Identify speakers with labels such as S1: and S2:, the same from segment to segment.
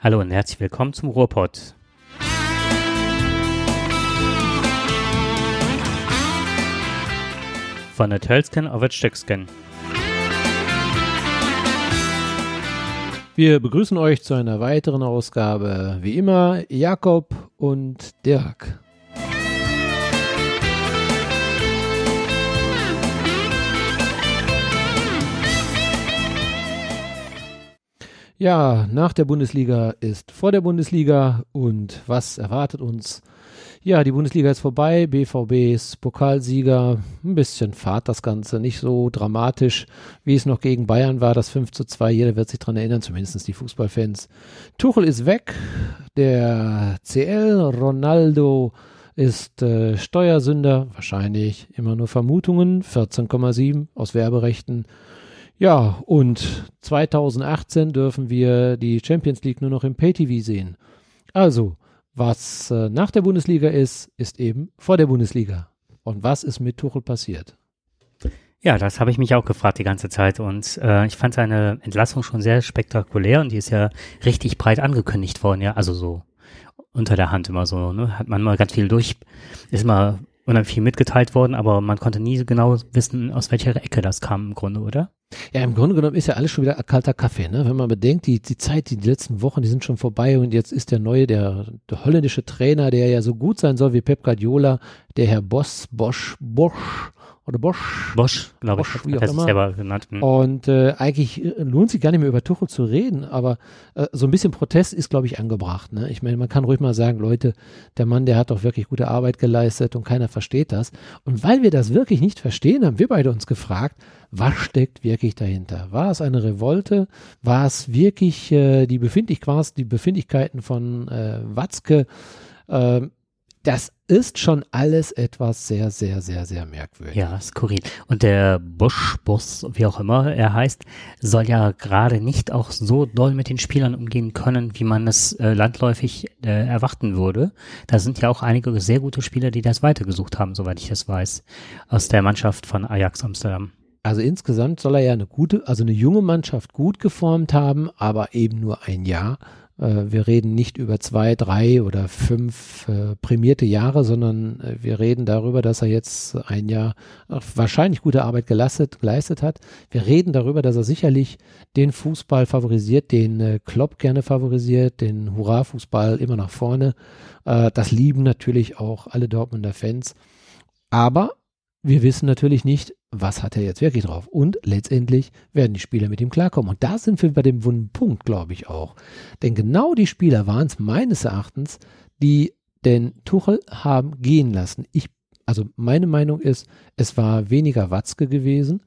S1: Hallo und herzlich willkommen zum Ruhrpott. Von der Tölsken auf das Stücksken.
S2: Wir begrüßen euch zu einer weiteren Ausgabe. Wie immer Jakob und Dirk. Ja, nach der Bundesliga ist vor der Bundesliga und was erwartet uns? Ja, die Bundesliga ist vorbei, BVB ist Pokalsieger, ein bisschen Fahrt das Ganze, nicht so dramatisch, wie es noch gegen Bayern war, das 5 zu 2, jeder wird sich dran erinnern, zumindest die Fußballfans. Tuchel ist weg, der CL Ronaldo ist äh, Steuersünder, wahrscheinlich immer nur Vermutungen, 14,7 aus Werberechten ja, und 2018 dürfen wir die Champions League nur noch im Pay-TV sehen. Also, was äh, nach der Bundesliga ist, ist eben vor der Bundesliga. Und was ist mit Tuchel passiert?
S1: Ja, das habe ich mich auch gefragt die ganze Zeit und äh, ich fand seine Entlassung schon sehr spektakulär und die ist ja richtig breit angekündigt worden, ja, also so unter der Hand immer so, ne? Hat man mal ganz viel durch, ist mal unheimlich viel mitgeteilt worden, aber man konnte nie genau wissen, aus welcher Ecke das kam im Grunde, oder?
S2: Ja, im Grunde genommen ist ja alles schon wieder kalter Kaffee, ne? Wenn man bedenkt, die, die Zeit, die, die letzten Wochen, die sind schon vorbei und jetzt ist der neue, der, der holländische Trainer, der ja so gut sein soll wie Pep Guardiola, der Herr Boss, Bosch, Bosch, oder Bosch.
S1: Bosch, glaube ich,
S2: wie auch immer. selber genannt. Hm. Und äh, eigentlich äh, lohnt sich gar nicht mehr über Tuchel zu reden, aber äh, so ein bisschen Protest ist, glaube ich, angebracht. Ne? Ich meine, man kann ruhig mal sagen, Leute, der Mann, der hat doch wirklich gute Arbeit geleistet und keiner versteht das. Und weil wir das wirklich nicht verstehen, haben wir beide uns gefragt, was steckt wirklich dahinter? War es eine Revolte? War es wirklich äh, die, Befindlich die Befindlichkeiten von äh, Watzke? Äh, das ist schon alles etwas sehr, sehr, sehr, sehr merkwürdig.
S1: Ja, skurril. Und der Busch-Bus, wie auch immer er heißt, soll ja gerade nicht auch so doll mit den Spielern umgehen können, wie man es äh, landläufig äh, erwarten würde. Da sind ja auch einige sehr gute Spieler, die das weitergesucht haben, soweit ich das weiß, aus der Mannschaft von Ajax Amsterdam.
S2: Also insgesamt soll er ja eine gute, also eine junge Mannschaft gut geformt haben, aber eben nur ein Jahr. Äh, wir reden nicht über zwei, drei oder fünf äh, prämierte Jahre, sondern äh, wir reden darüber, dass er jetzt ein Jahr wahrscheinlich gute Arbeit geleistet, geleistet hat. Wir reden darüber, dass er sicherlich den Fußball favorisiert, den äh, Klopp gerne favorisiert, den Hurra-Fußball immer nach vorne. Äh, das lieben natürlich auch alle Dortmunder Fans. Aber wir wissen natürlich nicht, was hat er jetzt wirklich drauf. Und letztendlich werden die Spieler mit ihm klarkommen. Und da sind wir bei dem wunden Punkt, glaube ich auch. Denn genau die Spieler waren es meines Erachtens, die den Tuchel haben gehen lassen. Ich, also meine Meinung ist, es war weniger Watzke gewesen,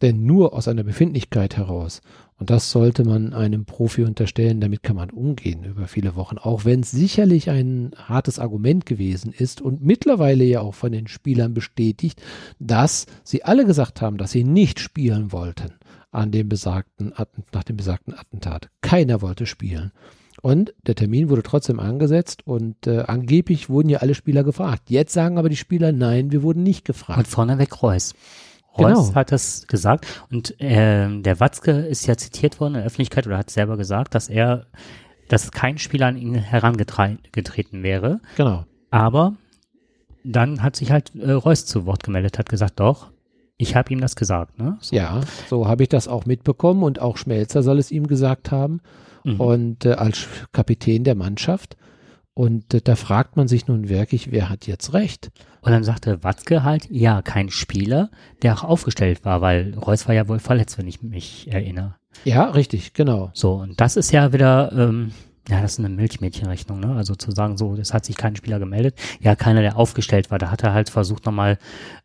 S2: denn nur aus einer Befindlichkeit heraus und das sollte man einem Profi unterstellen, damit kann man umgehen über viele Wochen, auch wenn es sicherlich ein hartes Argument gewesen ist und mittlerweile ja auch von den Spielern bestätigt, dass sie alle gesagt haben, dass sie nicht spielen wollten an dem besagten, nach dem besagten Attentat. Keiner wollte spielen. Und der Termin wurde trotzdem angesetzt und äh, angeblich wurden ja alle Spieler gefragt. Jetzt sagen aber die Spieler, nein, wir wurden nicht gefragt. Und
S1: vorneweg Reus. Reus genau. hat das gesagt. Und äh, der Watzke ist ja zitiert worden in der Öffentlichkeit oder hat selber gesagt, dass er, dass kein Spieler an ihn herangetreten wäre.
S2: Genau.
S1: Aber dann hat sich halt äh, Reus zu Wort gemeldet, hat gesagt, doch, ich habe ihm das gesagt. Ne?
S2: So. Ja, so habe ich das auch mitbekommen und auch Schmelzer soll es ihm gesagt haben. Mhm. Und äh, als Kapitän der Mannschaft. Und äh, da fragt man sich nun wirklich, wer hat jetzt recht?
S1: Und dann sagte Watzke halt, ja, kein Spieler, der auch aufgestellt war, weil Reus war ja wohl verletzt, wenn ich mich erinnere.
S2: Ja, richtig, genau.
S1: So, und das ist ja wieder, ähm, ja, das ist eine Milchmädchenrechnung, ne? Also zu sagen, so, das hat sich kein Spieler gemeldet. Ja, keiner, der aufgestellt war. Da hat er halt versucht, nochmal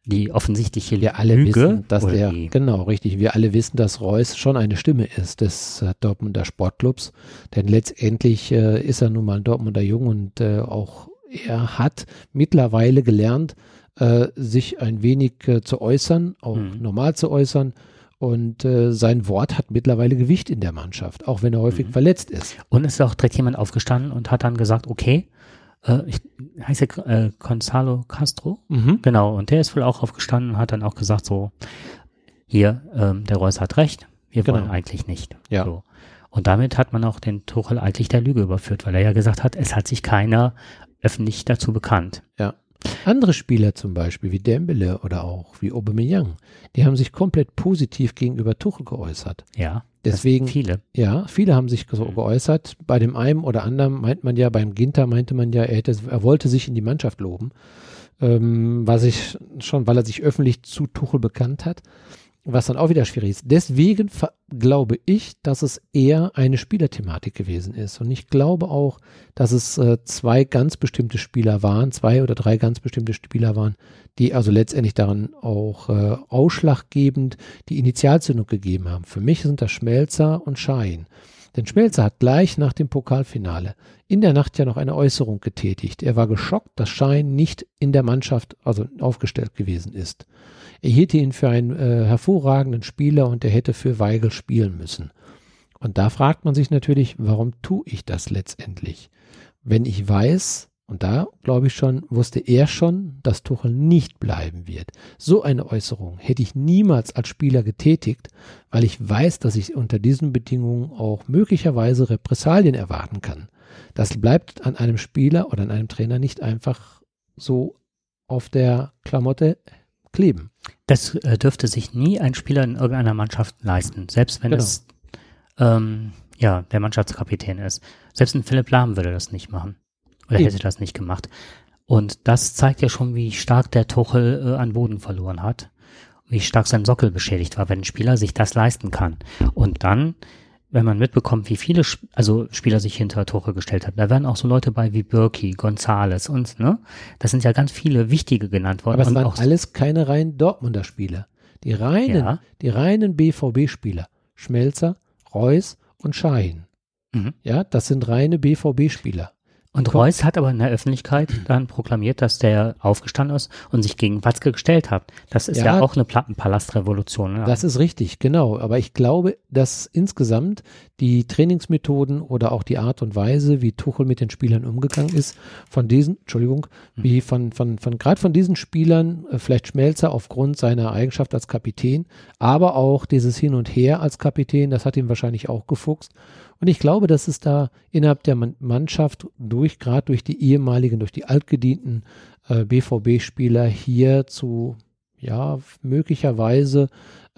S1: die offensichtliche
S2: Wir alle Lüge, wissen, dass der, genau, richtig. Wir alle wissen, dass Reus schon eine Stimme ist des äh, Dortmunder Sportclubs. Denn letztendlich äh, ist er nun mal ein Dortmunder Jung und äh, auch er hat mittlerweile gelernt, äh, sich ein wenig äh, zu äußern, auch mhm. normal zu äußern. Und äh, sein Wort hat mittlerweile Gewicht in der Mannschaft, auch wenn er häufig mhm. verletzt ist.
S1: Und es ist auch direkt jemand aufgestanden und hat dann gesagt, okay, äh, ich, heißt er äh, Gonzalo Castro? Mhm. Genau, und der ist wohl auch aufgestanden und hat dann auch gesagt, so, hier, ähm, der Reus hat recht, wir genau. wollen eigentlich nicht.
S2: Ja.
S1: So. Und damit hat man auch den Tuchel eigentlich der Lüge überführt, weil er ja gesagt hat, es hat sich keiner öffentlich dazu bekannt.
S2: Ja. Andere Spieler zum Beispiel, wie Dembele oder auch wie Aubameyang, die haben sich komplett positiv gegenüber Tuchel geäußert.
S1: Ja.
S2: Deswegen,
S1: viele.
S2: ja, viele haben sich so geäußert. Bei dem einen oder anderen meint man ja, beim Ginter meinte man ja, er, hätte, er wollte sich in die Mannschaft loben, ähm, was ich schon, weil er sich öffentlich zu Tuchel bekannt hat was dann auch wieder schwierig ist. Deswegen glaube ich, dass es eher eine Spielerthematik gewesen ist. Und ich glaube auch, dass es äh, zwei ganz bestimmte Spieler waren, zwei oder drei ganz bestimmte Spieler waren, die also letztendlich daran auch äh, ausschlaggebend die Initialzündung gegeben haben. Für mich sind das Schmelzer und Schein. Denn Schmelzer hat gleich nach dem Pokalfinale in der Nacht ja noch eine Äußerung getätigt. Er war geschockt, dass Schein nicht in der Mannschaft, also aufgestellt gewesen ist. Er hielt ihn für einen äh, hervorragenden Spieler und er hätte für Weigel spielen müssen. Und da fragt man sich natürlich, warum tue ich das letztendlich? Wenn ich weiß, und da glaube ich schon, wusste er schon, dass Tuchel nicht bleiben wird. So eine Äußerung hätte ich niemals als Spieler getätigt, weil ich weiß, dass ich unter diesen Bedingungen auch möglicherweise Repressalien erwarten kann. Das bleibt an einem Spieler oder an einem Trainer nicht einfach so auf der Klamotte kleben.
S1: Das äh, dürfte sich nie ein Spieler in irgendeiner Mannschaft leisten, selbst wenn genau. es ähm, ja der Mannschaftskapitän ist. Selbst ein Philipp Lahm würde das nicht machen oder Eben. hätte das nicht gemacht. Und das zeigt ja schon, wie stark der Tuchel äh, an Boden verloren hat, wie stark sein Sockel beschädigt war, wenn ein Spieler sich das leisten kann. Und dann wenn man mitbekommt, wie viele also Spieler sich hinter Tore gestellt haben, da werden auch so Leute bei wie Birki, Gonzales und ne, das sind ja ganz viele wichtige genannt worden.
S2: Aber es waren alles keine reinen Dortmunder Spieler. Die reinen, ja. die reinen BVB-Spieler, Schmelzer, Reus und Schein. Mhm. Ja, das sind reine BVB-Spieler.
S1: Und Reus hat aber in der Öffentlichkeit dann proklamiert, dass der aufgestanden ist und sich gegen Watzke gestellt hat. Das ist ja, ja auch eine Plattenpalastrevolution.
S2: Ja. Das ist richtig, genau. Aber ich glaube, dass insgesamt die Trainingsmethoden oder auch die Art und Weise, wie Tuchel mit den Spielern umgegangen ist, von diesen, Entschuldigung, hm. wie von, von, von gerade von diesen Spielern, äh, vielleicht Schmelzer aufgrund seiner Eigenschaft als Kapitän, aber auch dieses Hin und Her als Kapitän, das hat ihn wahrscheinlich auch gefuchst. Und ich glaube, dass es da innerhalb der Mannschaft durch, gerade durch die ehemaligen, durch die altgedienten äh, BVB-Spieler hier zu, ja, möglicherweise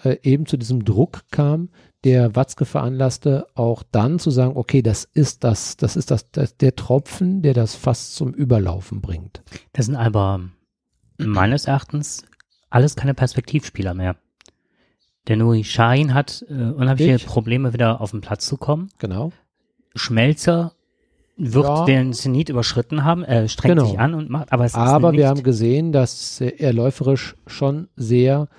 S2: äh, eben zu diesem Druck kam, der Watzke veranlasste, auch dann zu sagen, okay, das ist das, das ist das, das der Tropfen, der das fast zum Überlaufen bringt.
S1: Das sind aber meines Erachtens alles keine Perspektivspieler mehr. Der Nuri Sahin hat äh, unheimliche ich. Probleme, wieder auf den Platz zu kommen.
S2: Genau.
S1: Schmelzer wird ja. den Zenit überschritten haben, er strengt genau. sich an und macht, aber es
S2: Aber wir haben gesehen, dass er läuferisch schon sehr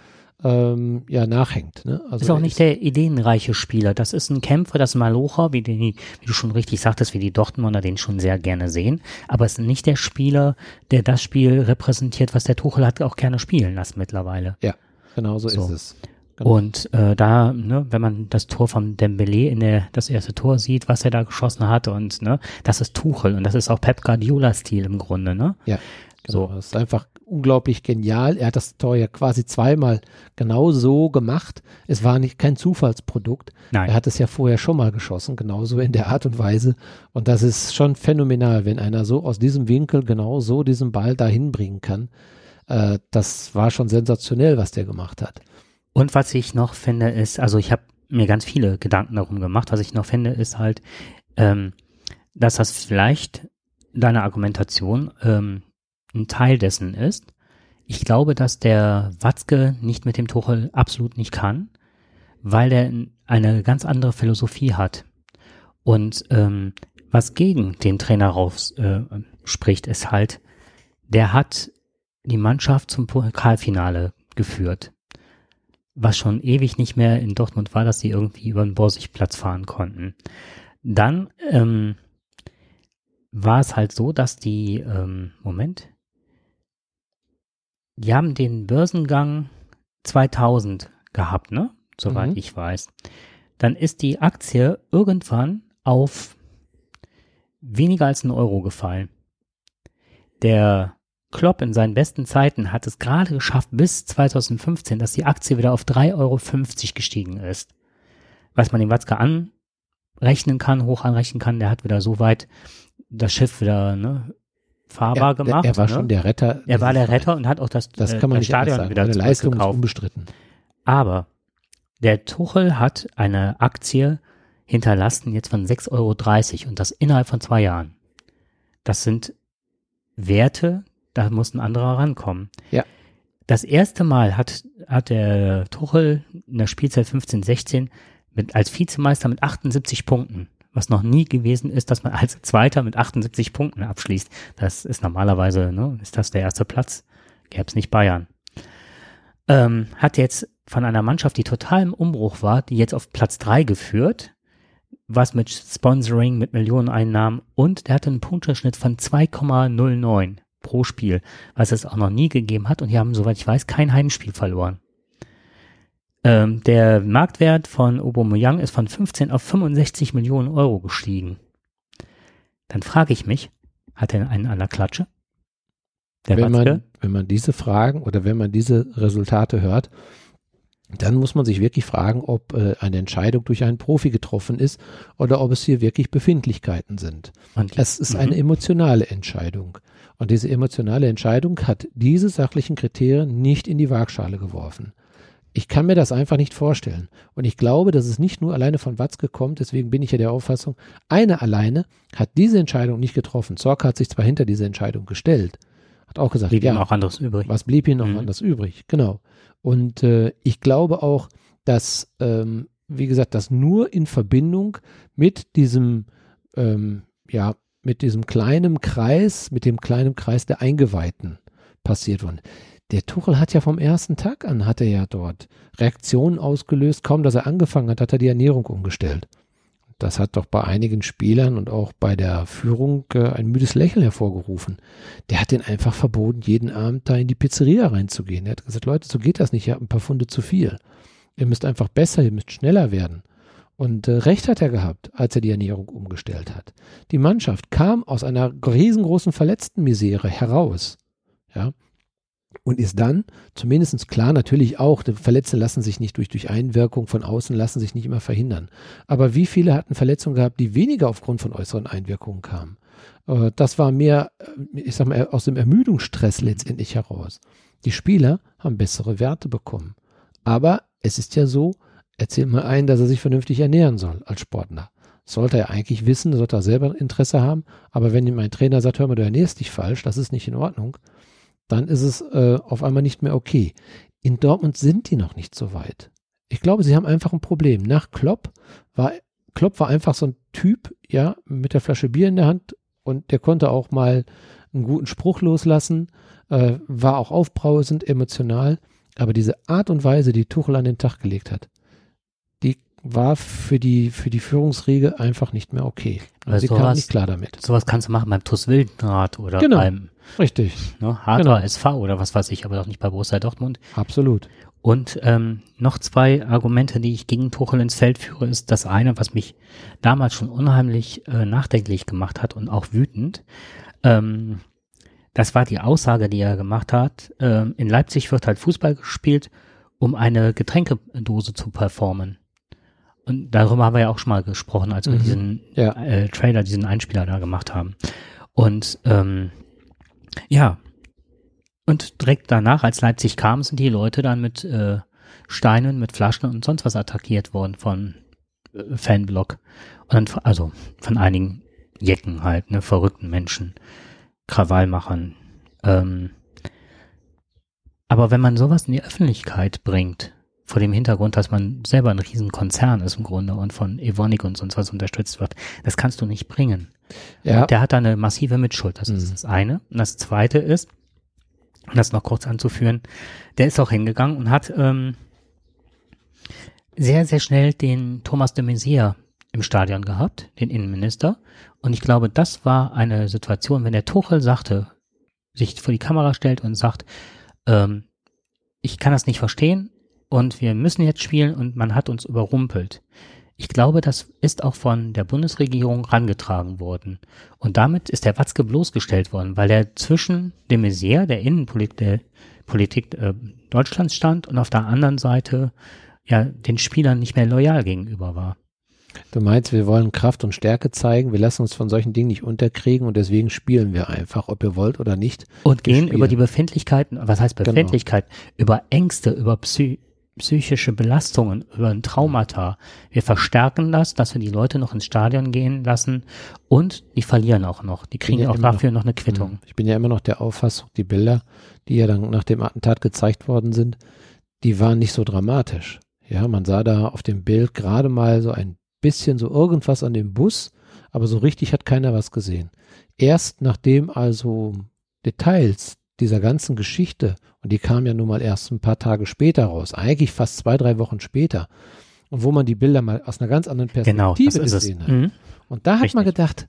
S2: ähm, ja, nachhängt. Ne?
S1: Also ist auch nicht ist der ideenreiche Spieler. Das ist ein Kämpfer, das ist Malocher, wie, die, wie du schon richtig sagtest, wie die Dortmunder den schon sehr gerne sehen. Aber es ist nicht der Spieler, der das Spiel repräsentiert, was der Tuchel hat auch gerne spielen lassen mittlerweile.
S2: Ja, genau so, so. ist es.
S1: Genau. Und äh, da, ne, wenn man das Tor von Dembele in der das erste Tor sieht, was er da geschossen hat und ne, das ist Tuchel und das ist auch Pep Guardiola Stil im Grunde, ne?
S2: Ja. Genau. So. Das ist einfach unglaublich genial. Er hat das Tor ja quasi zweimal genau so gemacht. Es war nicht kein Zufallsprodukt. Nein. Er hat es ja vorher schon mal geschossen, genauso in der Art und Weise. Und das ist schon phänomenal, wenn einer so aus diesem Winkel genau so diesen Ball dahin bringen kann. Äh, das war schon sensationell, was der gemacht hat.
S1: Und was ich noch finde, ist, also ich habe mir ganz viele Gedanken darum gemacht, was ich noch finde, ist halt, ähm, dass das vielleicht deine Argumentation ähm, ein Teil dessen ist. Ich glaube, dass der Watzke nicht mit dem Tuchel absolut nicht kann, weil er eine ganz andere Philosophie hat. Und ähm, was gegen den Trainer raus äh, spricht, ist halt, der hat die Mannschaft zum Pokalfinale geführt was schon ewig nicht mehr in Dortmund war, dass sie irgendwie über den Borsigplatz fahren konnten. Dann ähm, war es halt so, dass die, ähm, Moment, die haben den Börsengang 2000 gehabt, ne? Soweit mhm. ich weiß. Dann ist die Aktie irgendwann auf weniger als einen Euro gefallen. Der Klopp in seinen besten Zeiten hat es gerade geschafft bis 2015, dass die Aktie wieder auf 3,50 Euro gestiegen ist. Was man dem Watzke an rechnen kann, hoch anrechnen kann, der hat wieder so weit das Schiff wieder ne, fahrbar
S2: er,
S1: gemacht.
S2: Er war
S1: ne?
S2: schon der Retter.
S1: Er war der Retter und hat auch das,
S2: Das
S1: äh,
S2: kann man
S1: das
S2: nicht
S1: Stadion
S2: sagen.
S1: wieder
S2: Seine Leistung ist unbestritten.
S1: Aber der Tuchel hat eine Aktie hinterlassen jetzt von 6,30 Euro und das innerhalb von zwei Jahren. Das sind Werte, da muss ein anderer rankommen.
S2: Ja.
S1: Das erste Mal hat, hat der Tuchel in der Spielzeit 15-16 mit, als Vizemeister mit 78 Punkten, was noch nie gewesen ist, dass man als Zweiter mit 78 Punkten abschließt. Das ist normalerweise, ne, ist das der erste Platz. Gäbe es nicht Bayern. Ähm, hat jetzt von einer Mannschaft, die total im Umbruch war, die jetzt auf Platz drei geführt, was mit Sponsoring, mit Millioneneinnahmen und der hatte einen Punkteschnitt von 2,09 pro Spiel, was es auch noch nie gegeben hat und die haben, soweit ich weiß, kein Heimspiel verloren. Ähm, der Marktwert von Aubameyang ist von 15 auf 65 Millionen Euro gestiegen. Dann frage ich mich, hat er einen an der Klatsche? Der
S2: wenn,
S1: Watzke?
S2: man, wenn man diese Fragen oder wenn man diese Resultate hört, dann muss man sich wirklich fragen, ob äh, eine Entscheidung durch einen Profi getroffen ist oder ob es hier wirklich Befindlichkeiten sind. Es ist
S1: Mhm.
S2: eine emotionale Entscheidung. Und diese emotionale Entscheidung hat diese sachlichen Kriterien nicht in die Waagschale geworfen. Ich kann mir das einfach nicht vorstellen. Und ich glaube, dass es nicht nur alleine von Watzke kommt, deswegen bin ich ja der Auffassung, einer alleine hat diese Entscheidung nicht getroffen. Zorc hat sich zwar hinter diese Entscheidung gestellt, hat auch gesagt,
S1: blieb
S2: ja,
S1: ihm auch anderes übrig.
S2: was blieb ihm noch
S1: Mhm.
S2: anders übrig? Genau. Und äh, ich glaube auch, dass, ähm, wie gesagt, das nur in Verbindung mit diesem, ähm, ja, mit diesem kleinen Kreis, mit dem kleinen Kreis der Eingeweihten passiert worden. Der Tuchel hat ja vom ersten Tag an, hat er ja dort Reaktionen ausgelöst. Kaum, dass er angefangen hat, hat er die Ernährung umgestellt. Das hat doch bei einigen Spielern und auch bei der Führung äh, ein müdes Lächeln hervorgerufen. Der hat den einfach verboten, jeden Abend da in die Pizzeria reinzugehen. Er hat gesagt, Leute, so geht das nicht, ihr habt ein paar Funde zu viel. Ihr müsst einfach besser, ihr müsst schneller werden. Und äh, recht hat er gehabt, als er die Ernährung umgestellt hat. Die Mannschaft kam aus einer riesengroßen Verletztenmisere heraus. Ja, und ist dann zumindest klar natürlich auch, Verletzte lassen sich nicht durch, durch Einwirkung von außen, lassen sich nicht immer verhindern. Aber wie viele hatten Verletzungen gehabt, die weniger aufgrund von äußeren Einwirkungen kamen? Äh, Das war mehr, äh, ich sag mal, aus dem Ermüdungsstress letztendlich heraus. Die Spieler haben bessere Werte bekommen. Aber es ist ja so, erzählt mal einen, dass er sich vernünftig ernähren soll als Sportler. Sollte er eigentlich wissen, sollte er selber Interesse haben. Aber wenn ihm ein Trainer sagt, hör mal, du ernährst dich falsch, das ist nicht in Ordnung, dann ist es äh, auf einmal nicht mehr okay. In Dortmund sind die noch nicht so weit. Ich glaube, sie haben einfach ein Problem. Nach Klopp war Klopp war einfach so ein Typ, ja, mit der Flasche Bier in der Hand und der konnte auch mal einen guten Spruch loslassen, äh, war auch aufbrausend, emotional. Aber diese Art und Weise, die Tuchel an den Tag gelegt hat, war für die, für die Führungsriege einfach nicht mehr okay.
S1: Aber
S2: sie kam
S1: sowas-
S2: nicht klar damit.
S1: Sowas kannst du machen beim TuS Wildenrad oder
S2: Genau.
S1: beim
S2: Richtig,
S1: ne, Harter
S2: Genau.
S1: SV oder was weiß ich, aber doch nicht bei Borussia Dortmund.
S2: absolut.
S1: Und ähm, noch zwei Argumente, die ich gegen Tuchel ins Feld führe, ist das eine, was mich damals schon unheimlich äh, nachdenklich gemacht hat und auch wütend. Ähm, das war die Aussage, die er gemacht hat. Ähm, in Leipzig wird halt Fußball gespielt, um eine Getränkedose zu performen. Und darüber haben wir ja auch schon mal gesprochen, als wir
S2: Mhm.
S1: diesen
S2: Ja.
S1: äh, Trailer, diesen Einspieler da gemacht haben. Und ähm, ja, und direkt danach, als Leipzig kam, sind die Leute dann mit äh, Steinen, mit Flaschen und sonst was attackiert worden von äh, Fanblock. Und dann, also von einigen Jecken halt, ne, verrückten Menschen, Krawallmachern. Ähm, aber wenn man sowas in die Öffentlichkeit bringt, vor dem Hintergrund, dass man selber ein Riesenkonzern ist im Grunde und von Evonik und sonst was unterstützt wird, das kannst du nicht bringen.
S2: Ja,
S1: Und der hat da eine massive Mitschuld. Das ist
S2: Mhm.
S1: das eine. Und das zweite ist, um das noch kurz anzuführen, der ist auch hingegangen und hat ähm, sehr, sehr schnell den Thomas de Maizière im Stadion gehabt, den Innenminister. Und ich glaube, das war eine Situation, wenn der Tuchel sagte, sich vor die Kamera stellt und sagt, ähm, ich kann das nicht verstehen und wir müssen jetzt spielen und man hat uns überrumpelt. Ich glaube, das ist auch von der Bundesregierung rangetragen worden. Und damit ist der Watzke bloßgestellt worden, weil er zwischen dem Maizière, der Innenpolitik der Politik äh, Deutschlands stand und auf der anderen Seite ja den Spielern nicht mehr loyal gegenüber war.
S2: Du meinst, wir wollen Kraft und Stärke zeigen, wir lassen uns von solchen Dingen nicht unterkriegen und deswegen spielen wir einfach, ob ihr wollt oder nicht.
S1: Und gehen über die Befindlichkeiten, was heißt
S2: Genau.
S1: Befindlichkeit? Über Ängste, über Psy psychische Belastungen, über ein Traumata. Wir verstärken das, dass wir die Leute noch ins Stadion gehen lassen und die verlieren auch noch. Die kriegen
S2: ja
S1: auch dafür noch eine Quittung.
S2: Ich bin ja immer noch der Auffassung, die Bilder, die ja dann nach dem Attentat gezeigt worden sind, die waren nicht so dramatisch. Ja, man sah da auf dem Bild gerade mal so ein bisschen so irgendwas an dem Bus, aber so richtig hat keiner was gesehen. Erst nachdem also Details dieser ganzen Geschichte, und die kam ja nun mal erst ein paar Tage später raus, eigentlich fast zwei, drei Wochen später, und wo man die Bilder mal aus einer ganz anderen
S1: Genau,
S2: Perspektive
S1: es.
S2: gesehen hat.
S1: Mhm.
S2: Und da hat man
S1: Richtig.
S2: gedacht,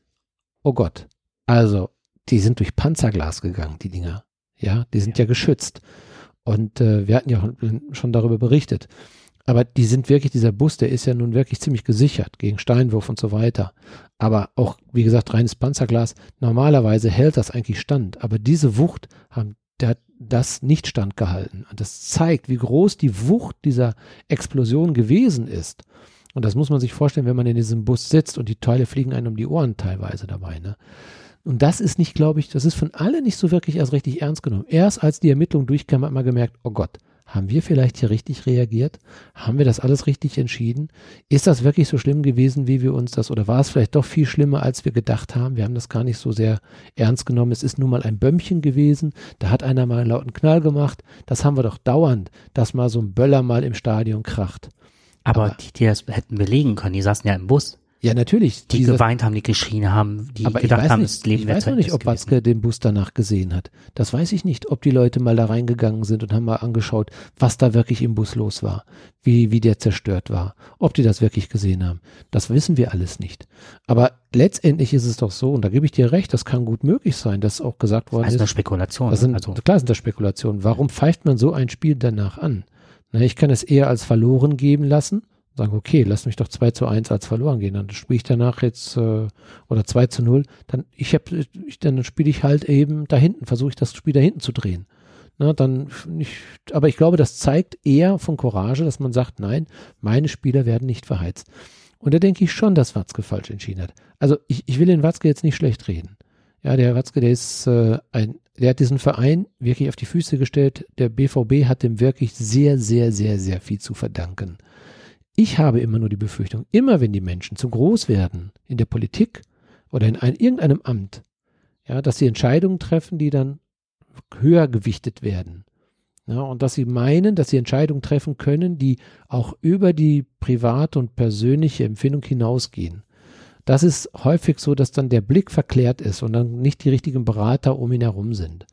S2: oh Gott, also die sind durch Panzerglas gegangen, die Dinger. Ja, die sind ja, geschützt. Und äh, wir hatten ja schon darüber berichtet. Aber die sind wirklich, dieser Bus, der ist ja nun wirklich ziemlich gesichert gegen Steinwurf und so weiter. Aber auch, wie gesagt, reines Panzerglas. Normalerweise hält das eigentlich stand. Aber diese Wucht haben, der hat das nicht standgehalten. Und das zeigt, wie groß die Wucht dieser Explosion gewesen ist. Und das muss man sich vorstellen, wenn man in diesem Bus sitzt und die Teile fliegen einem um die Ohren teilweise dabei. Ne? Und das ist nicht, glaube ich, das ist von allen nicht so wirklich erst richtig ernst genommen. Erst als die Ermittlung durchkam, hat man gemerkt, oh Gott, haben wir vielleicht hier richtig reagiert? Haben wir das alles richtig entschieden? Ist das wirklich so schlimm gewesen, wie wir uns das, oder war es vielleicht doch viel schlimmer, als wir gedacht haben? Wir haben das gar nicht so sehr ernst genommen. Es ist nun mal ein Bömmchen gewesen. Da hat einer mal einen lauten Knall gemacht. Das haben wir doch dauernd, dass mal so ein Böller mal im Stadion kracht.
S1: Aber,
S2: Aber-
S1: die, die das hätten belegen können, die saßen ja im Bus.
S2: Ja, natürlich.
S1: Die
S2: diese-
S1: geweint haben, die geschrien haben, die
S2: aber ich
S1: gedacht
S2: weiß
S1: haben,
S2: nicht,
S1: das Leben
S2: ich
S1: wäre
S2: weiß
S1: zu
S2: noch nicht, ob. Watzke den Bus danach gesehen hat. Das weiß ich nicht, ob die Leute mal da reingegangen sind und haben mal angeschaut, was da wirklich im Bus los war, wie, wie der zerstört war, ob die das wirklich gesehen haben. Das wissen wir alles nicht. Aber letztendlich ist es doch so, und da gebe ich dir recht, das kann gut möglich sein, dass auch gesagt worden
S1: Also eine
S2: ist,
S1: Spekulation.
S2: das sind,
S1: also,
S2: klar sind das Spekulationen. Warum pfeift man so ein Spiel danach an? Na, ich kann es eher als verloren geben lassen. Sagen, okay, lass mich doch 2 zu 1 als verloren gehen. Dann spiele ich danach jetzt, äh, oder 2 zu 0. Dann, ich hab, ich, dann spiele ich halt eben da hinten, versuche ich das Spiel da hinten zu drehen. Na, dann nicht, aber ich glaube, das zeigt eher von Courage, dass man sagt, nein, meine Spieler werden nicht verheizt. Und da denke ich schon, dass Watzke falsch entschieden hat. Also ich, ich will den Watzke jetzt nicht schlecht reden. Ja, der Watzke, der ist äh, ein, der hat diesen Verein wirklich auf die Füße gestellt. Der BVB hat dem wirklich sehr, sehr, sehr, sehr viel zu verdanken. Ich habe immer nur die Befürchtung, immer wenn die Menschen zu groß werden in der Politik oder in ein, irgendeinem Amt, ja, dass sie Entscheidungen treffen, die dann höher gewichtet werden. Ja, und dass sie meinen, dass sie Entscheidungen treffen können, die auch über die private und persönliche Empfindung hinausgehen. Das ist häufig so, dass dann der Blick verklärt ist und dann nicht die richtigen Berater um ihn herum sind.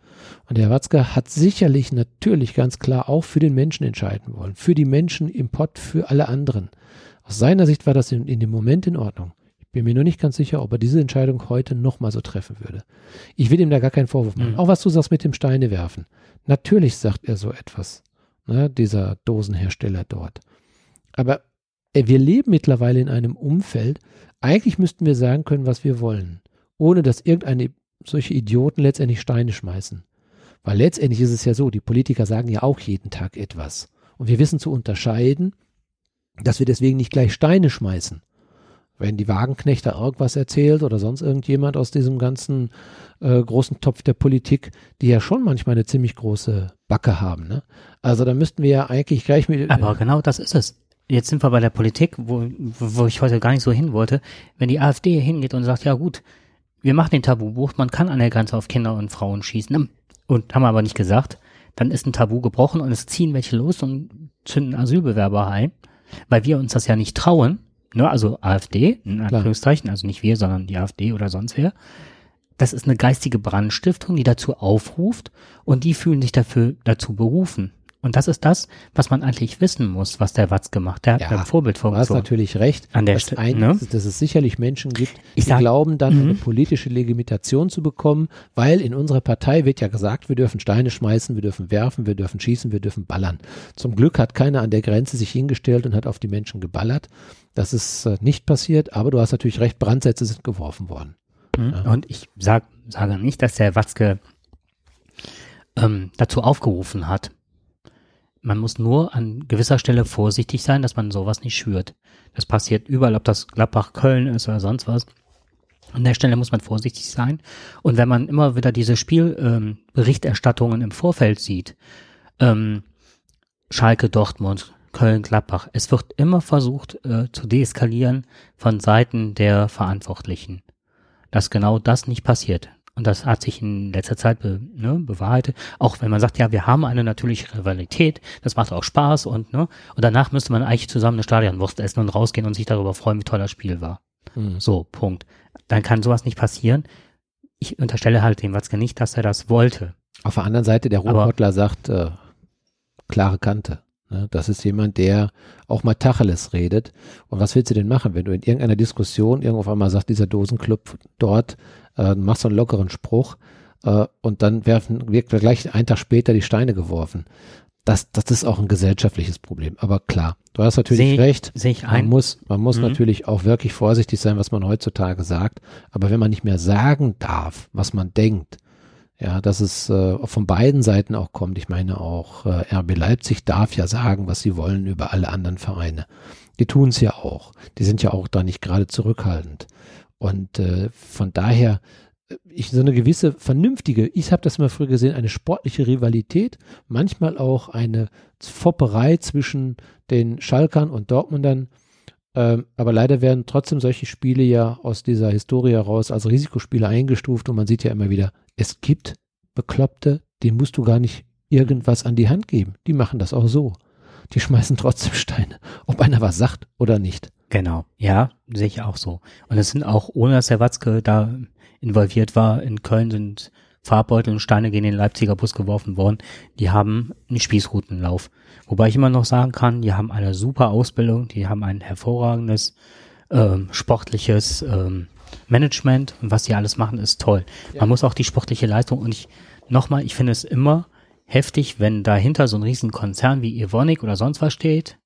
S2: Und der Watzke hat sicherlich natürlich ganz klar auch für den Menschen entscheiden wollen, für die Menschen im Pott, für alle anderen. Aus seiner Sicht war das in, in dem Moment in Ordnung. Ich bin mir nur nicht ganz sicher, ob er diese Entscheidung heute nochmal so treffen würde. Ich will ihm da gar keinen Vorwurf machen.
S1: Mhm.
S2: Auch was du sagst mit dem Steine werfen. Natürlich sagt er so etwas, ne, dieser Dosenhersteller dort. Aber äh, wir leben mittlerweile in einem Umfeld, eigentlich müssten wir sagen können, was wir wollen, ohne dass irgendeine solche Idioten letztendlich Steine schmeißen. Weil letztendlich ist es ja so, die Politiker sagen ja auch jeden Tag etwas. Und wir wissen zu unterscheiden, dass wir deswegen nicht gleich Steine schmeißen. Wenn die Wagenknechte irgendwas erzählt oder sonst irgendjemand aus diesem ganzen äh, großen Topf der Politik, die ja schon manchmal eine ziemlich große Backe haben. Ne? Also da müssten wir ja eigentlich gleich mit.
S1: aber genau das ist es. Jetzt sind wir bei der Politik, wo, wo ich heute gar nicht so hin wollte. Wenn die AfD hingeht und sagt, ja gut, wir machen den Tabubruch, man kann an der Grenze auf Kinder und Frauen schießen, und haben aber nicht gesagt, dann ist ein Tabu gebrochen und es ziehen welche los und zünden Asylbewerber ein, weil wir uns das ja nicht trauen, ne, also AfD, in Anführungszeichen, also nicht wir, sondern die AfD oder sonst wer. Das ist eine geistige Brandstiftung, die dazu aufruft und die fühlen sich dafür dazu berufen. Und das ist das, was man eigentlich wissen muss, was der Watz gemacht hat. Der hat
S2: Ja,
S1: eine
S2: Du hast
S1: Vorbildfunktion.
S2: natürlich recht.
S1: An der
S2: das
S1: Stelle, ne?
S2: dass es sicherlich Menschen gibt,
S1: Ich
S2: die
S1: sag-
S2: glauben dann eine
S1: Mhm.
S2: politische Legitimation zu bekommen, weil in unserer Partei wird ja gesagt, wir dürfen Steine schmeißen, wir dürfen werfen, wir dürfen schießen, wir dürfen ballern. Zum Glück hat keiner an der Grenze sich hingestellt und hat auf die Menschen geballert. Das ist äh, nicht passiert, aber du hast natürlich recht, Brandsätze sind geworfen worden.
S1: Mhm.
S2: Ja.
S1: Und ich sag, sage nicht, dass der Watzke ähm, dazu aufgerufen hat. Man muss nur an gewisser Stelle vorsichtig sein, dass man sowas nicht schürt. Das passiert überall, ob das Gladbach, Köln ist oder sonst was. An der Stelle muss man vorsichtig sein. Und wenn man immer wieder diese Spielberichterstattungen ähm, im Vorfeld sieht, ähm, Schalke, Dortmund, Köln, Gladbach, es wird immer versucht äh, zu deeskalieren von Seiten der Verantwortlichen, dass genau das nicht passiert. Und das hat sich in letzter Zeit be, ne, bewahrheitet. Auch wenn man sagt, ja, wir haben eine natürliche Rivalität, das macht auch Spaß und ne, und danach müsste man eigentlich zusammen eine Stadionwurst essen und rausgehen und sich darüber freuen, wie toll das Spiel war. Mhm. So, Punkt. Dann kann sowas nicht passieren. Ich unterstelle halt dem Watzke nicht, dass er das wollte.
S2: Auf der anderen Seite, der Ruhrpottler sagt, äh, klare Kante. Ne? Das ist jemand, der auch mal Tacheles redet. Und was willst du denn machen, wenn du in irgendeiner Diskussion irgendwo auf einmal sagt, dieser Dosenclub dort, äh, machst so einen lockeren Spruch äh, und dann werfen, wird gleich einen Tag später die Steine geworfen. Das, das ist auch ein gesellschaftliches Problem. Aber klar, du hast natürlich
S1: seh,
S2: recht.
S1: Sehe ich ein.
S2: Man muss, man muss mhm. natürlich auch wirklich vorsichtig sein, was man heutzutage sagt. Aber wenn man nicht mehr sagen darf, was man denkt, ja, dass es äh, von beiden Seiten auch kommt. Ich meine auch äh, RB Leipzig darf ja sagen, was sie wollen über alle anderen Vereine. Die tun es ja auch. Die sind ja auch da nicht gerade zurückhaltend. Und äh, von daher, äh, ich so eine gewisse vernünftige, ich habe das mal früher gesehen, eine sportliche Rivalität, manchmal auch eine Fopperei zwischen den Schalkern und Dortmundern. Ähm, aber leider werden trotzdem solche Spiele ja aus dieser Historie heraus als Risikospiele eingestuft und man sieht ja immer wieder, es gibt Bekloppte, denen musst du gar nicht irgendwas an die Hand geben. Die machen das auch so. Die schmeißen trotzdem Steine, ob einer was sagt oder nicht.
S1: Genau, ja, sehe ich auch so. Und es sind auch, ohne dass der Watzke da involviert war, in Köln sind Farbbeutel und Steine gegen den Leipziger Bus geworfen worden. Die haben einen Spießrutenlauf. Wobei ich immer noch sagen kann, die haben eine super Ausbildung, die haben ein hervorragendes ähm, sportliches ähm, Management und was die alles machen, ist toll. Ja. Man muss auch die sportliche Leistung und ich, nochmal, ich finde es immer heftig, wenn dahinter so ein riesen Konzern wie Evonik oder sonst was steht,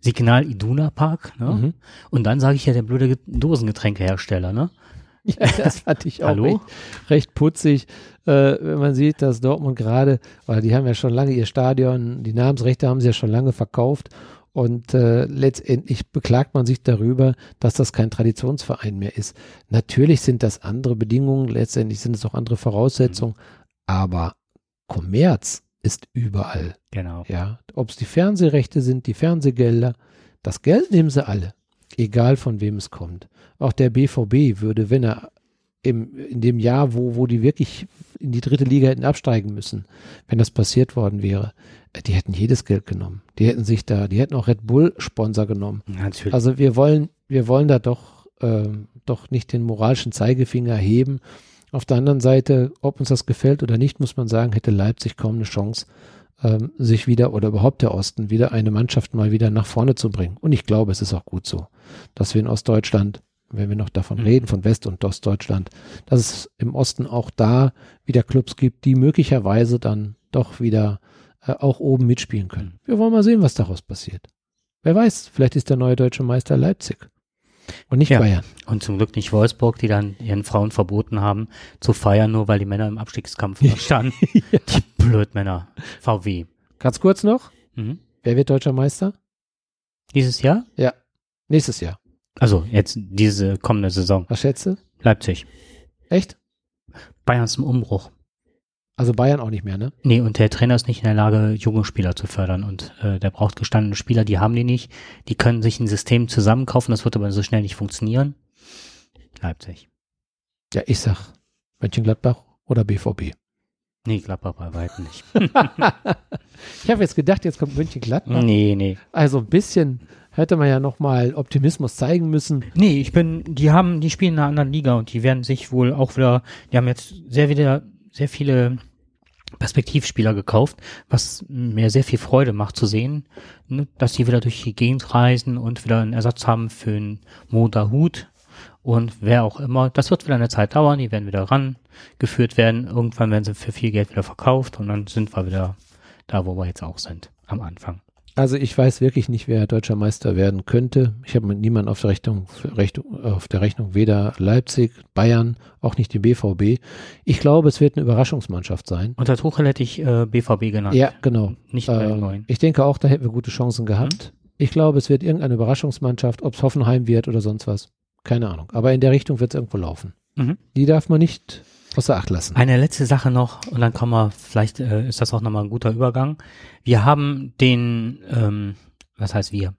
S1: Signal Iduna Park, ne? Mhm. Und dann sage ich ja der blöde Dosengetränkehersteller, ne?
S2: Ja, das fand ich auch? Recht, recht putzig, äh, wenn man sieht, dass Dortmund gerade, weil die haben ja schon lange ihr Stadion, die Namensrechte haben sie ja schon lange verkauft und äh, letztendlich beklagt man sich darüber, dass das kein Traditionsverein mehr ist. Natürlich sind das andere Bedingungen, letztendlich sind es auch andere Voraussetzungen, mhm. aber Kommerz ist überall.
S1: Genau.
S2: Ja, ob es die Fernsehrechte sind, die Fernsehgelder, das Geld nehmen sie alle, egal von wem es kommt. Auch der BVB würde, wenn er im, in dem Jahr, wo, wo die wirklich in die dritte Liga hätten absteigen müssen, wenn das passiert worden wäre, äh, die hätten jedes Geld genommen. Die hätten sich da, die hätten auch Red Bull Sponsor genommen.
S1: Natürlich.
S2: Also wir wollen, wir wollen da doch, ähm, doch nicht den moralischen Zeigefinger heben auf der anderen Seite, ob uns das gefällt oder nicht, muss man sagen, hätte Leipzig kaum eine Chance, ähm, sich wieder oder überhaupt der Osten wieder eine Mannschaft mal wieder nach vorne zu bringen. Und ich glaube, es ist auch gut so, dass wir in Ostdeutschland, wenn wir noch davon mhm. reden, von West- und Ostdeutschland, dass es im Osten auch da wieder Clubs gibt, die möglicherweise dann doch wieder äh, auch oben mitspielen können. Wir wollen mal sehen, was daraus passiert. Wer weiß, vielleicht ist der neue deutsche Meister Leipzig. Und nicht ja. Bayern.
S1: Und zum Glück nicht Wolfsburg, die dann ihren Frauen verboten haben, zu feiern, nur weil die Männer im Abstiegskampf standen. ja. Die Blödmänner. VW.
S2: Ganz kurz noch. Mhm. Wer wird deutscher Meister?
S1: Dieses Jahr?
S2: Ja. Nächstes Jahr.
S1: Also jetzt diese kommende Saison.
S2: Was schätze?
S1: Leipzig.
S2: Echt?
S1: Bayern zum Umbruch.
S2: Also Bayern auch nicht mehr, ne?
S1: Nee, und der Trainer ist nicht in der Lage, junge Spieler zu fördern. Und äh, der braucht gestandene Spieler, die haben die nicht. Die können sich ein System zusammenkaufen, das wird aber so schnell nicht funktionieren. Leipzig.
S2: Ja, ich sag Mönchengladbach oder BVB.
S1: Nee, Gladbach bei weitem nicht.
S2: ich habe jetzt gedacht, jetzt kommt Mönchengladbach.
S1: Nee, nee.
S2: Also ein bisschen hätte man ja nochmal Optimismus zeigen müssen.
S1: Nee, ich bin, die haben, die spielen in einer anderen Liga und die werden sich wohl auch wieder, die haben jetzt sehr wieder sehr viele Perspektivspieler gekauft, was mir sehr viel Freude macht zu sehen, ne, dass die wieder durch die Gegend reisen und wieder einen Ersatz haben für einen Moda und wer auch immer. Das wird wieder eine Zeit dauern, die werden wieder rangeführt werden. Irgendwann werden sie für viel Geld wieder verkauft und dann sind wir wieder da, wo wir jetzt auch sind, am Anfang.
S2: Also ich weiß wirklich nicht, wer deutscher Meister werden könnte. Ich habe mit niemandem auf der Rechnung, auf der Rechnung weder Leipzig, Bayern, auch nicht die BVB. Ich glaube, es wird eine Überraschungsmannschaft sein.
S1: Unter Tuchel hätte ich äh, BVB genannt.
S2: Ja, genau.
S1: Nicht
S2: ähm, Ich denke auch, da hätten wir gute Chancen gehabt. Mhm. Ich glaube, es wird irgendeine Überraschungsmannschaft, ob es Hoffenheim wird oder sonst was. Keine Ahnung. Aber in der Richtung wird es irgendwo laufen. Mhm. Die darf man nicht außer Acht lassen.
S1: Eine letzte Sache noch und dann kommen wir, vielleicht äh, ist das auch nochmal ein guter Übergang. Wir haben den, ähm, was heißt wir?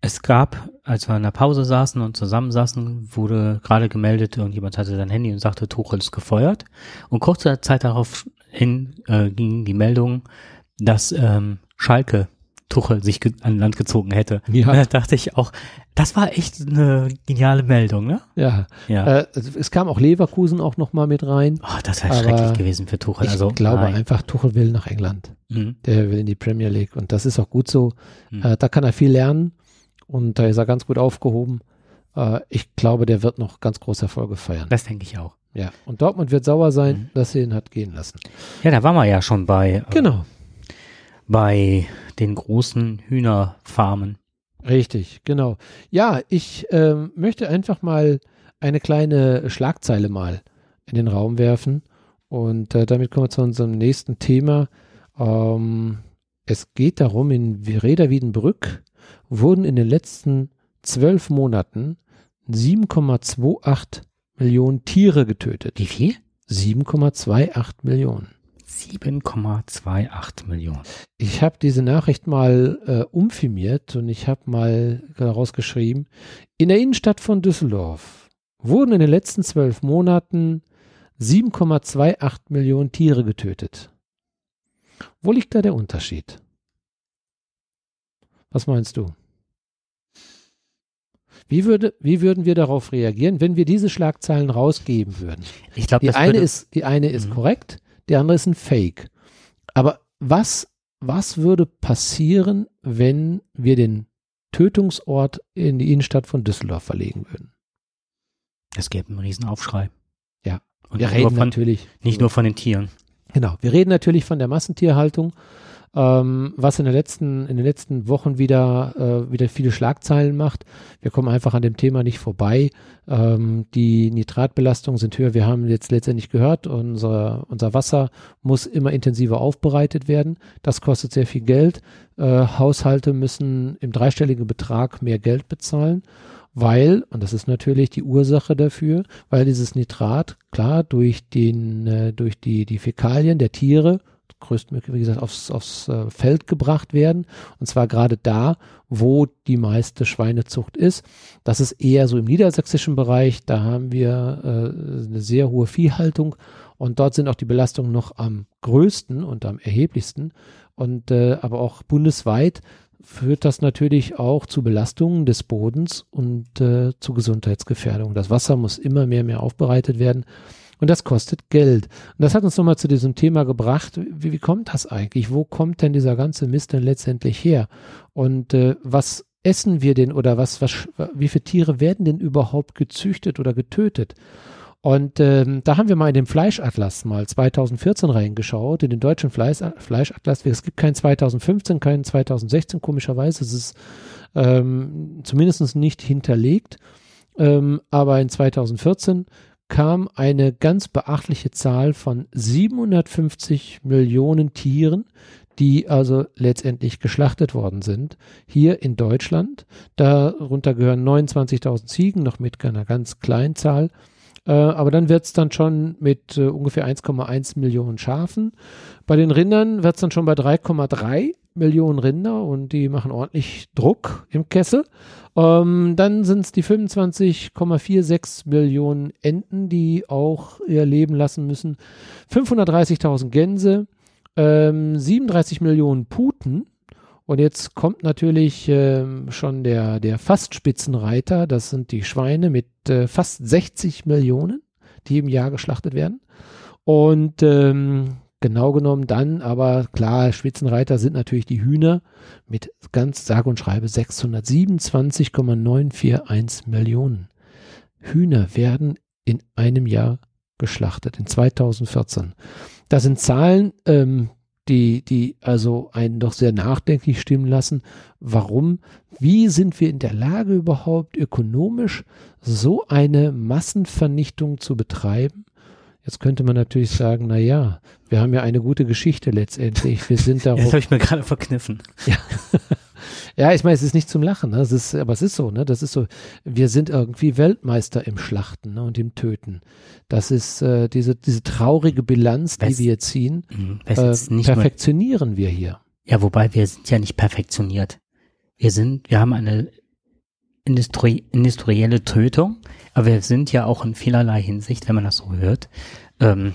S1: Es gab, als wir in der Pause saßen und zusammensaßen, wurde gerade gemeldet, irgendjemand hatte sein Handy und sagte, Tuchel ist gefeuert. Und kurze Zeit darauf hin äh, ging die Meldung, dass ähm, Schalke Tuchel sich an Land gezogen hätte. Ja. Da dachte ich auch, das war echt eine geniale Meldung, ne?
S2: Ja. ja. Äh, es kam auch Leverkusen auch noch mal mit rein.
S1: Oh, das wäre schrecklich gewesen für Tuchel.
S2: Ich
S1: also,
S2: glaube nein. einfach, Tuchel will nach England. Mhm. Der will in die Premier League und das ist auch gut so. Mhm. Äh, da kann er viel lernen und da ist er ganz gut aufgehoben. Äh, ich glaube, der wird noch ganz große Erfolge feiern.
S1: Das denke ich auch.
S2: Ja, und Dortmund wird sauer sein, mhm. dass sie ihn hat gehen lassen.
S1: Ja, da waren wir ja schon bei.
S2: Äh, genau
S1: bei den großen Hühnerfarmen.
S2: Richtig, genau. Ja, ich ähm, möchte einfach mal eine kleine Schlagzeile mal in den Raum werfen. Und äh, damit kommen wir zu unserem nächsten Thema. Ähm, es geht darum, in Reda Wiedenbrück wurden in den letzten zwölf Monaten 7,28 Millionen Tiere getötet.
S1: Wie viel?
S2: 7,28 Millionen.
S1: 7,28 Millionen.
S2: Ich habe diese Nachricht mal äh, umfirmiert und ich habe mal daraus geschrieben, in der Innenstadt von Düsseldorf wurden in den letzten zwölf Monaten 7,28 Millionen Tiere getötet. Wo liegt da der Unterschied? Was meinst du? Wie, würde, wie würden wir darauf reagieren, wenn wir diese Schlagzeilen rausgeben würden?
S1: Ich glaube,
S2: die, eine ist, die eine ist mhm. korrekt, der andere ist ein Fake. Aber was, was würde passieren, wenn wir den Tötungsort in die Innenstadt von Düsseldorf verlegen würden?
S1: Es gäbe einen Riesenaufschrei.
S2: Ja. Und wir reden
S1: von,
S2: natürlich.
S1: Nicht nur von den Tieren.
S2: Genau. Wir reden natürlich von der Massentierhaltung ähm, was in, der letzten, in den letzten Wochen wieder, äh, wieder viele Schlagzeilen macht. Wir kommen einfach an dem Thema nicht vorbei. Ähm, die Nitratbelastungen sind höher. Wir haben jetzt letztendlich gehört, unser, unser Wasser muss immer intensiver aufbereitet werden. Das kostet sehr viel Geld. Äh, Haushalte müssen im dreistelligen Betrag mehr Geld bezahlen weil, und das ist natürlich die Ursache dafür, weil dieses Nitrat, klar, durch den, äh, durch die, die Fäkalien der Tiere größtmöglich, wie gesagt, aufs, aufs äh, Feld gebracht werden. Und zwar gerade da, wo die meiste Schweinezucht ist. Das ist eher so im niedersächsischen Bereich. Da haben wir äh, eine sehr hohe Viehhaltung und dort sind auch die Belastungen noch am größten und am erheblichsten. Und äh, aber auch bundesweit führt das natürlich auch zu Belastungen des Bodens und äh, zu Gesundheitsgefährdung. Das Wasser muss immer mehr mehr aufbereitet werden. Und das kostet Geld. Und das hat uns nochmal zu diesem Thema gebracht. Wie, wie kommt das eigentlich? Wo kommt denn dieser ganze Mist denn letztendlich her? Und äh, was essen wir denn oder was, was, wie viele Tiere werden denn überhaupt gezüchtet oder getötet? Und ähm, da haben wir mal in den Fleischatlas mal 2014 reingeschaut, in den deutschen Fleisch, Fleischatlas. Es gibt keinen 2015, keinen 2016, komischerweise. Es ist ähm, zumindest nicht hinterlegt. Ähm, aber in 2014 kam eine ganz beachtliche Zahl von 750 Millionen Tieren, die also letztendlich geschlachtet worden sind, hier in Deutschland. Darunter gehören 29.000 Ziegen, noch mit einer ganz kleinen Zahl. Äh, aber dann wird es dann schon mit äh, ungefähr 1,1 Millionen Schafen. Bei den Rindern wird es dann schon bei 3,3 Millionen Rinder und die machen ordentlich Druck im Kessel. Ähm, dann sind es die 25,46 Millionen Enten, die auch ihr Leben lassen müssen. 530.000 Gänse, ähm, 37 Millionen Puten. Und jetzt kommt natürlich ähm, schon der, der Fastspitzenreiter, das sind die Schweine mit äh, fast 60 Millionen, die im Jahr geschlachtet werden. Und ähm, genau genommen dann, aber klar, Spitzenreiter sind natürlich die Hühner mit ganz sage und schreibe 627,941 Millionen. Hühner werden in einem Jahr geschlachtet, in 2014. Das sind Zahlen, ähm, die, die also einen doch sehr nachdenklich stimmen lassen, warum, wie sind wir in der Lage überhaupt ökonomisch so eine Massenvernichtung zu betreiben? Jetzt könnte man natürlich sagen, na ja, wir haben ja eine gute Geschichte letztendlich. Wir sind darauf.
S1: das habe ich mir gerade verkniffen.
S2: Ja. Ja, ich meine, es ist nicht zum Lachen, ne? es ist, aber es ist so, ne? Das ist so, wir sind irgendwie Weltmeister im Schlachten ne? und im Töten. Das ist äh, diese, diese traurige Bilanz, die wir ziehen,
S1: Mhm.
S2: äh,
S1: jetzt nicht
S2: perfektionieren wir hier.
S1: Ja, wobei wir sind ja nicht perfektioniert. Wir sind, wir haben eine Industrie, industrielle Tötung, aber wir sind ja auch in vielerlei Hinsicht, wenn man das so hört, ähm,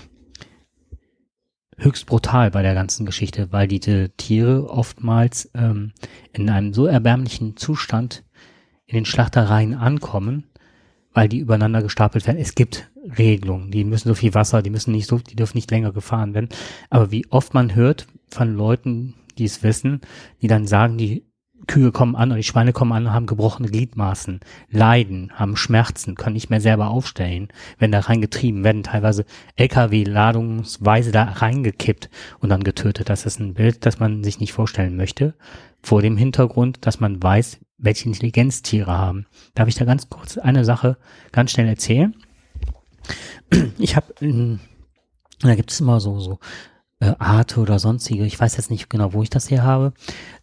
S1: höchst brutal bei der ganzen Geschichte, weil diese Tiere oftmals ähm, in einem so erbärmlichen Zustand in den Schlachtereien ankommen, weil die übereinander gestapelt werden. Es gibt Regelungen, die müssen so viel Wasser, die müssen nicht so, die dürfen nicht länger gefahren werden. Aber wie oft man hört von Leuten, die es wissen, die dann sagen, die Kühe kommen an oder die Schweine kommen an und haben gebrochene Gliedmaßen, leiden, haben Schmerzen, können nicht mehr selber aufstellen, werden da reingetrieben, werden teilweise LKW-ladungsweise da reingekippt und dann getötet. Das ist ein Bild, das man sich nicht vorstellen möchte, vor dem Hintergrund, dass man weiß, welche Intelligenz Tiere haben. Darf ich da ganz kurz eine Sache ganz schnell erzählen? Ich habe, da gibt es immer so, so äh, Arte oder sonstige, ich weiß jetzt nicht genau, wo ich das hier habe,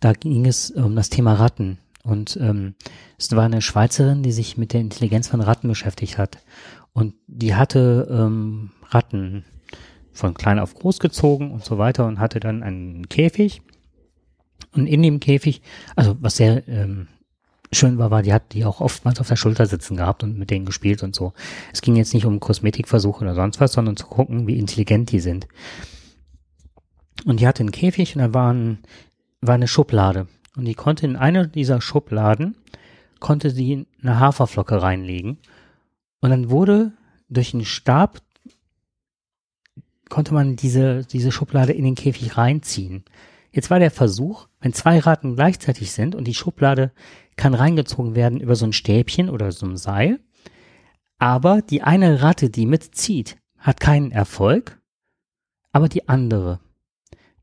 S1: da ging es um das Thema Ratten. Und ähm, es war eine Schweizerin, die sich mit der Intelligenz von Ratten beschäftigt hat. Und die hatte ähm, Ratten von klein auf groß gezogen und so weiter und hatte dann einen Käfig. Und in dem Käfig, also was sehr ähm, schön war, war, die hat die auch oftmals auf der Schulter sitzen gehabt und mit denen gespielt und so. Es ging jetzt nicht um Kosmetikversuche oder sonst was, sondern zu gucken, wie intelligent die sind. Und die hatte einen Käfig und da war, ein, war eine Schublade. Und die konnte in eine dieser Schubladen, konnte sie eine Haferflocke reinlegen. Und dann wurde durch einen Stab, konnte man diese, diese Schublade in den Käfig reinziehen. Jetzt war der Versuch, wenn zwei Ratten gleichzeitig sind und die Schublade kann reingezogen werden über so ein Stäbchen oder so ein Seil, aber die eine Ratte, die mitzieht, hat keinen Erfolg, aber die andere.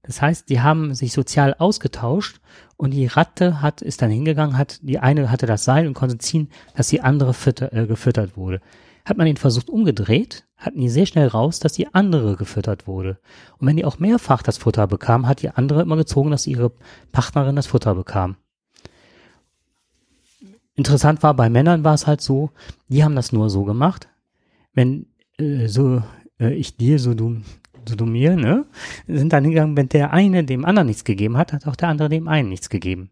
S1: Das heißt, die haben sich sozial ausgetauscht und die Ratte hat, ist dann hingegangen, hat, die eine hatte das Seil und konnte ziehen, dass die andere fütter, äh, gefüttert wurde. Hat man den versucht umgedreht, hatten die sehr schnell raus, dass die andere gefüttert wurde. Und wenn die auch mehrfach das Futter bekam, hat die andere immer gezogen, dass ihre Partnerin das Futter bekam. Interessant war, bei Männern war es halt so, die haben das nur so gemacht, wenn äh, so äh, ich dir, so du, so du mir, ne, sind dann hingegangen, wenn der eine dem anderen nichts gegeben hat, hat auch der andere dem einen nichts gegeben.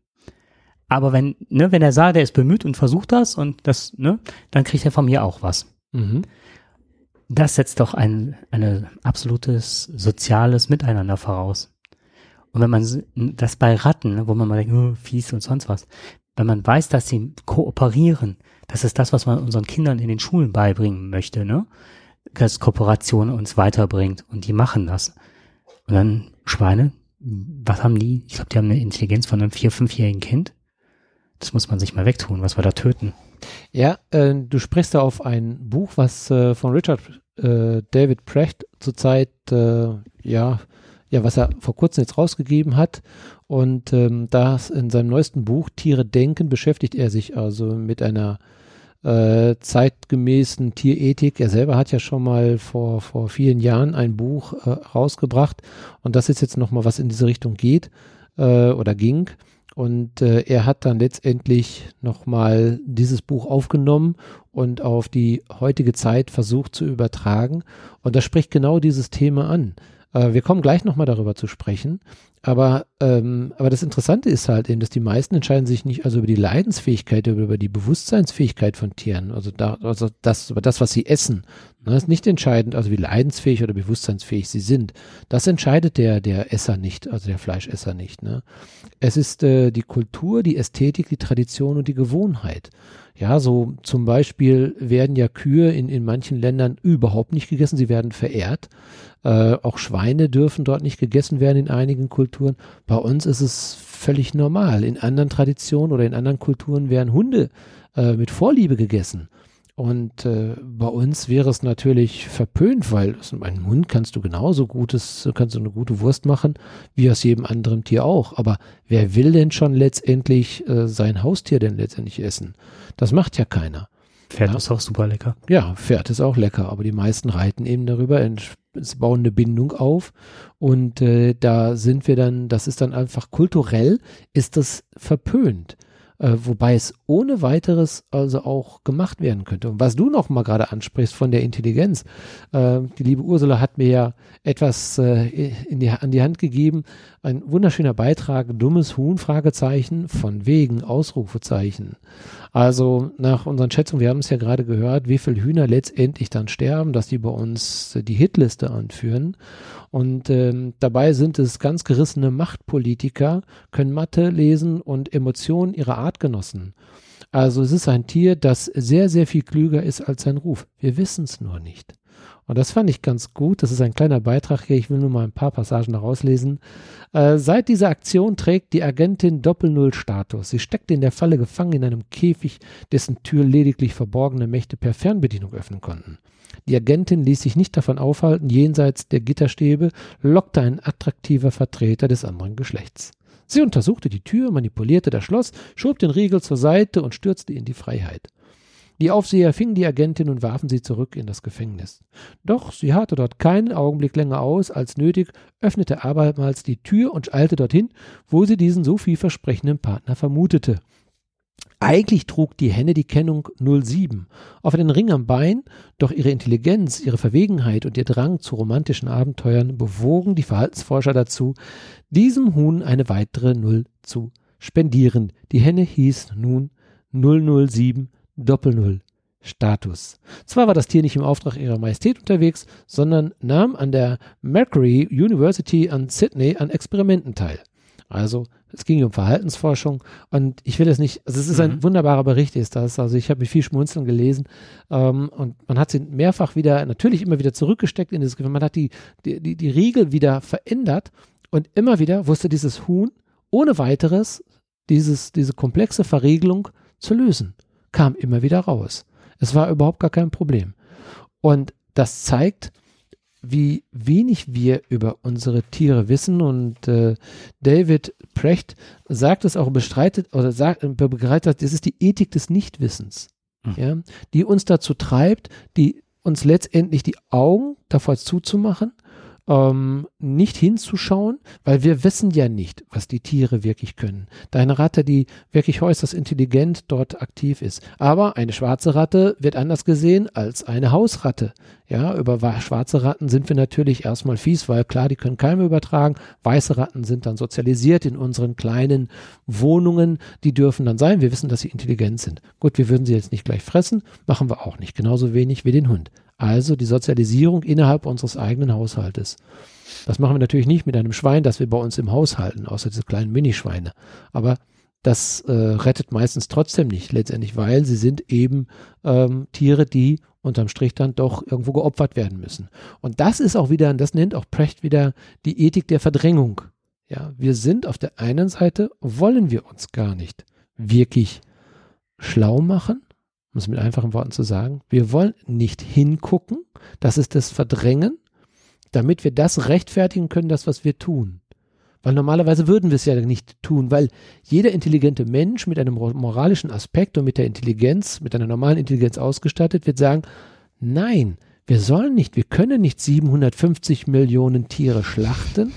S1: Aber wenn, ne, wenn er sah, der ist bemüht und versucht das und das, ne, dann kriegt er von mir auch was.
S2: Mhm.
S1: Das setzt doch ein eine absolutes soziales Miteinander voraus. Und wenn man das bei Ratten, ne, wo man mal denkt, oh, fies und sonst was, wenn man weiß, dass sie kooperieren, das ist das, was man unseren Kindern in den Schulen beibringen möchte, ne? Dass Kooperation uns weiterbringt und die machen das. Und dann Schweine, was haben die? Ich glaube, die haben eine Intelligenz von einem vier-, fünfjährigen Kind. Das muss man sich mal wegtun, was wir da töten.
S2: Ja, äh, du sprichst da auf ein Buch, was äh, von Richard äh, David Precht zurzeit, äh, ja, ja, was er vor kurzem jetzt rausgegeben hat. Und ähm, das in seinem neuesten Buch Tiere denken beschäftigt er sich also mit einer äh, zeitgemäßen Tierethik. Er selber hat ja schon mal vor, vor vielen Jahren ein Buch äh, rausgebracht und das ist jetzt nochmal, was in diese Richtung geht äh, oder ging. Und äh, er hat dann letztendlich nochmal dieses Buch aufgenommen und auf die heutige Zeit versucht zu übertragen. Und das spricht genau dieses Thema an. Äh, wir kommen gleich nochmal darüber zu sprechen. Aber, ähm, aber das Interessante ist halt eben, dass die meisten entscheiden sich nicht also über die Leidensfähigkeit, aber über die Bewusstseinsfähigkeit von Tieren. Also, da, also das, über das, was sie essen. Das ist nicht entscheidend, also wie leidensfähig oder bewusstseinsfähig sie sind. Das entscheidet der, der Esser nicht, also der Fleischesser nicht. Ne? Es ist äh, die Kultur, die Ästhetik, die Tradition und die Gewohnheit. Ja, so zum Beispiel werden ja Kühe in, in manchen Ländern überhaupt nicht gegessen, sie werden verehrt. Äh, auch Schweine dürfen dort nicht gegessen werden in einigen Kulturen. Bei uns ist es völlig normal. In anderen Traditionen oder in anderen Kulturen werden Hunde äh, mit Vorliebe gegessen. Und äh, bei uns wäre es natürlich verpönt, weil aus einem Hund kannst du genauso gutes, kannst du eine gute Wurst machen, wie aus jedem anderen Tier auch. Aber wer will denn schon letztendlich äh, sein Haustier denn letztendlich essen? Das macht ja keiner.
S1: Pferd ja. ist auch super lecker.
S2: Ja, Pferd ist auch lecker, aber die meisten reiten eben darüber, bauen eine Bindung auf und äh, da sind wir dann, das ist dann einfach kulturell, ist das verpönt äh, wobei es ohne weiteres also auch gemacht werden könnte. Und was du noch mal gerade ansprichst von der Intelligenz, äh, die liebe Ursula hat mir ja etwas äh, die, an die Hand gegeben, ein wunderschöner Beitrag, dummes Huhn, Fragezeichen, von wegen, Ausrufezeichen. Also nach unseren Schätzungen, wir haben es ja gerade gehört, wie viele Hühner letztendlich dann sterben, dass die bei uns die Hitliste anführen. Und ähm, dabei sind es ganz gerissene Machtpolitiker, können Mathe lesen und Emotionen ihrer Artgenossen. Also es ist ein Tier, das sehr, sehr viel klüger ist als sein Ruf. Wir wissen es nur nicht. Und das fand ich ganz gut. Das ist ein kleiner Beitrag hier. Ich will nur mal ein paar Passagen daraus lesen. Äh, seit dieser Aktion trägt die Agentin Doppel-Null-Status. Sie steckt in der Falle gefangen in einem Käfig, dessen Tür lediglich verborgene Mächte per Fernbedienung öffnen konnten. Die Agentin ließ sich nicht davon aufhalten, jenseits der Gitterstäbe lockte ein attraktiver Vertreter des anderen Geschlechts. Sie untersuchte die Tür, manipulierte das Schloss, schob den Riegel zur Seite und stürzte in die Freiheit. Die Aufseher fingen die Agentin und warfen sie zurück in das Gefängnis. Doch sie harrte dort keinen Augenblick länger aus als nötig, öffnete abermals die Tür und eilte dorthin, wo sie diesen so vielversprechenden Partner vermutete. Eigentlich trug die Henne die Kennung 07 auf einen Ring am Bein, doch ihre Intelligenz, ihre Verwegenheit und ihr Drang zu romantischen Abenteuern bewogen die Verhaltensforscher dazu, diesem Huhn eine weitere Null zu spendieren. Die Henne hieß nun 007 Doppel-Null Status. Zwar war das Tier nicht im Auftrag ihrer Majestät unterwegs, sondern nahm an der Mercury University an Sydney an Experimenten teil. Also es ging um Verhaltensforschung und ich will es nicht, also es ist ein mhm. wunderbarer Bericht, ist das. Also ich habe mit viel Schmunzeln gelesen ähm, und man hat sie mehrfach wieder, natürlich immer wieder zurückgesteckt in dieses Gefühl, man hat die, die, die, die Riegel wieder verändert und immer wieder wusste dieses Huhn ohne weiteres dieses, diese komplexe Verriegelung zu lösen. Kam immer wieder raus. Es war überhaupt gar kein Problem. Und das zeigt, wie wenig wir über unsere Tiere wissen. Und äh, David Precht sagt es auch, bestreitet oder sagt, begreift, das ist die Ethik des Nichtwissens, mhm. ja, die uns dazu treibt, die uns letztendlich die Augen davor zuzumachen ähm, nicht hinzuschauen, weil wir wissen ja nicht, was die Tiere wirklich können. Deine Ratte, die wirklich äußerst intelligent dort aktiv ist. Aber eine schwarze Ratte wird anders gesehen als eine Hausratte. Ja, über schwarze Ratten sind wir natürlich erstmal fies, weil klar, die können Keime übertragen. Weiße Ratten sind dann sozialisiert in unseren kleinen Wohnungen. Die dürfen dann sein. Wir wissen, dass sie intelligent sind. Gut, wir würden sie jetzt nicht gleich fressen, machen wir auch nicht. Genauso wenig wie den Hund. Also die Sozialisierung innerhalb unseres eigenen Haushaltes. Das machen wir natürlich nicht mit einem Schwein, das wir bei uns im Haus halten, außer diese kleinen Minischweine. Aber das äh, rettet meistens trotzdem nicht, letztendlich, weil sie sind eben ähm, Tiere, die unterm Strich dann doch irgendwo geopfert werden müssen. Und das ist auch wieder, das nennt auch Precht wieder die Ethik der Verdrängung. Ja, wir sind auf der einen Seite, wollen wir uns gar nicht wirklich schlau machen, um es mit einfachen Worten zu sagen, wir wollen nicht hingucken, das ist das Verdrängen, damit wir das rechtfertigen können, das, was wir tun. Weil normalerweise würden wir es ja nicht tun, weil jeder intelligente Mensch mit einem moralischen Aspekt und mit der Intelligenz, mit einer normalen Intelligenz ausgestattet, wird sagen, nein, wir sollen nicht, wir können nicht 750 Millionen Tiere schlachten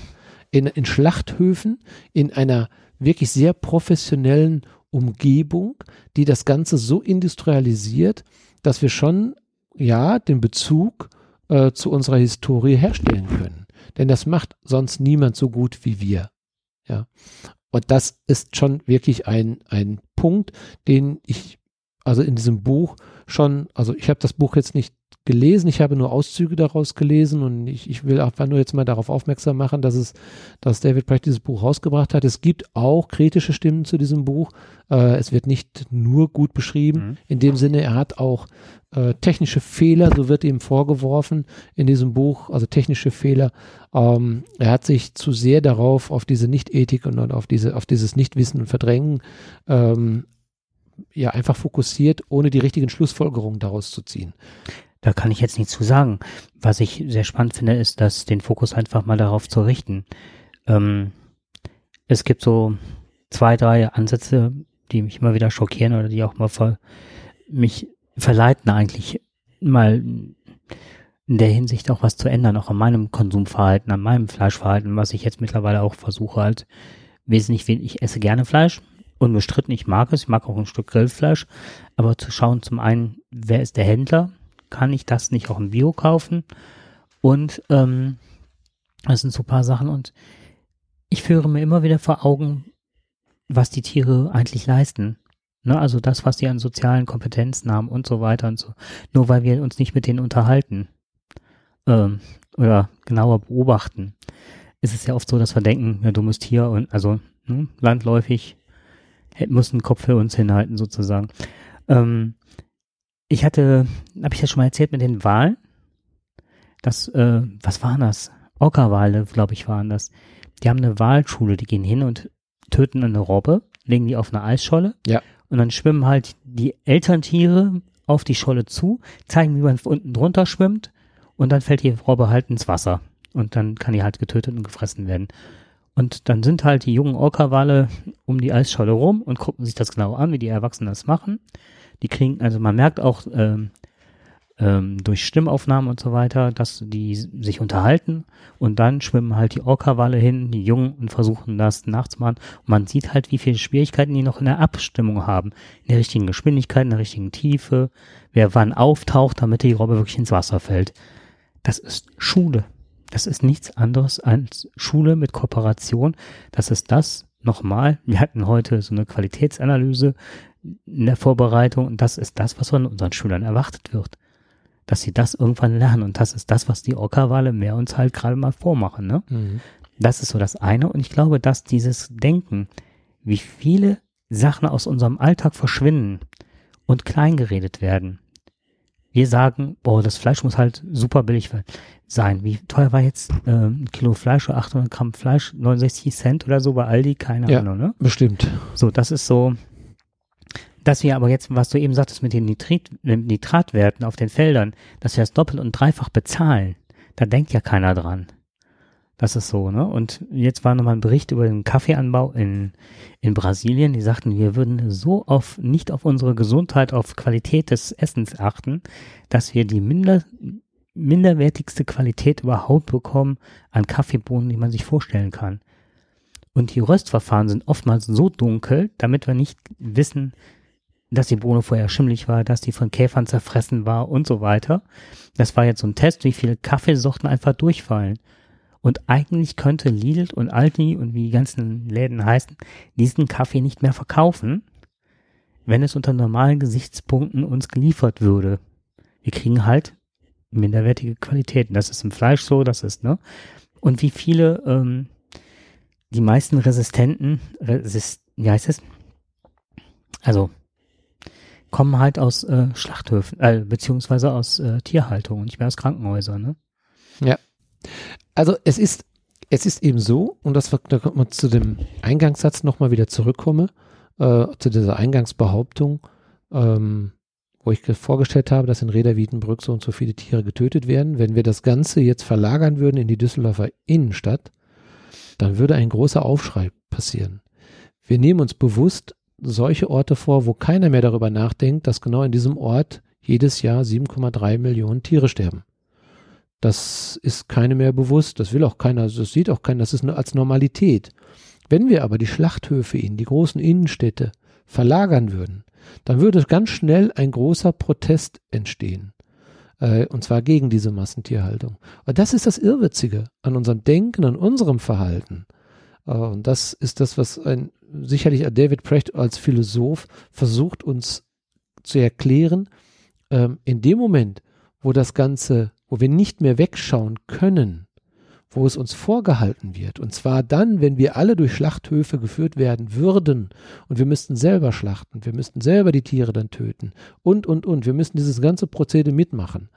S2: in, in Schlachthöfen, in einer wirklich sehr professionellen Umgebung, die das Ganze so industrialisiert, dass wir schon ja den Bezug äh, zu unserer Historie herstellen können. Denn das macht sonst niemand so gut wie wir. Ja. Und das ist schon wirklich ein, ein Punkt, den ich also in diesem Buch schon, also ich habe das Buch jetzt nicht gelesen, ich habe nur Auszüge daraus gelesen und ich, ich will einfach nur jetzt mal darauf aufmerksam machen, dass es, dass David Brecht dieses Buch rausgebracht hat. Es gibt auch kritische Stimmen zu diesem Buch. Äh, es wird nicht nur gut beschrieben. Mhm. In dem Sinne, er hat auch äh, technische Fehler, so wird ihm vorgeworfen in diesem Buch, also technische Fehler. Ähm, er hat sich zu sehr darauf, auf diese Nichtethik und auf diese, auf dieses Nichtwissen und Verdrängen ähm, ja einfach fokussiert, ohne die richtigen Schlussfolgerungen daraus zu ziehen.
S1: Da kann ich jetzt nichts zu sagen. Was ich sehr spannend finde, ist, dass den Fokus einfach mal darauf zu richten. Ähm, es gibt so zwei, drei Ansätze, die mich immer wieder schockieren oder die auch mal ver mich verleiten eigentlich mal in der Hinsicht auch was zu ändern, auch an meinem Konsumverhalten, an meinem Fleischverhalten, was ich jetzt mittlerweile auch versuche halt wesentlich wenig. Ich esse gerne Fleisch, unbestritten, ich mag es, ich mag auch ein Stück Grillfleisch, aber zu schauen zum einen, wer ist der Händler, kann ich das nicht auch im Bio kaufen? Und ähm, das sind so ein paar Sachen. Und ich führe mir immer wieder vor Augen, was die Tiere eigentlich leisten. Ne, also das, was die an sozialen Kompetenzen haben und so weiter und so. Nur weil wir uns nicht mit denen unterhalten ähm, oder genauer beobachten, ist es ja oft so, dass wir denken, ja, dummes Tier und also ne, landläufig muss ein Kopf für uns hinhalten sozusagen. Ähm, ich hatte, habe ich ja schon mal erzählt mit den Wahlen? Das, äh, was waren das? Ockerwale, glaube ich, waren das. Die haben eine Wahlschule, die gehen hin und töten eine Robbe, legen die auf eine Eisscholle.
S2: Ja.
S1: Und dann schwimmen halt die Elterntiere auf die Scholle zu, zeigen, wie man unten drunter schwimmt. Und dann fällt die Robbe halt ins Wasser. Und dann kann die halt getötet und gefressen werden. Und dann sind halt die jungen Orca-Wale um die Eisscholle rum und gucken sich das genau an, wie die Erwachsenen das machen. Die kriegen, also man merkt auch ähm, ähm, durch Stimmaufnahmen und so weiter, dass die sich unterhalten und dann schwimmen halt die Orca-Wale hin, die Jungen und versuchen das nachzumachen. Und man sieht halt, wie viele Schwierigkeiten die noch in der Abstimmung haben. In der richtigen Geschwindigkeit, in der richtigen Tiefe, wer wann auftaucht, damit die Robbe wirklich ins Wasser fällt. Das ist Schule. Das ist nichts anderes als Schule mit Kooperation. Das ist das, nochmal, wir hatten heute so eine Qualitätsanalyse in der Vorbereitung und das ist das, was von unseren Schülern erwartet wird. Dass sie das irgendwann lernen und das ist das, was die Orca-Wale mehr uns halt gerade mal vormachen. Ne? Mhm. Das ist so das eine und ich glaube, dass dieses Denken, wie viele Sachen aus unserem Alltag verschwinden und kleingeredet werden. Wir sagen, boah, das Fleisch muss halt super billig sein. Wie teuer war jetzt äh, ein Kilo Fleisch oder 800 Gramm Fleisch? 69 Cent oder so bei Aldi? Keine ja, Ahnung, ne?
S2: bestimmt.
S1: So, das ist so, dass wir aber jetzt, was du eben sagtest mit den Nitrit, Nitratwerten auf den Feldern, dass wir das doppelt und dreifach bezahlen, da denkt ja keiner dran. Das ist so, ne? Und jetzt war nochmal ein Bericht über den Kaffeeanbau in, in Brasilien. Die sagten, wir würden so auf, nicht auf unsere Gesundheit, auf Qualität des Essens achten, dass wir die minder, minderwertigste Qualität überhaupt bekommen an Kaffeebohnen, die man sich vorstellen kann. Und die Röstverfahren sind oftmals so dunkel, damit wir nicht wissen, dass die Bohne vorher schimmlig war, dass die von Käfern zerfressen war und so weiter. Das war jetzt so ein Test, wie viele Kaffeesorten einfach durchfallen. Und eigentlich könnte Lidl und Aldi und wie die ganzen Läden heißen, diesen Kaffee nicht mehr verkaufen, wenn es unter normalen Gesichtspunkten uns geliefert würde. Wir kriegen halt minderwertige Qualitäten. Das ist im Fleisch so, das ist, ne? Und wie viele, ähm, die meisten Resistenten, resist, wie heißt es? Also, kommen halt aus äh, Schlachthöfen, äh, beziehungsweise aus äh, Tierhaltung und nicht mehr aus Krankenhäusern, ne?
S2: Ja. Also es ist, es ist eben so, und das da kommt man zu dem Eingangssatz nochmal wieder zurückkomme, äh, zu dieser Eingangsbehauptung, ähm, wo ich vorgestellt habe, dass in Reda Wiedenbrück so und so viele Tiere getötet werden. Wenn wir das Ganze jetzt verlagern würden in die Düsseldorfer Innenstadt, dann würde ein großer Aufschrei passieren. Wir nehmen uns bewusst solche Orte vor, wo keiner mehr darüber nachdenkt, dass genau in diesem Ort jedes Jahr 7,3 Millionen Tiere sterben. Das ist keinem mehr bewusst, das will auch keiner, das sieht auch keiner, das ist als Normalität. Wenn wir aber die Schlachthöfe in die großen Innenstädte verlagern würden, dann würde ganz schnell ein großer Protest entstehen. Äh, und zwar gegen diese Massentierhaltung. Und das ist das Irrwitzige an unserem Denken, an unserem Verhalten. Äh, und das ist das, was ein, sicherlich David Precht als Philosoph versucht uns zu erklären. Ähm, in dem Moment, wo das Ganze wo wir nicht mehr wegschauen können, wo es uns vorgehalten wird. Und zwar dann, wenn wir alle durch Schlachthöfe geführt werden würden und wir müssten selber schlachten, wir müssten selber die Tiere dann töten und, und, und. Wir müssten dieses ganze Prozedere mitmachen.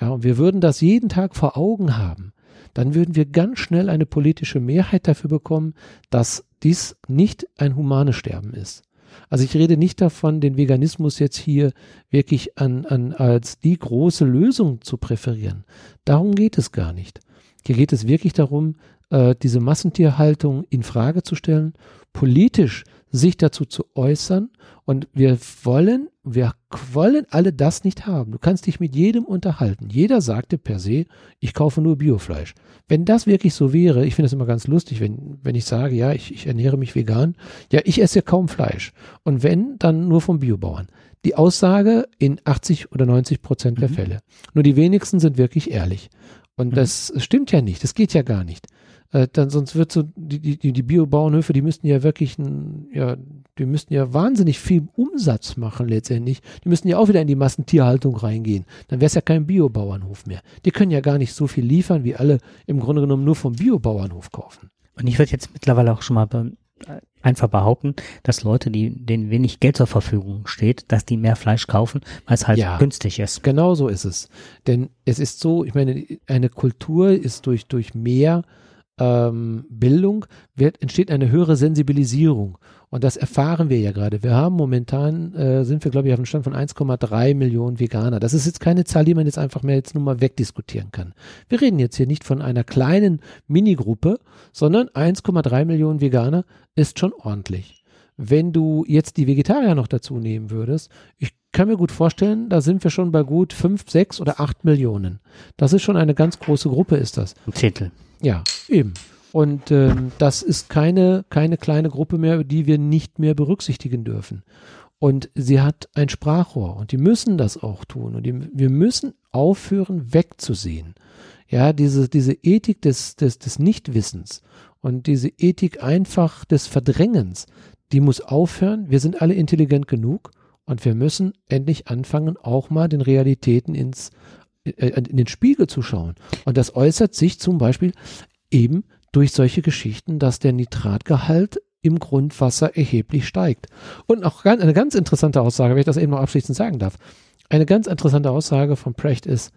S2: Ja, und wir würden das jeden Tag vor Augen haben. Dann würden wir ganz schnell eine politische Mehrheit dafür bekommen, dass dies nicht ein humanes Sterben ist. Also ich rede nicht davon, den Veganismus jetzt hier wirklich an, an, als die große Lösung zu präferieren. Darum geht es gar nicht. Hier geht es wirklich darum, äh, diese Massentierhaltung in Frage zu stellen, politisch sich dazu zu äußern und wir wollen, wir wollen alle das nicht haben. Du kannst dich mit jedem unterhalten. Jeder sagte per se, ich kaufe nur Biofleisch. Wenn das wirklich so wäre, ich finde das immer ganz lustig, wenn, wenn ich sage, ja, ich, ich ernähre mich vegan, ja, ich esse kaum Fleisch. Und wenn, dann nur vom Biobauern. Die Aussage in 80 oder 90 Prozent der mhm. Fälle. Nur die wenigsten sind wirklich ehrlich. Und mhm. das stimmt ja nicht, das geht ja gar nicht. Äh, dann sonst wird so, die, die, die Biobauernhöfe, die müssten ja wirklich, ein, ja, die müssten ja wahnsinnig viel Umsatz machen letztendlich. Die müssten ja auch wieder in die Massentierhaltung reingehen. Dann wäre es ja kein Biobauernhof mehr. Die können ja gar nicht so viel liefern, wie alle im Grunde genommen nur vom Biobauernhof kaufen.
S1: Und ich würde jetzt mittlerweile auch schon mal einfach behaupten, dass Leute, die denen wenig Geld zur Verfügung steht, dass die mehr Fleisch kaufen, weil es halt ja, günstig ist.
S2: Genau so ist es. Denn es ist so, ich meine, eine Kultur ist durch, durch mehr ähm, Bildung wird, entsteht eine höhere Sensibilisierung. Und das erfahren wir ja gerade. Wir haben momentan, äh, sind wir glaube ich auf dem Stand von 1,3 Millionen Veganer. Das ist jetzt keine Zahl, die man jetzt einfach mehr jetzt nur mal wegdiskutieren kann. Wir reden jetzt hier nicht von einer kleinen Minigruppe, sondern 1,3 Millionen Veganer ist schon ordentlich. Wenn du jetzt die Vegetarier noch dazu nehmen würdest, ich kann mir gut vorstellen, da sind wir schon bei gut 5, 6 oder 8 Millionen. Das ist schon eine ganz große Gruppe, ist das.
S1: Ein Zehntel.
S2: Ja, eben. Und ähm, das ist keine, keine kleine Gruppe mehr, die wir nicht mehr berücksichtigen dürfen. Und sie hat ein Sprachrohr und die müssen das auch tun. Und die, wir müssen aufhören, wegzusehen. Ja, diese, diese Ethik des, des, des Nichtwissens und diese Ethik einfach des Verdrängens, die muss aufhören. Wir sind alle intelligent genug und wir müssen endlich anfangen, auch mal den Realitäten ins in den Spiegel zu schauen. Und das äußert sich zum Beispiel eben durch solche Geschichten, dass der Nitratgehalt im Grundwasser erheblich steigt. Und auch eine ganz interessante Aussage, wenn ich das eben noch abschließend sagen darf. Eine ganz interessante Aussage von Precht ist,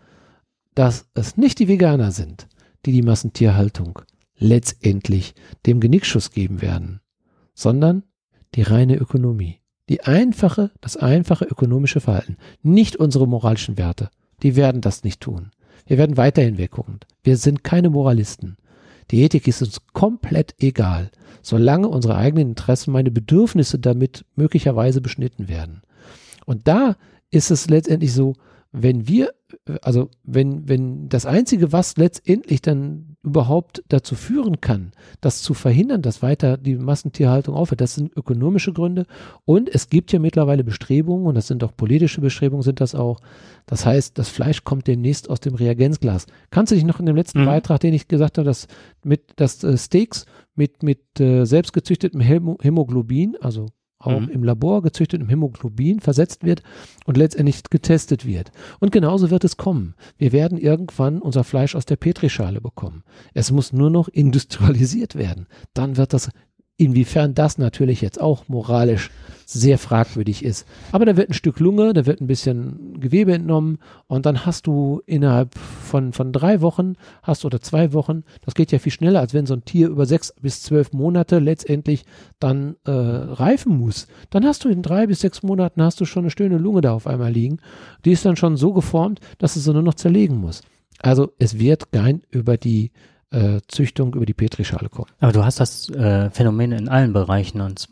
S2: dass es nicht die Veganer sind, die die Massentierhaltung letztendlich dem Genickschuss geben werden, sondern die reine Ökonomie. Die einfache, das einfache ökonomische Verhalten, nicht unsere moralischen Werte. Die werden das nicht tun. Wir werden weiterhin weggucken. Wir sind keine Moralisten. Die Ethik ist uns komplett egal, solange unsere eigenen Interessen, meine Bedürfnisse damit möglicherweise beschnitten werden. Und da ist es letztendlich so, wenn wir, also wenn, wenn das Einzige, was letztendlich dann überhaupt dazu führen kann, das zu verhindern, dass weiter die Massentierhaltung aufhört, das sind ökonomische Gründe. Und es gibt ja mittlerweile Bestrebungen, und das sind auch politische Bestrebungen, sind das auch. Das heißt, das Fleisch kommt demnächst aus dem Reagenzglas. Kannst du dich noch in dem letzten mhm. Beitrag, den ich gesagt habe, dass mit, dass äh, Steaks mit, mit äh, selbstgezüchtetem Hämoglobin, also auch mhm. im Labor gezüchtetem Hämoglobin versetzt wird und letztendlich getestet wird. Und genauso wird es kommen. Wir werden irgendwann unser Fleisch aus der Petrischale bekommen. Es muss nur noch industrialisiert werden. Dann wird das Inwiefern das natürlich jetzt auch moralisch sehr fragwürdig ist. Aber da wird ein Stück Lunge, da wird ein bisschen Gewebe entnommen und dann hast du innerhalb von, von drei Wochen, hast du oder zwei Wochen, das geht ja viel schneller, als wenn so ein Tier über sechs bis zwölf Monate letztendlich dann äh, reifen muss. Dann hast du in drei bis sechs Monaten hast du schon eine schöne Lunge da auf einmal liegen. Die ist dann schon so geformt, dass es so nur noch zerlegen muss. Also es wird kein über die äh, Züchtung über die Petrischale kommen.
S1: Aber du hast das äh, Phänomen in allen Bereichen und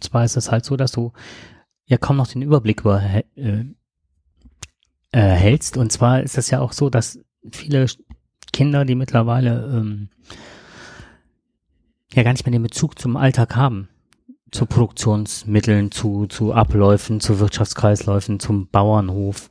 S1: zwar ist es halt so, dass du ja kaum noch den Überblick über äh, äh, hältst und zwar ist es ja auch so, dass viele Kinder, die mittlerweile ähm, ja gar nicht mehr den Bezug zum Alltag haben, zu Produktionsmitteln, zu, zu Abläufen, zu Wirtschaftskreisläufen, zum Bauernhof.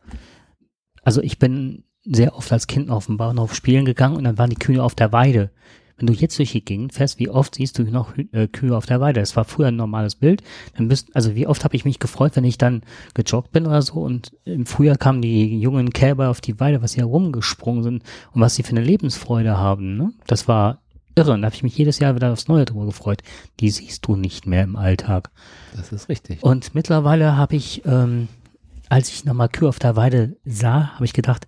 S1: Also ich bin sehr oft als Kind auf dem Bauernhof spielen gegangen und dann waren die Kühe auf der Weide. Wenn du jetzt durch die Gegend fährst, wie oft siehst du noch äh, Kühe auf der Weide? Das war früher ein normales Bild. Dann bist, also wie oft habe ich mich gefreut, wenn ich dann gejoggt bin oder so und im Frühjahr kamen die jungen Kälber auf die Weide, was sie herumgesprungen sind und was sie für eine Lebensfreude haben. Ne? Das war irre. Und da habe ich mich jedes Jahr wieder aufs Neue drüber gefreut. Die siehst du nicht mehr im Alltag.
S2: Das ist richtig.
S1: Und mittlerweile habe ich, ähm, als ich nochmal Kühe auf der Weide sah, habe ich gedacht,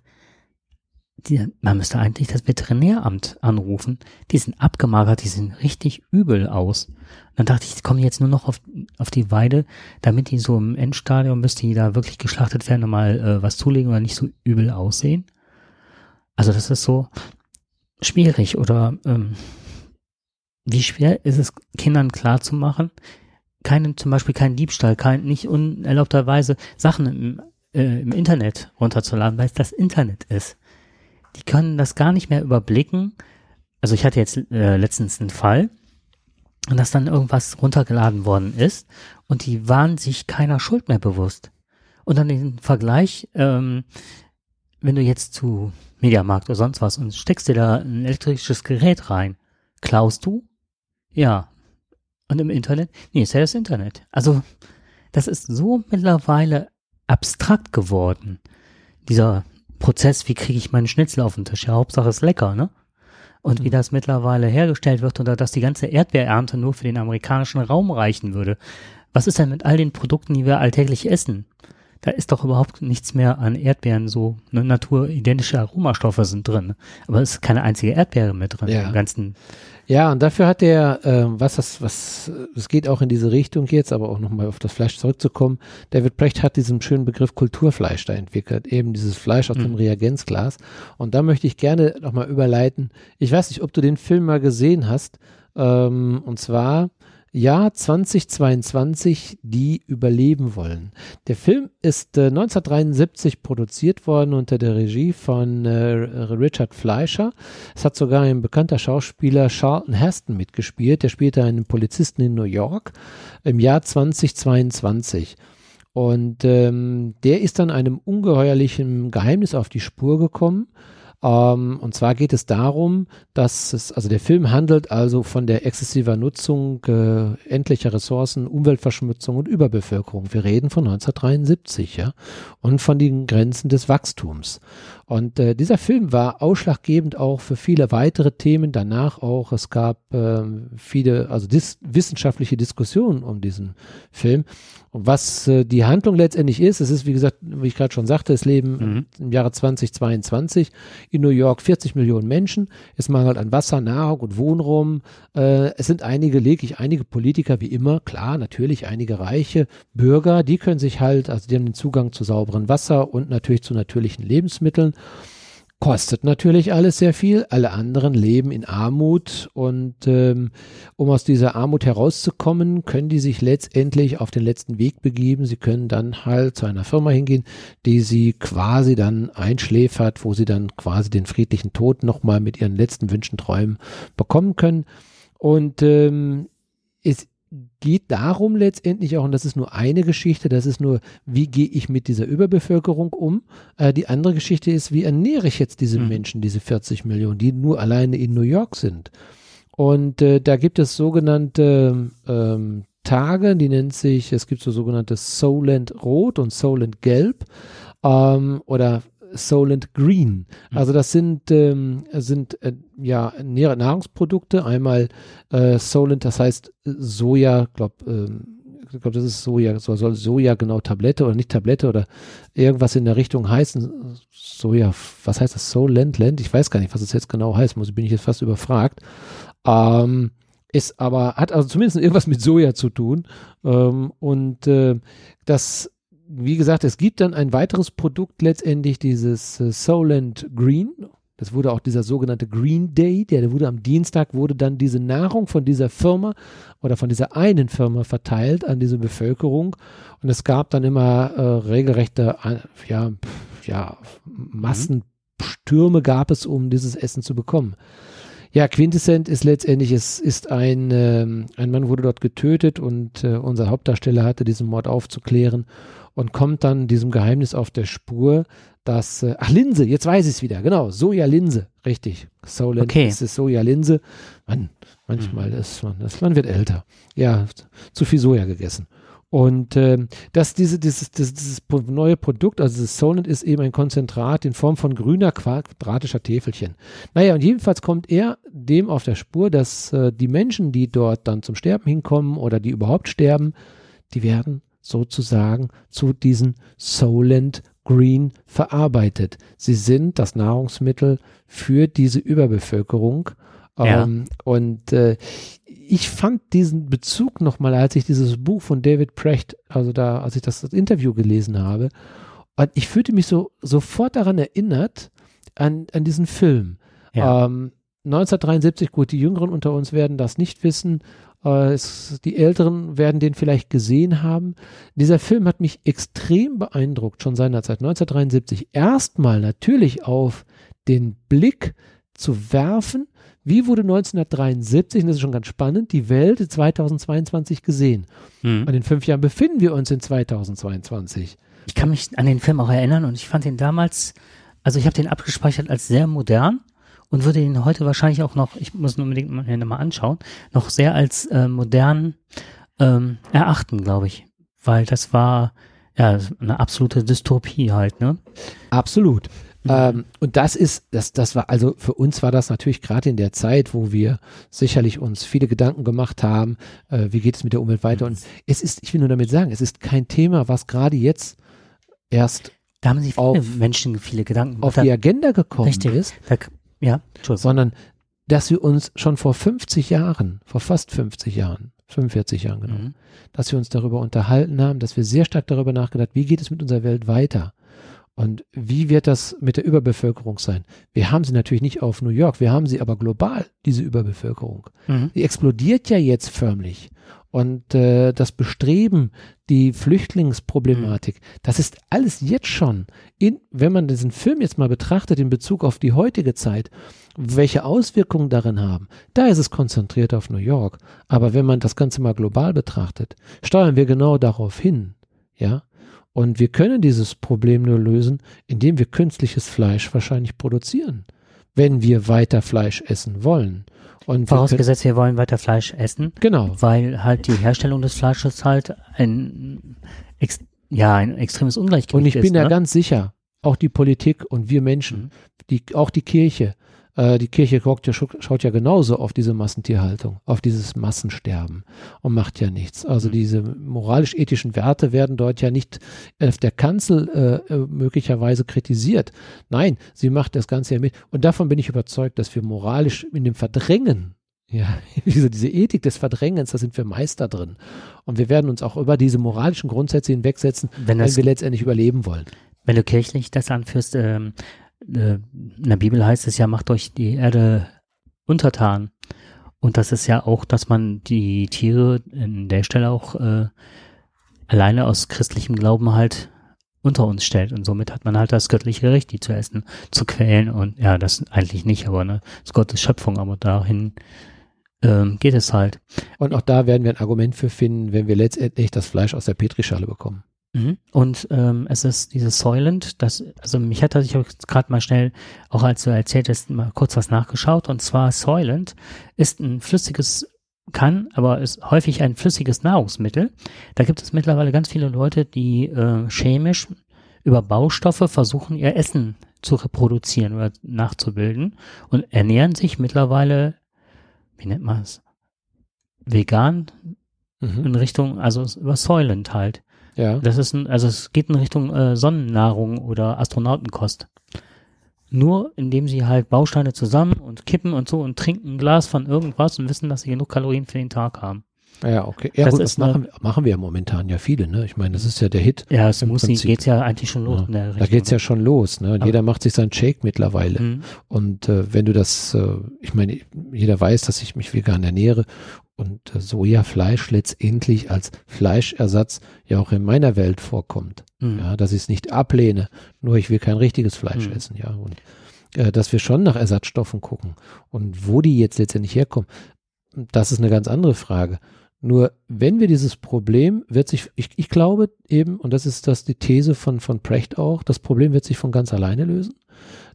S1: die, man müsste eigentlich das Veterinäramt anrufen. Die sind abgemagert, die sehen richtig übel aus. dann dachte ich, ich komme jetzt nur noch auf, auf die Weide, damit die so im Endstadium, bis die da wirklich geschlachtet werden, nochmal äh, was zulegen oder nicht so übel aussehen. Also das ist so schwierig oder ähm, wie schwer ist es Kindern klarzumachen, keinen, zum Beispiel keinen Diebstahl, kein, nicht unerlaubterweise Sachen im, äh, im Internet runterzuladen, weil es das Internet ist die können das gar nicht mehr überblicken. Also ich hatte jetzt äh, letztens einen Fall, dass dann irgendwas runtergeladen worden ist und die waren sich keiner Schuld mehr bewusst. Und dann den Vergleich, ähm, wenn du jetzt zu Mediamarkt oder sonst was und steckst dir da ein elektrisches Gerät rein, klaust du? Ja. Und im Internet? Nee, ist ja das Internet. Also, das ist so mittlerweile abstrakt geworden. Dieser Prozess, wie kriege ich meinen Schnitzel auf den Tisch? Ja, Hauptsache ist lecker, ne? Und wie mhm. das mittlerweile hergestellt wird oder dass die ganze Erdbeerernte nur für den amerikanischen Raum reichen würde. Was ist denn mit all den Produkten, die wir alltäglich essen? Da ist doch überhaupt nichts mehr an Erdbeeren so. Ne, naturidentische Aromastoffe sind drin. Aber es ist keine einzige Erdbeere mit drin
S2: ja.
S1: im ganzen
S2: ja, und dafür hat der, äh, was das, was, es geht auch in diese Richtung jetzt, aber auch nochmal auf das Fleisch zurückzukommen. David Brecht hat diesen schönen Begriff Kulturfleisch da entwickelt, eben dieses Fleisch aus mhm. dem Reagenzglas. Und da möchte ich gerne nochmal überleiten. Ich weiß nicht, ob du den Film mal gesehen hast. Ähm, und zwar Jahr 2022, die überleben wollen. Der Film ist äh, 1973 produziert worden unter der Regie von äh, Richard Fleischer. Es hat sogar ein bekannter Schauspieler Charlton Heston mitgespielt. Der spielte einen Polizisten in New York im Jahr 2022. Und ähm, der ist dann einem ungeheuerlichen Geheimnis auf die Spur gekommen ähm, und zwar geht es darum, dass es, also der Film handelt also von der exzessiver Nutzung äh, endlicher Ressourcen, Umweltverschmutzung und Überbevölkerung. Wir reden von 1973, ja, und von den Grenzen des Wachstums. Und äh, dieser Film war ausschlaggebend auch für viele weitere Themen danach auch. Es gab äh, viele, also dis wissenschaftliche Diskussionen um diesen Film. Und was äh, die Handlung letztendlich ist, es ist, wie gesagt, wie ich gerade schon sagte, es leben mhm. im Jahre 2022 in New York 40 Millionen Menschen. Es mangelt an Wasser, Nahrung und Wohnraum. Äh, es sind einige, lediglich einige Politiker, wie immer, klar, natürlich einige reiche Bürger, die können sich halt, also die haben den Zugang zu sauberem Wasser und natürlich zu natürlichen Lebensmitteln. Kostet natürlich alles sehr viel. Alle anderen leben in Armut und ähm, um aus dieser Armut herauszukommen, können die sich letztendlich auf den letzten Weg begeben. Sie können dann halt zu einer Firma hingehen, die sie quasi dann einschläfert, wo sie dann quasi den friedlichen Tod nochmal mit ihren letzten Wünschen, Träumen bekommen können. Und ähm, es geht darum letztendlich auch, und das ist nur eine Geschichte, das ist nur, wie gehe ich mit dieser Überbevölkerung um. Äh, die andere Geschichte ist, wie ernähre ich jetzt diese mhm. Menschen, diese 40 Millionen, die nur alleine in New York sind. Und äh, da gibt es sogenannte ähm, Tage, die nennt sich, es gibt so sogenannte Solent Rot und Solent Gelb ähm, oder Solent Green. Mhm. Also das sind, ähm, sind äh, ja Nahrungsprodukte. Einmal äh, Solent, das heißt Soja, glaube ähm, ich glaube, das ist Soja, so soll Soja genau Tablette oder nicht Tablette oder irgendwas in der Richtung heißen. Soja, was heißt das? Solent, Land? Ich weiß gar nicht, was es jetzt genau heißt, muss, bin ich jetzt fast überfragt. Ähm, ist aber, hat also zumindest irgendwas mit Soja zu tun. Ähm, und äh, das wie gesagt, es gibt dann ein weiteres Produkt letztendlich, dieses äh, Solent Green. Das wurde auch dieser sogenannte Green Day, der wurde am Dienstag, wurde dann diese Nahrung von dieser Firma oder von dieser einen Firma verteilt an diese Bevölkerung. Und es gab dann immer äh, regelrechte, äh, ja, ja, Massenstürme gab es, um dieses Essen zu bekommen. Ja, Quintessent ist letztendlich, es ist ein, äh, ein Mann wurde dort getötet und äh, unser Hauptdarsteller hatte diesen Mord aufzuklären und kommt dann diesem Geheimnis auf der Spur, dass, äh, ach Linse, jetzt weiß ich es wieder, genau, Sojalinse, richtig. Solent okay. ist es Sojalinse. Man, manchmal mhm. ist man, ist, man wird älter. Ja, zu viel Soja gegessen. Und ähm, dass diese, dieses, dieses, dieses neue Produkt, also das Solent ist eben ein Konzentrat in Form von grüner quadratischer Täfelchen. Naja, und jedenfalls kommt er dem auf der Spur, dass äh, die Menschen, die dort dann zum Sterben hinkommen oder die überhaupt sterben, die werden sozusagen zu diesen Solent green verarbeitet. Sie sind das Nahrungsmittel für diese Überbevölkerung.
S1: Ja.
S2: Ähm, und äh, ich fand diesen Bezug nochmal, als ich dieses Buch von David Precht, also da, als ich das, das Interview gelesen habe, und ich fühlte mich so sofort daran erinnert, an, an diesen Film.
S1: Ja.
S2: Ähm, 1973, gut, die Jüngeren unter uns werden das nicht wissen. Äh, es, die Älteren werden den vielleicht gesehen haben. Dieser Film hat mich extrem beeindruckt, schon seinerzeit, 1973. Erstmal natürlich auf den Blick zu werfen, wie wurde 1973, und das ist schon ganz spannend, die Welt 2022 gesehen.
S1: Hm.
S2: Und in fünf Jahren befinden wir uns in 2022.
S1: Ich kann mich an den Film auch erinnern und ich fand ihn damals, also ich habe den abgespeichert als sehr modern und würde ihn heute wahrscheinlich auch noch, ich muss ihn unbedingt mal, mir mal anschauen, noch sehr als äh, modern ähm, erachten, glaube ich. Weil das war ja eine absolute Dystopie halt, ne?
S2: Absolut.
S1: Mhm.
S2: Ähm, und das ist, das, das war, also für uns war das natürlich gerade in der Zeit, wo wir sicherlich uns viele Gedanken gemacht haben, äh, wie geht es mit der Umwelt weiter. Und es ist, ich will nur damit sagen, es ist kein Thema, was gerade jetzt erst
S1: Da haben sich viele
S2: Auf-
S1: Menschen viele Gedanken
S2: auf die Agenda gekommen
S1: Richtig.
S2: ist,
S1: Da, ja,
S2: sondern dass wir uns schon vor 50 Jahren, vor fast 50 Jahren, 45 Jahren genau,
S1: Mhm.
S2: dass wir uns darüber unterhalten haben, dass wir sehr stark darüber nachgedacht, wie geht es mit unserer Welt weiter? Und wie wird das mit der Überbevölkerung sein? Wir haben sie natürlich nicht auf New York, wir haben sie aber global, diese Überbevölkerung.
S1: Mhm.
S2: Die explodiert ja jetzt förmlich. Und äh, das Bestreben, die Flüchtlingsproblematik, das ist alles jetzt schon, in, wenn man diesen Film jetzt mal betrachtet in Bezug auf die heutige Zeit, welche Auswirkungen darin haben, da ist es konzentriert auf New York. Aber wenn man das Ganze mal global betrachtet, steuern wir genau darauf hin. Ja, und wir können dieses Problem nur lösen, indem wir künstliches Fleisch wahrscheinlich produzieren, wenn wir weiter Fleisch essen wollen. Und wir
S1: Vorausgesetzt, wir wollen weiter Fleisch essen,
S2: genau,
S1: weil halt die Herstellung des Fleisches halt ein, ex, ja, ein extremes Ungleichgewicht
S2: und ich
S1: ist.
S2: bin da
S1: ne?
S2: ganz sicher, auch die Politik und wir Menschen,
S1: Mhm.
S2: die, auch die Kirche, äh, die Kirche guckt ja, schaut ja genauso auf diese Massentierhaltung, auf dieses Massensterben und macht ja nichts. Also
S1: Mhm.
S2: diese moralisch-ethischen Werte werden dort ja nicht auf der Kanzel äh, äh, möglicherweise kritisiert. Nein, sie macht das Ganze ja mit. Und davon bin ich überzeugt, dass wir moralisch in dem Verdrängen ja, diese, diese Ethik des Verdrängens, da sind wir Meister drin. Und wir werden uns auch über diese moralischen Grundsätze hinwegsetzen,
S1: Wenn
S2: wenn
S1: das
S2: wir letztendlich überleben wollen.
S1: Wenn du kirchlich das anführst, ähm, äh, in der Bibel heißt es ja, macht euch die Erde untertan. Und das ist ja auch, dass man die Tiere in der Stelle auch äh, alleine aus christlichem Glauben halt unter uns stellt. Und somit hat man halt das göttliche Recht, die zu essen, zu quälen. Und ja, das eigentlich nicht, aber ne, das ist Gottes Schöpfung, aber dahin ähm, geht es halt.
S2: Und auch da werden wir ein Argument für finden, wenn wir letztendlich das Fleisch aus der Petrischale bekommen.
S1: Mhm. Und ähm, es ist dieses Soylent, das, also mich hat das, ich habe gerade mal schnell, auch als du erzählt hast, mal kurz was nachgeschaut. Und zwar Soylent ist ein flüssiges, kann, aber ist häufig ein flüssiges Nahrungsmittel. Da gibt es mittlerweile ganz viele Leute, die äh, chemisch über Baustoffe versuchen, ihr Essen zu reproduzieren oder nachzubilden und ernähren sich mittlerweile, wie nennt man es, vegan
S2: Mhm.
S1: in Richtung, also über Soylent halt.
S2: Ja.
S1: Das ist ein, also es geht in Richtung äh, Sonnennahrung oder Astronautenkost. Nur indem sie halt Bausteine zusammen und kippen und so und trinken ein Glas von irgendwas und wissen, dass sie genug Kalorien für den Tag haben.
S2: Ja, okay. Ja,
S1: Das
S2: gut, das machen, wir- machen wir ja momentan ja viele, ne? Ich meine, das ist ja der Hit.
S1: Ja, es muss geht's ja eigentlich schon los
S2: Ja, Da geht's ja schon los, ne? Jeder macht sich seinen Shake mittlerweile.
S1: Mhm.
S2: Und äh, wenn du das, äh, ich meine, jeder weiß, dass ich mich vegan ernähre und Sojafleisch letztendlich als Fleischersatz ja auch in meiner Welt vorkommt.
S1: Mhm.
S2: Ja, dass ich es nicht ablehne, nur ich will kein richtiges Fleisch
S1: Mhm.
S2: essen, ja. Und äh, dass wir schon nach Ersatzstoffen gucken. Und wo die jetzt letztendlich herkommen, das ist eine ganz andere Frage. Nur wenn wir dieses Problem wird sich, ich, ich glaube eben, und das ist das die These von, von Precht auch, das Problem wird sich von ganz alleine lösen.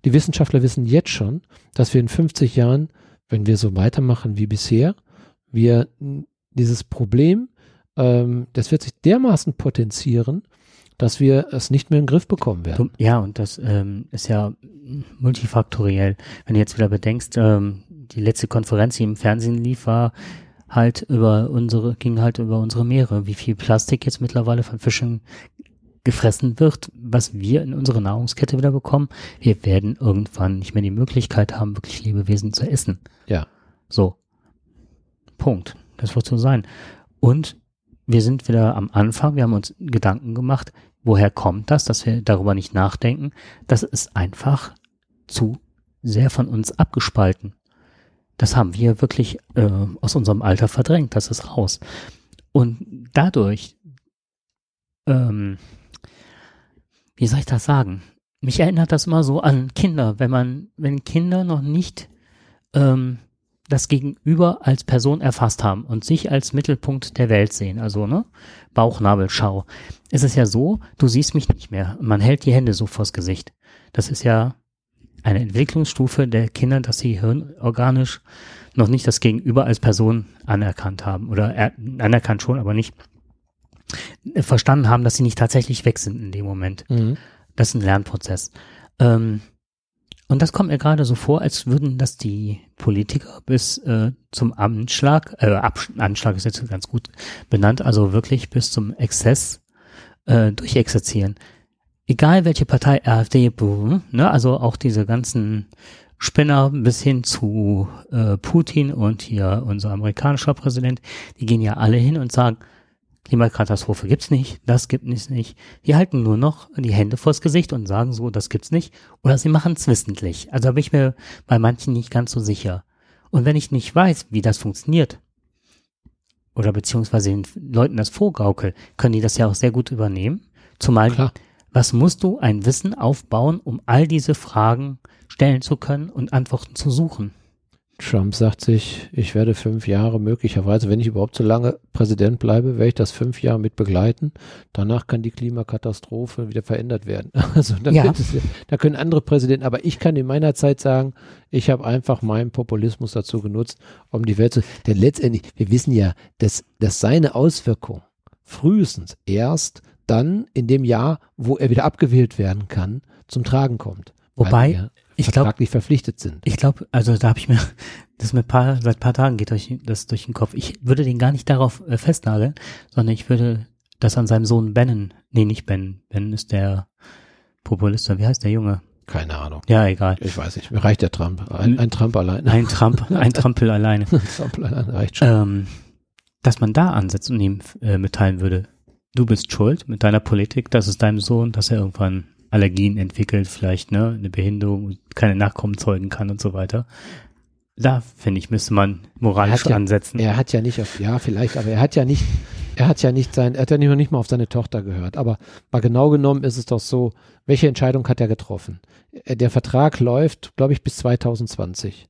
S2: Die Wissenschaftler wissen jetzt schon, dass wir in 50 Jahren, wenn wir so weitermachen wie bisher, wir dieses Problem, ähm, das wird sich dermaßen potenzieren, dass wir es nicht mehr in den Griff bekommen werden.
S1: Ja, und das ähm, ist ja multifaktoriell. Wenn du jetzt wieder bedenkst, ähm, die letzte Konferenz, die im Fernsehen lief, war halt über unsere, ging halt über unsere Meere. Wie viel Plastik jetzt mittlerweile von Fischen gefressen wird, was wir in unserer Nahrungskette wieder bekommen. Wir werden irgendwann nicht mehr die Möglichkeit haben, wirklich Lebewesen zu essen.
S2: Ja.
S1: So. Punkt. Das wird so sein. Und wir sind wieder am Anfang. Wir haben uns Gedanken gemacht. Woher kommt das, dass wir darüber nicht nachdenken? Das ist einfach zu sehr von uns abgespalten. Das haben wir wirklich äh, aus unserem Alter verdrängt. Das ist raus. Und dadurch, ähm, wie soll ich das sagen? Mich erinnert das immer so an Kinder, wenn man, wenn Kinder noch nicht ähm, das Gegenüber als Person erfasst haben und sich als Mittelpunkt der Welt sehen, also ne, Bauchnabelschau. Es ist ja so, du siehst mich nicht mehr. Man hält die Hände so vors Gesicht. Das ist ja eine Entwicklungsstufe der Kinder, dass sie hirnorganisch noch nicht das Gegenüber als Person anerkannt haben oder er, anerkannt schon, aber nicht verstanden haben, dass sie nicht tatsächlich weg sind in dem Moment.
S2: Mhm.
S1: Das ist ein Lernprozess. Ähm, und das kommt mir gerade so vor, als würden das die Politiker bis äh, zum Anschlag, äh, Absch Anschlag ist jetzt ganz gut benannt, also wirklich bis zum Exzess äh, durchexerzieren. Egal welche Partei, AfD, ne, also auch diese ganzen Spinner bis hin zu äh, Putin und hier unser amerikanischer Präsident, die gehen ja alle hin und sagen, Klimakatastrophe gibt's nicht, das gibt es nicht. Die halten nur noch die Hände vors Gesicht und sagen so, das gibt's nicht. Oder sie machen es wissentlich. Also da bin ich mir bei manchen nicht ganz so sicher. Und wenn ich nicht weiß, wie das funktioniert, oder beziehungsweise den Leuten das vorgaukel, können die das ja auch sehr gut übernehmen. Zumal,
S2: Klar.
S1: was musst du ein Wissen aufbauen, um all diese Fragen stellen zu können und Antworten zu suchen?
S2: Trump sagt sich, ich werde fünf Jahre möglicherweise, wenn ich überhaupt so lange Präsident bleibe, werde ich das fünf Jahre mit begleiten. Danach kann die Klimakatastrophe wieder verändert werden. Also da,
S1: Ja.
S2: es, da können andere Präsidenten, aber ich kann in meiner Zeit sagen, ich habe einfach meinen Populismus dazu genutzt, um die Welt zu. Denn letztendlich, wir wissen ja, dass, dass seine Auswirkung frühestens erst dann in dem Jahr, wo er wieder abgewählt werden kann, zum Tragen kommt.
S1: Wobei, ich glaube,
S2: vertraglich verpflichtet sind.
S1: Ich glaube, also da habe ich mir, das mit paar, seit paar Tagen geht euch das durch den Kopf. Ich würde den gar nicht darauf äh, festnageln, sondern ich würde das an seinem Sohn Bennen, nee, nicht Ben, Ben ist der Populist, wie heißt der Junge?
S2: Keine Ahnung.
S1: Ja, egal.
S2: Ich weiß nicht, mir reicht der Trump. Ein, ein Trump allein.
S1: Ein Trump, ein Trampel alleine.
S2: Ein Trump allein reicht schon.
S1: Ähm, dass man da ansetzt und ihm äh, mitteilen würde, du bist schuld mit deiner Politik, das ist deinem Sohn, dass er irgendwann Allergien entwickelt, vielleicht ne, eine Behinderung, keine Nachkommen zeugen kann und so weiter. Da, finde ich, müsste man moralisch
S2: Er ja-
S1: ansetzen.
S2: Er hat ja nicht auf, ja, vielleicht, aber er hat ja nicht, er hat ja nicht sein, er hat ja nicht, noch nicht mal auf seine Tochter gehört. Aber mal genau genommen ist es doch so, welche Entscheidung hat er getroffen? Äh, Der Vertrag läuft, glaube ich, bis 2020.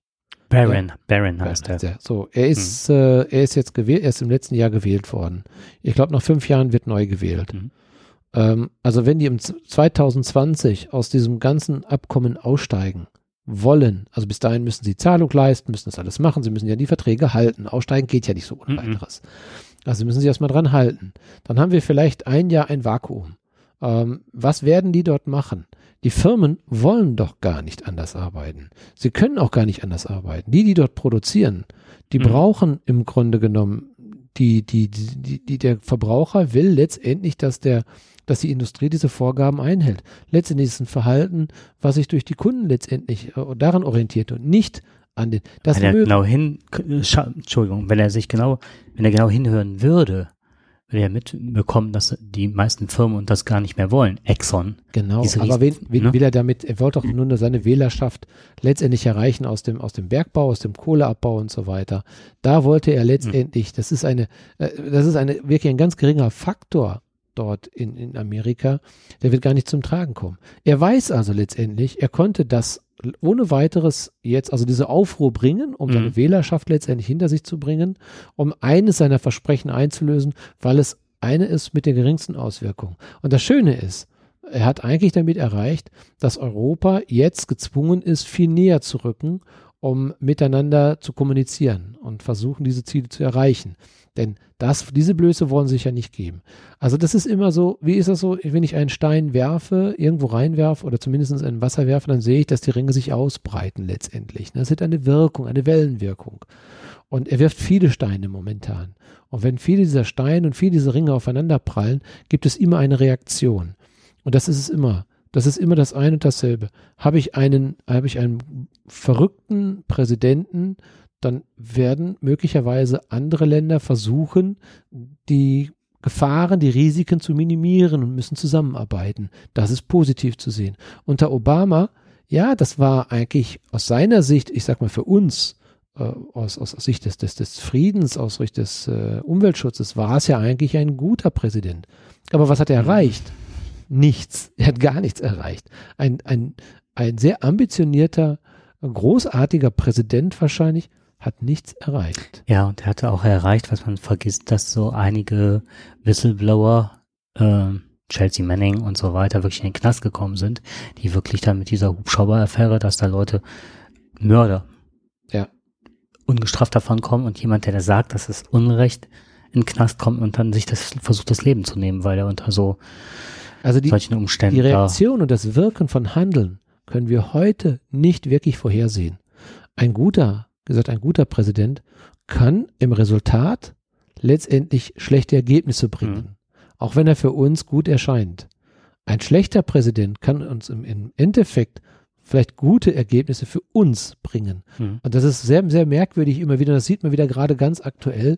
S1: Baron, Baron heißt er.
S2: Ja, So, er ist, äh, er ist jetzt gewählt, er ist im letzten Jahr gewählt worden. Ich glaube, nach fünf Jahren wird neu gewählt.
S1: Mhm.
S2: Ähm, also wenn die im Z- 2020 aus diesem ganzen Abkommen aussteigen wollen, also bis dahin müssen sie Zahlung leisten, müssen das alles machen, sie müssen ja die Verträge halten. Aussteigen geht ja nicht so ohne
S1: Mhm.
S2: weiteres. Also müssen sie erstmal dran halten. Dann haben wir vielleicht ein Jahr ein Vakuum. Ähm, was werden die dort machen? Die Firmen wollen doch gar nicht anders arbeiten. Sie können auch gar nicht anders arbeiten. Die, die dort produzieren, die
S1: Mhm.
S2: brauchen im Grunde genommen, die, die, die, die, die, der Verbraucher will letztendlich, dass der, dass die Industrie diese Vorgaben einhält. Letztendlich ist es ein Verhalten, was sich durch die Kunden letztendlich äh, daran orientiert und nicht an den. Das
S1: wenn er genau hin, Entschuldigung, wenn er sich genau, wenn er genau hinhören würde, würde er mitbekommen, dass die meisten Firmen und das gar nicht mehr wollen. Exxon.
S2: Genau, aber wen, wen
S1: ne?
S2: will er damit, er wollte doch nur nur seine Wählerschaft letztendlich erreichen aus dem, aus dem Bergbau, aus dem Kohleabbau und so weiter. Da wollte er letztendlich, das ist eine, äh, das ist eine, wirklich ein ganz geringer Faktor dort in, in Amerika, der wird gar nicht zum Tragen kommen. Er weiß also letztendlich, er konnte das ohne weiteres jetzt, also diese Aufruhr bringen, um seine
S1: Mhm.
S2: Wählerschaft letztendlich hinter sich zu bringen, um eines seiner Versprechen einzulösen, weil es eine ist mit der geringsten Auswirkung. Und das Schöne ist, er hat eigentlich damit erreicht, dass Europa jetzt gezwungen ist, viel näher zu rücken, um miteinander zu kommunizieren und versuchen, diese Ziele zu erreichen. Denn das, diese Blöße wollen sie sich ja nicht geben. Also das ist immer so, wie ist das so, wenn ich einen Stein werfe, irgendwo reinwerfe oder zumindest in Wasser werfe, dann sehe ich, dass die Ringe sich ausbreiten letztendlich. Das hat eine Wirkung, eine Wellenwirkung. Und er wirft viele Steine momentan. Und wenn viele dieser Steine und viele dieser Ringe aufeinander prallen, gibt es immer eine Reaktion. Und das ist es immer. Das ist immer das eine und dasselbe. Habe ich einen, habe ich einen verrückten Präsidenten, dann werden möglicherweise andere Länder versuchen, die Gefahren, die Risiken zu minimieren und müssen zusammenarbeiten. Das ist positiv zu sehen. Unter Obama, ja, das war eigentlich aus seiner Sicht, ich sag mal für uns, äh, aus, aus, aus Sicht des, des, des Friedens, aus Sicht des äh, Umweltschutzes, war es ja eigentlich ein guter Präsident. Aber was hat er mhm. erreicht? Nichts. Er hat gar nichts erreicht. Ein, ein, ein sehr ambitionierter, großartiger Präsident wahrscheinlich, hat nichts erreicht.
S1: Ja, und er hatte auch erreicht, was man vergisst, dass so einige Whistleblower, äh, Chelsea Manning und so weiter, wirklich in den Knast gekommen sind, die wirklich dann mit dieser Hubschrauber-Affäre, dass da Leute, Mörder,
S2: ja.
S1: ungestraft davon kommen und jemand, der da sagt, dass es Unrecht in den Knast kommt und dann sich das versucht, das Leben zu nehmen, weil er unter so
S2: also die,
S1: solchen Umständen.
S2: Die Reaktion und das Wirken von Handeln können wir heute nicht wirklich vorhersehen. Ein guter gesagt, ein guter Präsident kann im Resultat letztendlich schlechte Ergebnisse bringen, mhm. auch wenn er für uns gut erscheint. Ein schlechter Präsident kann uns im, im Endeffekt vielleicht gute Ergebnisse für uns bringen. Mhm. Und das ist sehr, sehr merkwürdig immer wieder. Das sieht man wieder gerade ganz aktuell.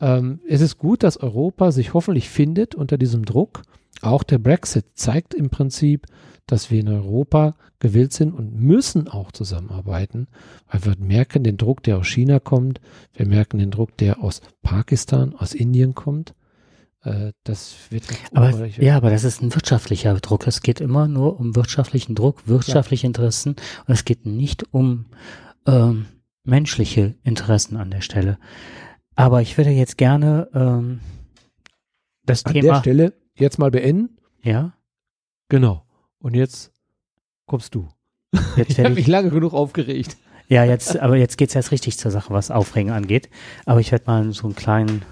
S2: Ähm, es ist gut, dass Europa sich hoffentlich findet unter diesem Druck. Auch der Brexit zeigt im Prinzip, dass wir in Europa gewillt sind und müssen auch zusammenarbeiten, weil wir merken den Druck, der aus China kommt, wir merken den Druck, der aus Pakistan, aus Indien kommt. Äh, das wird
S1: aber, ja, aber das ist ein wirtschaftlicher Druck. Es geht immer nur um wirtschaftlichen Druck, wirtschaftliche ja. Interessen und es geht nicht um ähm, menschliche Interessen an der Stelle. Aber ich würde jetzt gerne ähm, das
S2: an
S1: Thema.
S2: An der Stelle jetzt mal beenden.
S1: Ja.
S2: Genau. Und jetzt kommst du. Jetzt ich habe mich lange genug aufgeregt.
S1: Ja, jetzt, aber jetzt geht's erst richtig zur Sache, was Aufregen angeht. Aber ich werde mal so einen kleinen,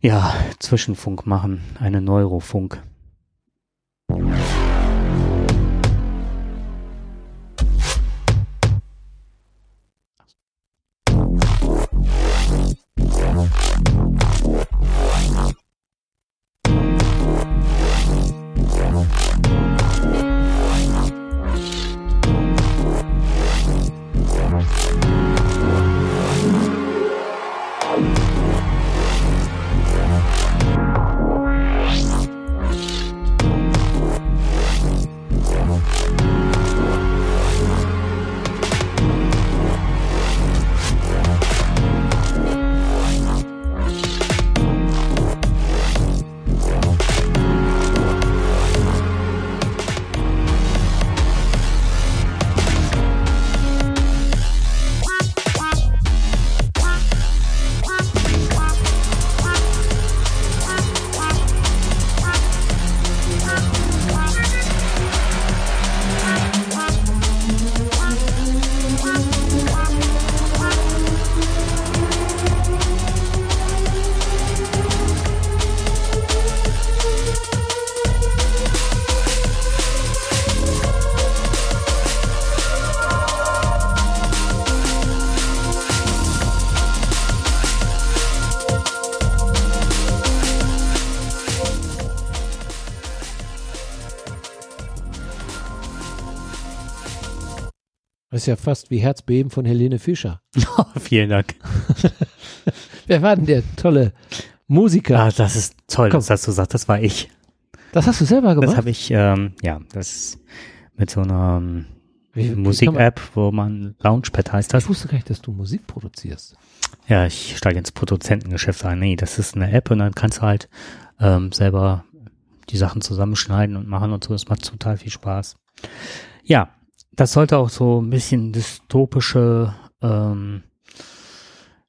S1: ja, Zwischenfunk machen, eine Neurofunk.
S2: Ist ja fast wie Herzbeben von Helene Fischer.
S1: Oh, vielen Dank.
S2: Wer war denn der tolle Musiker?
S1: Ah, das ist toll, Komm. dass du sagst, das war ich.
S2: Das hast du selber gemacht?
S1: Das habe ich, ähm, ja, das mit so einer ähm, Musik-App, wo man Launchpad heißt das.
S2: Ich wusste gar nicht, dass du Musik produzierst.
S1: Ja, ich steige ins Produzentengeschäft ein. Nee, das ist eine App und dann kannst du halt ähm, selber die Sachen zusammenschneiden und machen und so. Das macht total viel Spaß. Ja, das sollte auch so ein bisschen dystopische ähm,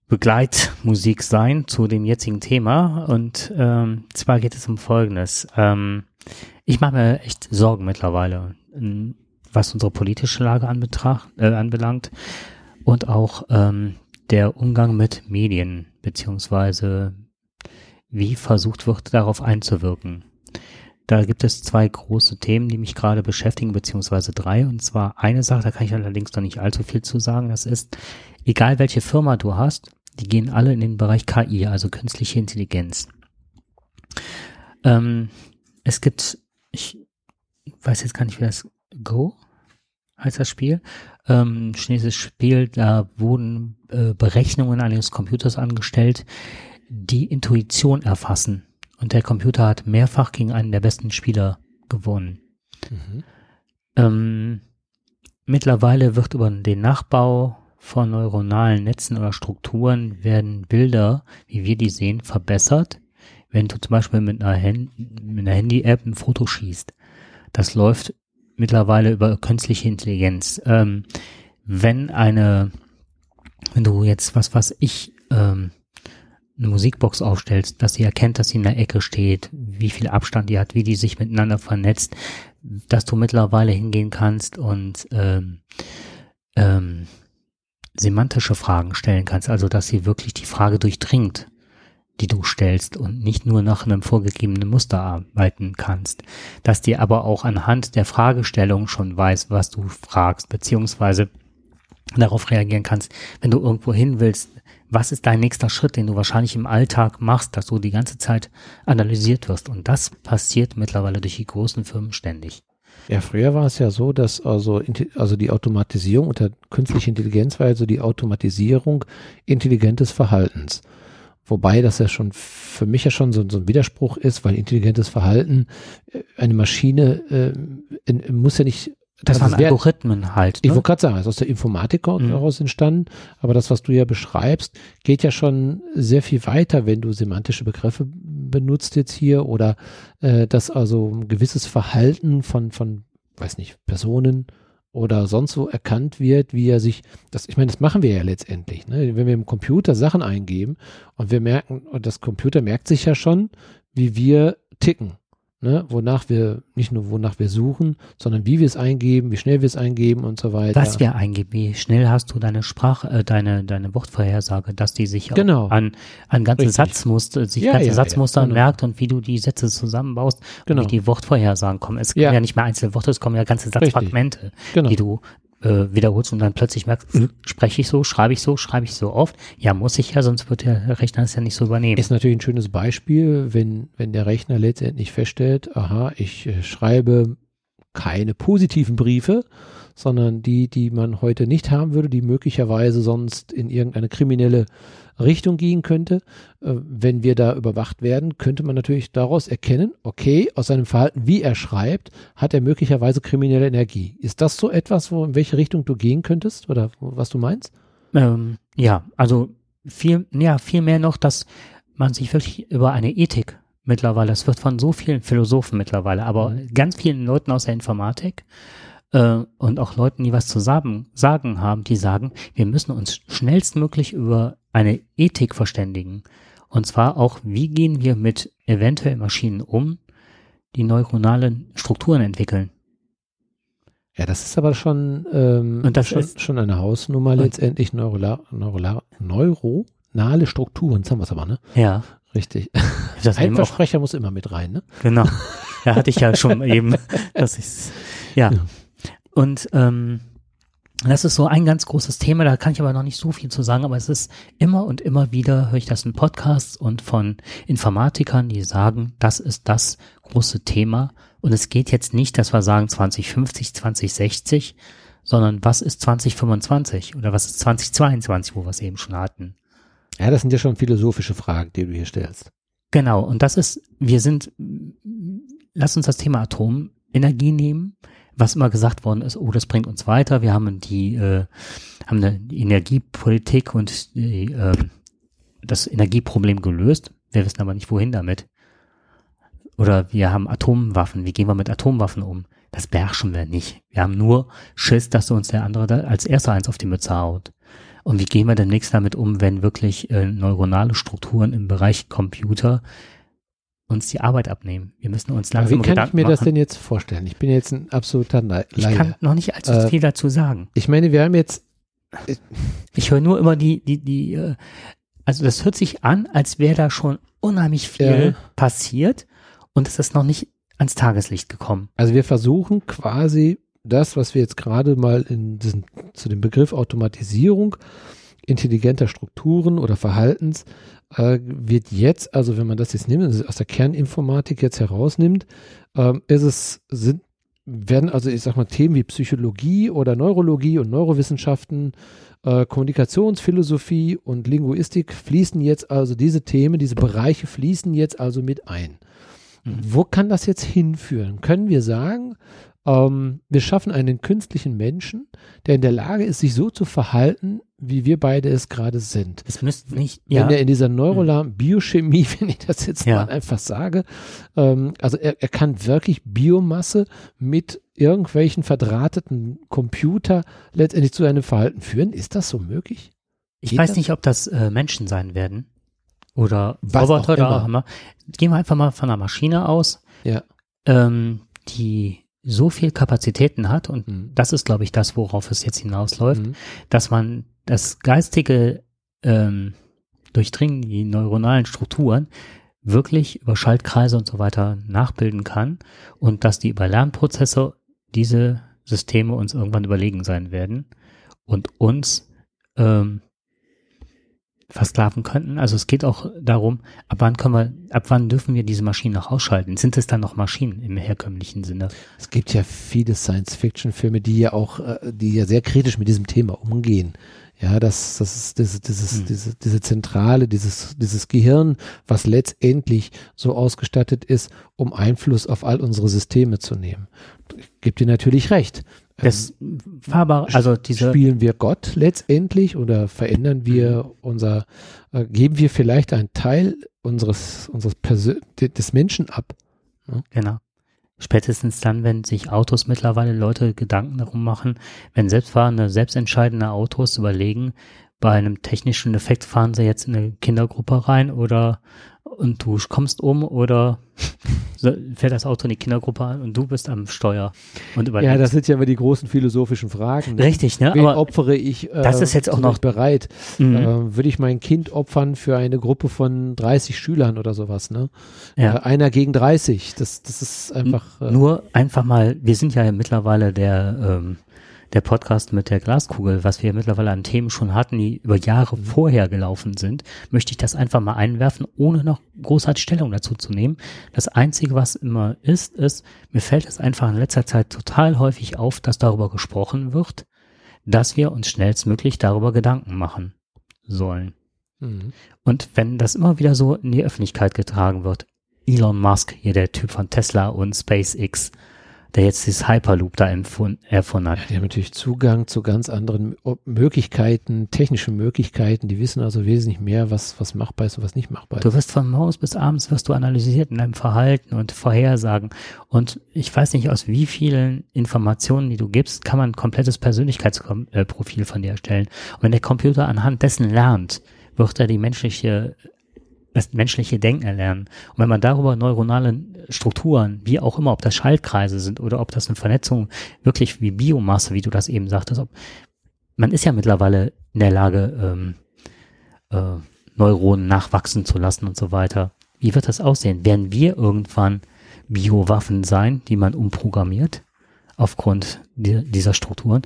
S1: Begleitmusik sein zu dem jetzigen Thema. Und ähm, zwar geht es um Folgendes. Ähm, ich mache mir echt Sorgen mittlerweile, was unsere politische Lage anbetracht, äh, anbelangt und auch ähm, der Umgang mit Medien, beziehungsweise wie versucht wird, darauf einzuwirken. Da gibt es zwei große Themen, die mich gerade beschäftigen, beziehungsweise drei. Und zwar eine Sache, da kann ich allerdings noch nicht allzu viel zu sagen. Das ist, egal welche Firma du hast, die gehen alle in den Bereich KI, also künstliche Intelligenz. Ähm, es gibt, ich weiß jetzt gar nicht, wie das Go heißt das Spiel. Ähm, chinesisches Spiel, da wurden äh, Berechnungen eines Computers angestellt, die Intuition erfassen. Und der Computer hat mehrfach gegen einen der besten Spieler gewonnen. Mhm. Ähm, mittlerweile wird über den Nachbau von neuronalen Netzen oder Strukturen werden Bilder, wie wir die sehen, verbessert, wenn du zum Beispiel mit einer, Hand einer Handy-App ein Foto schießt. Das läuft mittlerweile über künstliche Intelligenz. Ähm, wenn eine, wenn du jetzt was, was ich, ähm, eine Musikbox aufstellst, dass sie erkennt, dass sie in der Ecke steht, wie viel Abstand die hat, wie die sich miteinander vernetzt, dass du mittlerweile hingehen kannst und ähm, ähm, semantische Fragen stellen kannst, also dass sie wirklich die Frage durchdringt, die du stellst und nicht nur nach einem vorgegebenen Muster arbeiten kannst, dass dir aber auch anhand der Fragestellung schon weiß, was du fragst, beziehungsweise darauf reagieren kannst, wenn du irgendwo hin willst, was ist dein nächster Schritt, den du wahrscheinlich im Alltag machst, dass du die ganze Zeit analysiert wirst. Und das passiert mittlerweile durch die großen Firmen ständig.
S2: Ja, früher war es ja so, dass also, also die Automatisierung unter künstlicher Intelligenz war also die Automatisierung intelligentes Verhaltens. Wobei das ja schon für mich ja schon so, so ein Widerspruch ist, weil intelligentes Verhalten, äh, eine Maschine äh, in, muss ja nicht
S1: das also waren Algorithmen halt.
S2: Ne? Ich wollte gerade sagen, es ist aus der Informatik mhm. daraus entstanden, aber das, was du ja beschreibst, geht ja schon sehr viel weiter, wenn du semantische Begriffe benutzt jetzt hier oder äh, dass also ein gewisses Verhalten von, von, weiß nicht, Personen oder sonst wo erkannt wird, wie er sich, das, ich meine, das machen wir ja letztendlich, ne? wenn wir im Computer Sachen eingeben und wir merken, und das Computer merkt sich ja schon, wie wir ticken ne, wonach wir, nicht nur wonach wir suchen, sondern wie wir es eingeben, wie schnell wir es eingeben und so weiter.
S1: Was wir eingeben, wie schnell hast du deine Sprache, äh, deine, deine Wortvorhersage, dass die sich
S2: genau.
S1: an, an ganze Satzmuster, sich ja, ganze ja, Satzmuster ja, genau. merkt und wie du die Sätze zusammenbaust, genau. wie die Wortvorhersagen kommen. Es kommen ja. nicht mehr einzelne Worte, es kommen ja ganze Satzfragmente, genau. die du äh, wiederholst und dann plötzlich merkst, äh, spreche ich so, schreibe ich so, schreibe ich so oft. Ja, muss ich ja, sonst wird der Rechner es ja nicht so übernehmen.
S2: Ist natürlich ein schönes Beispiel, wenn, wenn der Rechner letztendlich feststellt, aha, ich äh, schreibe keine positiven Briefe, sondern die, die man heute nicht haben würde, die möglicherweise sonst in irgendeine kriminelle Richtung gehen könnte. Äh, wenn wir da überwacht werden, könnte man natürlich daraus erkennen, okay, aus seinem Verhalten, wie er schreibt, hat er möglicherweise kriminelle Energie. Ist das so etwas, wo in welche Richtung du gehen könntest oder was du meinst?
S1: Ähm, ja, also viel, ja, viel mehr noch, dass man sich wirklich über eine Ethik mittlerweile, das wird von so vielen Philosophen mittlerweile, aber mhm. ganz vielen Leuten aus der Informatik äh, und auch Leuten, die was zu sagen, sagen haben, die sagen, wir müssen uns schnellstmöglich über eine Ethik verständigen. Und zwar auch, wie gehen wir mit eventuell Maschinen um, die neuronale Strukturen entwickeln.
S2: Ja, das ist aber schon, ähm,
S1: und das
S2: schon,
S1: ist,
S2: schon eine Hausnummer letztendlich, neurola, neurola, neuronale Strukturen, das haben wir es aber, ne?
S1: Ja.
S2: Richtig. Das Ein Versprecher muss immer mit rein, ne?
S1: Genau. Da hatte ich ja schon eben, das ist, ja. ja. Und ähm, das ist so ein ganz großes Thema, da kann ich aber noch nicht so viel zu sagen, aber es ist immer und immer wieder, höre ich das in Podcasts und von Informatikern, die sagen, das ist das große Thema. Und es geht jetzt nicht, dass wir sagen 2050, 2060, sondern was ist 2025 oder was ist 2022, wo wir es eben schon hatten.
S2: Ja, das sind ja schon philosophische Fragen, die du hier stellst.
S1: Genau, und das ist, wir sind, lass uns das Thema Atomenergie nehmen was immer gesagt worden ist, oh, das bringt uns weiter, wir haben die, äh, haben eine Energiepolitik und die, äh, das Energieproblem gelöst. Wir wissen aber nicht, wohin damit. Oder wir haben Atomwaffen. Wie gehen wir mit Atomwaffen um? Das beherrschen wir nicht. Wir haben nur Schiss, dass uns der andere als erster eins auf die Mütze haut. Und wie gehen wir demnächst damit um, wenn wirklich äh, neuronale Strukturen im Bereich Computer uns die Arbeit abnehmen. Wir müssen uns langsam
S2: Aber Wie kann Gedanken ich mir machen. das denn jetzt vorstellen? Ich bin jetzt ein absoluter Laie.
S1: Ich kann noch nicht allzu äh, viel dazu sagen.
S2: Ich meine, wir haben jetzt
S1: ich, ich höre nur immer die, die, die, äh, also das hört sich an, als wäre da schon unheimlich viel ja. passiert und es ist noch nicht ans Tageslicht gekommen.
S2: Also wir versuchen quasi das, was wir jetzt gerade mal in diesen, zu dem Begriff Automatisierung intelligenter Strukturen oder Verhaltens äh, wird jetzt, also wenn man das jetzt nimmt, also aus der Kerninformatik jetzt herausnimmt, ähm, ist es, sind, werden also, ich sag mal, Themen wie Psychologie oder Neurologie und Neurowissenschaften, äh, Kommunikationsphilosophie und Linguistik fließen jetzt also diese Themen, diese Bereiche fließen jetzt also mit ein. Mhm. Wo kann das jetzt hinführen? Können wir sagen, ähm, wir schaffen einen künstlichen Menschen, der in der Lage ist, sich so zu verhalten, wie wir beide es gerade sind.
S1: Es müsste nicht,
S2: wenn
S1: ja.
S2: er in dieser neuronalen Biochemie, wenn ich das jetzt ja. mal einfach sage, ähm, also er, er kann wirklich Biomasse mit irgendwelchen verdrahteten Computer letztendlich zu einem Verhalten führen. Ist das so möglich?
S1: Ich Geht weiß das? nicht, ob das äh, Menschen sein werden oder Was Roboter oder Hammer. Gehen wir einfach mal von einer Maschine aus,
S2: ja.
S1: ähm, die so viel Kapazitäten hat, und mhm. das ist, glaube ich, das, worauf es jetzt hinausläuft, mhm. dass man das geistige ähm, Durchdringen, die neuronalen Strukturen, wirklich über Schaltkreise und so weiter nachbilden kann und dass die über Lernprozesse diese Systeme uns irgendwann überlegen sein werden und uns ähm, versklaven könnten. Also es geht auch darum, ab wann können wir, ab wann dürfen wir diese Maschinen noch ausschalten? Sind es dann noch Maschinen im herkömmlichen Sinne?
S2: Es gibt ja viele Science-Fiction-Filme, die ja auch, äh, die ja sehr kritisch mit diesem Thema umgehen. Ja, das, das ist dieses, dieses, hm. diese, diese Zentrale, dieses, dieses Gehirn, was letztendlich so ausgestattet ist, um Einfluss auf all unsere Systeme zu nehmen. Ich gebe dir natürlich recht.
S1: Das fahrbar, also diese
S2: spielen wir Gott letztendlich oder verändern wir mhm. unser, äh, geben wir vielleicht einen Teil unseres unseres Persön des Menschen ab?
S1: Ne? Genau. Spätestens dann, wenn sich Autos mittlerweile Leute Gedanken darum machen, wenn selbstfahrende, selbstentscheidende Autos überlegen, bei einem technischen Effekt fahren sie jetzt in eine Kindergruppe rein oder und du kommst um oder fährt das Auto in die Kindergruppe an und du bist am Steuer und
S2: überlebst. Ja, das sind ja immer die großen philosophischen Fragen.
S1: Ne? Richtig, ne?
S2: Wen Aber opfere ich?
S1: Äh, das ist jetzt auch noch
S2: bereit. Mhm. Äh, würde ich mein Kind opfern für eine Gruppe von 30 Schülern oder sowas, ne? Ja. Äh, einer gegen 30. Das, das ist einfach.
S1: Äh, Nur einfach mal. Wir sind ja mittlerweile der ähm, der Podcast mit der Glaskugel, was wir mittlerweile an Themen schon hatten, die über Jahre mhm. vorher gelaufen sind, möchte ich das einfach mal einwerfen, ohne noch großartig Stellung dazu zu nehmen. Das Einzige, was immer ist, ist, mir fällt es einfach in letzter Zeit total häufig auf, dass darüber gesprochen wird, dass wir uns schnellstmöglich darüber Gedanken machen sollen. Mhm. Und wenn das immer wieder so in die Öffentlichkeit getragen wird, Elon Musk, hier der Typ von Tesla und SpaceX, der jetzt dieses Hyperloop da erfunden hat. Ja,
S2: die haben natürlich Zugang zu ganz anderen Möglichkeiten, technische Möglichkeiten. Die wissen also wesentlich mehr, was, was machbar ist und was nicht machbar ist.
S1: Du wirst von morgens bis abends wirst du analysiert in deinem Verhalten und Vorhersagen. Und ich weiß nicht, aus wie vielen Informationen, die du gibst, kann man ein komplettes Persönlichkeitsprofil von dir erstellen. Und wenn der Computer anhand dessen lernt, wird er die menschliche das menschliche Denken erlernen. Und wenn man darüber neuronale Strukturen, wie auch immer, ob das Schaltkreise sind oder ob das eine Vernetzung wirklich wie Biomasse, wie du das eben sagtest, ob, man ist ja mittlerweile in der Lage, ähm, äh, Neuronen nachwachsen zu lassen und so weiter. Wie wird das aussehen? Werden wir irgendwann Biowaffen sein, die man umprogrammiert aufgrund dieser Strukturen?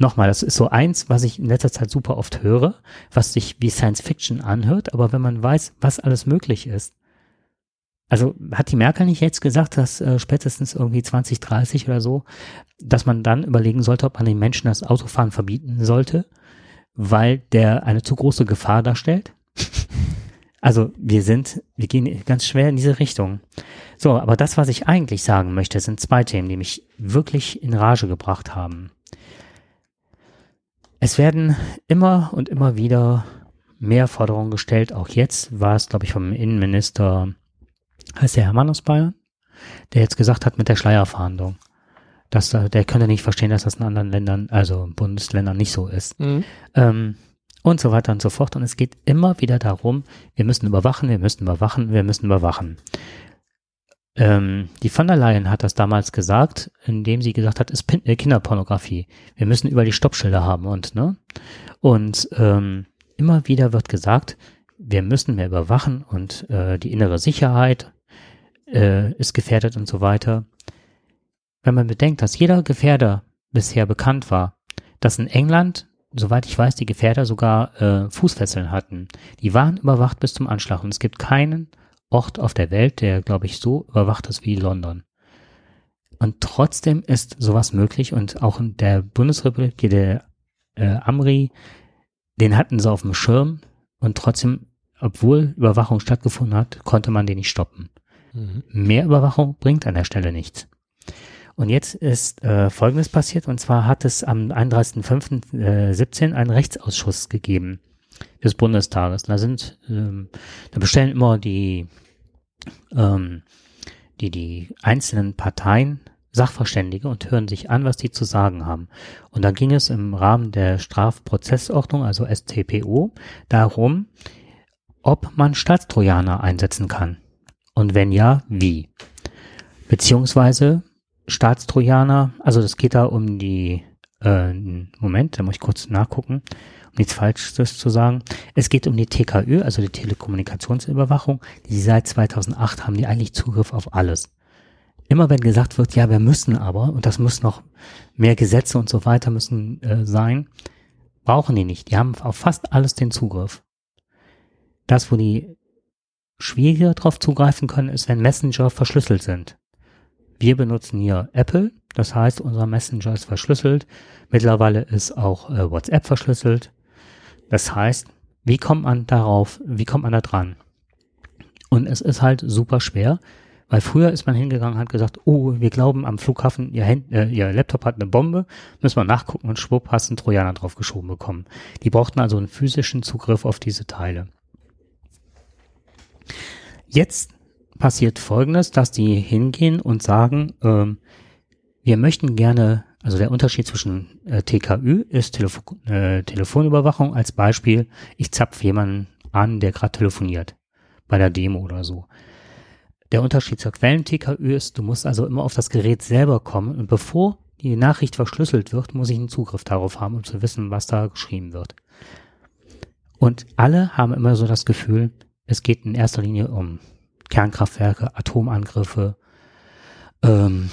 S1: Nochmal, das ist so eins, was ich in letzter Zeit super oft höre, was sich wie Science Fiction anhört, aber wenn man weiß, was alles möglich ist. Also hat die Merkel nicht jetzt gesagt, dass äh, spätestens irgendwie 2030 oder so, dass man dann überlegen sollte, ob man den Menschen das Autofahren verbieten sollte, weil der eine zu große Gefahr darstellt? Also wir sind, wir gehen ganz schwer in diese Richtung. So, aber das, was ich eigentlich sagen möchte, sind zwei Themen, die mich wirklich in Rage gebracht haben. Es werden immer und immer wieder mehr Forderungen gestellt. Auch jetzt war es, glaube ich, vom Innenminister, heißt der Hermann aus Bayern, der jetzt gesagt hat mit der Schleierfahndung, dass der könnte nicht verstehen, dass das in anderen Ländern, also Bundesländern nicht so ist. Mhm. Ähm, und so weiter und so fort. Und es geht immer wieder darum, wir müssen überwachen, wir müssen überwachen, wir müssen überwachen. Ähm, die von der Leyen hat das damals gesagt, indem sie gesagt hat, es ist Kinderpornografie. Wir müssen über die Stoppschilder haben und ne und ähm, immer wieder wird gesagt, wir müssen mehr überwachen und äh, die innere Sicherheit äh, ist gefährdet und so weiter. Wenn man bedenkt, dass jeder Gefährder bisher bekannt war, dass in England, soweit ich weiß, die Gefährder sogar äh, Fußfesseln hatten. Die waren überwacht bis zum Anschlag und es gibt keinen Ort auf der Welt, der, glaube ich, so überwacht ist wie London. Und trotzdem ist sowas möglich und auch in der Bundesrepublik, der äh, Amri, den hatten sie auf dem Schirm und trotzdem, obwohl Überwachung stattgefunden hat, konnte man den nicht stoppen. Mhm. Mehr Überwachung bringt an der Stelle nichts. Und jetzt ist äh, Folgendes passiert, und zwar hat es am 31.05.17 äh, einen Rechtsausschuss gegeben des Bundestages. Da sind, ähm, da bestellen immer die, ähm, die, die einzelnen Parteien Sachverständige und hören sich an, was die zu sagen haben. Und dann ging es im Rahmen der Strafprozessordnung, also STPO, darum, ob man Staatstrojaner einsetzen kann. Und wenn ja, wie? Beziehungsweise Staatstrojaner, also das geht da um die, äh, Moment, da muss ich kurz nachgucken, um nichts Falsches zu sagen. Es geht um die TKÜ, also die Telekommunikationsüberwachung. Die seit 2008 haben die eigentlich Zugriff auf alles. Immer wenn gesagt wird, ja, wir müssen aber, und das muss noch mehr Gesetze und so weiter müssen äh, sein, brauchen die nicht. Die haben auf fast alles den Zugriff. Das, wo die schwieriger darauf zugreifen können, ist, wenn Messenger verschlüsselt sind. Wir benutzen hier Apple, das heißt, unser Messenger ist verschlüsselt. Mittlerweile ist auch äh, WhatsApp verschlüsselt. Das heißt, wie kommt man darauf, wie kommt man da dran? Und es ist halt super schwer, weil früher ist man hingegangen und hat gesagt, oh, wir glauben am Flughafen, ihr, Hand, äh, ihr Laptop hat eine Bombe, müssen wir nachgucken und schwupp, hast einen Trojaner draufgeschoben bekommen. Die brauchten also einen physischen Zugriff auf diese Teile. Jetzt passiert Folgendes, dass die hingehen und sagen, ähm, wir möchten gerne, also der Unterschied zwischen äh, TKÜ ist Telefo äh, Telefonüberwachung als Beispiel, ich zapfe jemanden an, der gerade telefoniert, bei der Demo oder so. Der Unterschied zur Quellen-TKÜ ist, du musst also immer auf das Gerät selber kommen und bevor die Nachricht verschlüsselt wird, muss ich einen Zugriff darauf haben, um zu wissen, was da geschrieben wird. Und alle haben immer so das Gefühl, es geht in erster Linie um Kernkraftwerke, Atomangriffe, ähm,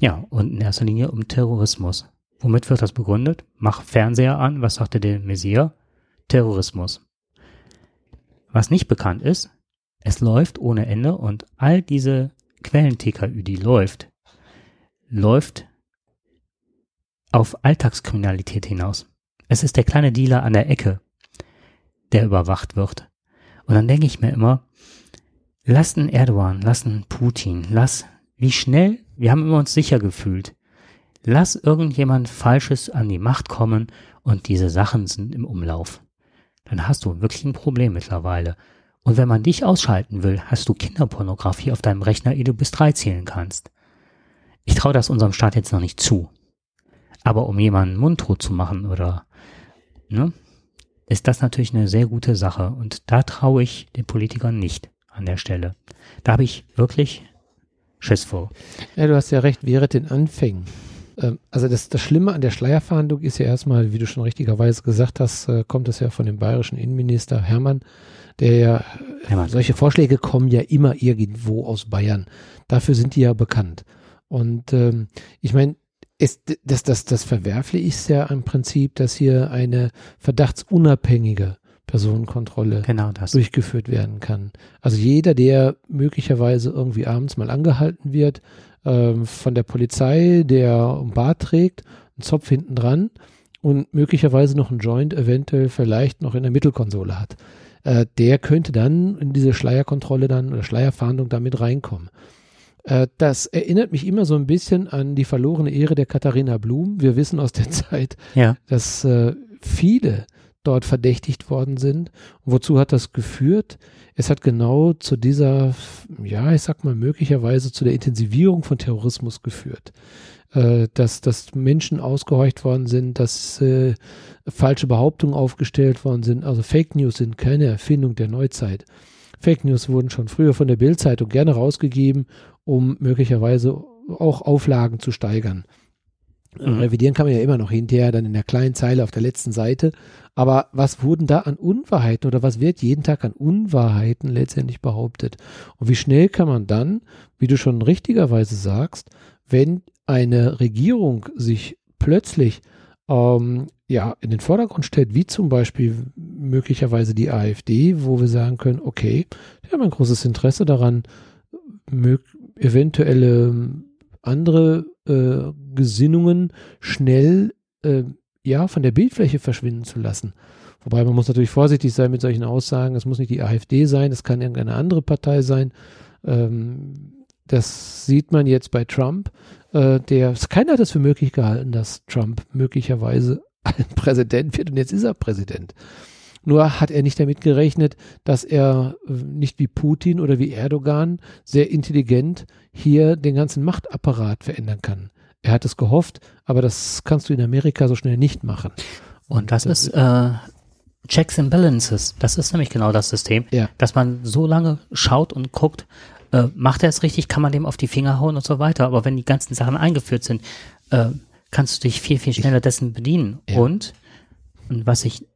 S1: ja, und in erster Linie um Terrorismus. Womit wird das begründet? Mach Fernseher an, was sagte der Messier? Terrorismus. Was nicht bekannt ist, es läuft ohne Ende und all diese Quellen-TKÜ, die läuft, läuft auf Alltagskriminalität hinaus. Es ist der kleine Dealer an der Ecke, der überwacht wird. Und dann denke ich mir immer, Lass einen Erdogan, lass einen Putin, lass, wie schnell, wir haben immer uns sicher gefühlt. Lass irgendjemand Falsches an die Macht kommen und diese Sachen sind im Umlauf. Dann hast du wirklich ein Problem mittlerweile. Und wenn man dich ausschalten will, hast du Kinderpornografie auf deinem Rechner, ehe du bis drei zählen kannst. Ich traue das unserem Staat jetzt noch nicht zu. Aber um jemanden mundtot zu machen oder, ne, ist das natürlich eine sehr gute Sache. Und da traue ich den Politikern nicht an der Stelle. Da habe ich wirklich Schiss vor.
S2: Ja, du hast ja recht, wäre den Anfängen. Ähm, also das, das Schlimme an der Schleierfahndung ist ja erstmal, wie du schon richtigerweise gesagt hast, äh, kommt es ja von dem bayerischen Innenminister Hermann, der ja, Hermann. solche Vorschläge kommen ja immer irgendwo aus Bayern. Dafür sind die ja bekannt. Und ähm, ich meine, das, das, das Verwerfliche ist ja im Prinzip, dass hier eine verdachtsunabhängige Personenkontrolle
S1: genau
S2: durchgeführt werden kann. Also jeder, der möglicherweise irgendwie abends mal angehalten wird ähm, von der Polizei, der ein Bart trägt, einen Zopf hinten dran und möglicherweise noch ein Joint eventuell vielleicht noch in der Mittelkonsole hat, äh, der könnte dann in diese Schleierkontrolle dann oder Schleierfahndung damit reinkommen. Äh, das erinnert mich immer so ein bisschen an die verlorene Ehre der Katharina Blum. Wir wissen aus der Zeit,
S1: ja.
S2: dass äh, viele dort verdächtigt worden sind. Und wozu hat das geführt? Es hat genau zu dieser, ja, ich sag mal, möglicherweise zu der Intensivierung von Terrorismus geführt. Äh, dass, dass Menschen ausgehorcht worden sind, dass äh, falsche Behauptungen aufgestellt worden sind. Also Fake News sind keine Erfindung der Neuzeit. Fake News wurden schon früher von der Bildzeitung gerne rausgegeben, um möglicherweise auch Auflagen zu steigern. Mhm. Revidieren kann man ja immer noch hinterher, dann in der kleinen Zeile auf der letzten Seite. Aber was wurden da an Unwahrheiten oder was wird jeden Tag an Unwahrheiten letztendlich behauptet? Und wie schnell kann man dann, wie du schon richtigerweise sagst, wenn eine Regierung sich plötzlich ähm, ja, in den Vordergrund stellt, wie zum Beispiel möglicherweise die AfD, wo wir sagen können, okay, die haben ein großes Interesse daran, eventuelle andere äh, Gesinnungen schnell äh, ja von der Bildfläche verschwinden zu lassen. Wobei man muss natürlich vorsichtig sein mit solchen Aussagen. Es muss nicht die AfD sein, es kann irgendeine andere Partei sein. Ähm, das sieht man jetzt bei Trump. Äh, der, keiner hat es für möglich gehalten, dass Trump möglicherweise ein Präsident wird und jetzt ist er Präsident. Nur hat er nicht damit gerechnet, dass er äh, nicht wie Putin oder wie Erdogan sehr intelligent hier den ganzen Machtapparat verändern kann. Er hat es gehofft, aber das kannst du in Amerika so schnell nicht machen.
S1: Und das, das ist äh, Checks and Balances. Das ist nämlich genau das System, ja. dass man so lange schaut und guckt, äh, macht er es richtig, kann man dem auf die Finger hauen und so weiter. Aber wenn die ganzen Sachen eingeführt sind, äh, kannst du dich viel, viel schneller dessen bedienen. Ja. Und, und was ich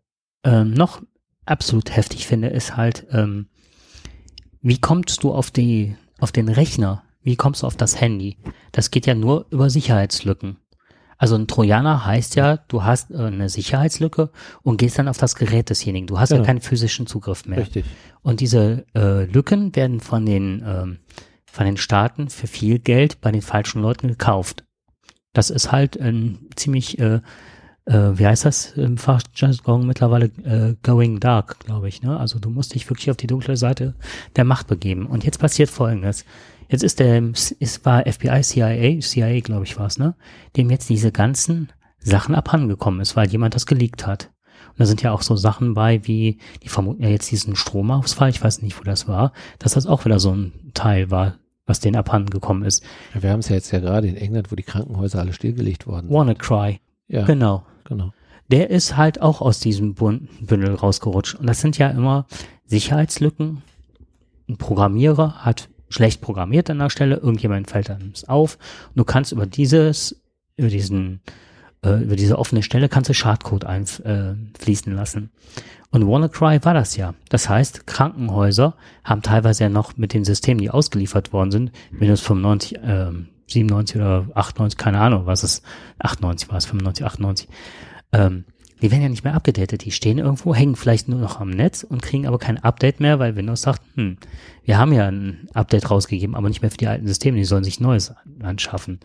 S1: ähm, noch absolut heftig finde, ist halt, ähm, wie kommst du auf die, auf den Rechner? Wie kommst du auf das Handy? Das geht ja nur über Sicherheitslücken. Also ein Trojaner heißt ja, du hast äh, eine Sicherheitslücke und gehst dann auf das Gerät desjenigen. Du hast genau. ja keinen physischen Zugriff mehr.
S2: Richtig.
S1: Und diese äh, Lücken werden von den, ähm, von den Staaten für viel Geld bei den falschen Leuten gekauft. Das ist halt ein ziemlich, äh, äh, wie heißt das im Fachjargon mittlerweile, äh, going dark, glaube ich. Ne? Also du musst dich wirklich auf die dunkle Seite der Macht begeben. Und jetzt passiert Folgendes. Jetzt ist der, es war FBI, CIA, CIA, glaube ich, war es, ne? Dem jetzt diese ganzen Sachen abhandengekommen ist, weil jemand das geleakt hat. Und da sind ja auch so Sachen bei, wie, die vermuten ja jetzt diesen Stromausfall, ich weiß nicht, wo das war, dass das auch wieder so ein Teil war, was denen abhandengekommen ist.
S2: Ja, wir haben es ja jetzt ja gerade in England, wo die Krankenhäuser alle stillgelegt worden
S1: sind. WannaCry. Ja. Genau. Genau. Der ist halt auch aus diesem Bündel rausgerutscht. Und das sind ja immer Sicherheitslücken. Ein Programmierer hat schlecht programmiert an der Stelle, irgendjemand fällt dann auf. Und du kannst über dieses, über diesen, äh, über diese offene Stelle kannst du Schadcode einfließen äh, lassen. Und WannaCry war das ja. Das heißt, Krankenhäuser haben teilweise ja noch mit den Systemen, die ausgeliefert worden sind, Windows 95, äh, 97 oder 98, keine Ahnung, was es, 98 war es, 95, 98, ähm, die werden ja nicht mehr abgedatet. Die stehen irgendwo, hängen vielleicht nur noch am Netz und kriegen aber kein Update mehr, weil Windows sagt, hm, wir haben ja ein Update rausgegeben, aber nicht mehr für die alten Systeme, die sollen sich Neues anschaffen.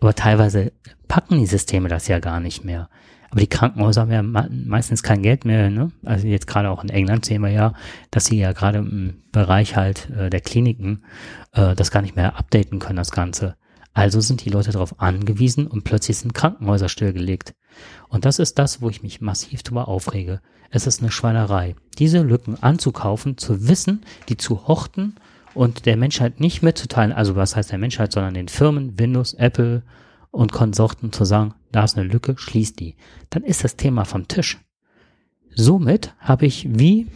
S1: Aber teilweise packen die Systeme das ja gar nicht mehr. Aber die Krankenhäuser haben ja meistens kein Geld mehr. Ne? Also jetzt gerade auch in England sehen wir ja, dass sie ja gerade im Bereich halt äh, der Kliniken äh, das gar nicht mehr updaten können, das Ganze. Also sind die Leute darauf angewiesen und plötzlich sind Krankenhäuser stillgelegt. Und das ist das, wo ich mich massiv drüber aufrege. Es ist eine Schweinerei, diese Lücken anzukaufen, zu wissen, die zu horten und der Menschheit nicht mitzuteilen, also was heißt der Menschheit, sondern den Firmen, Windows, Apple und Konsorten zu sagen, da ist eine Lücke, schließ die. Dann ist das Thema vom Tisch. Somit habe ich wie,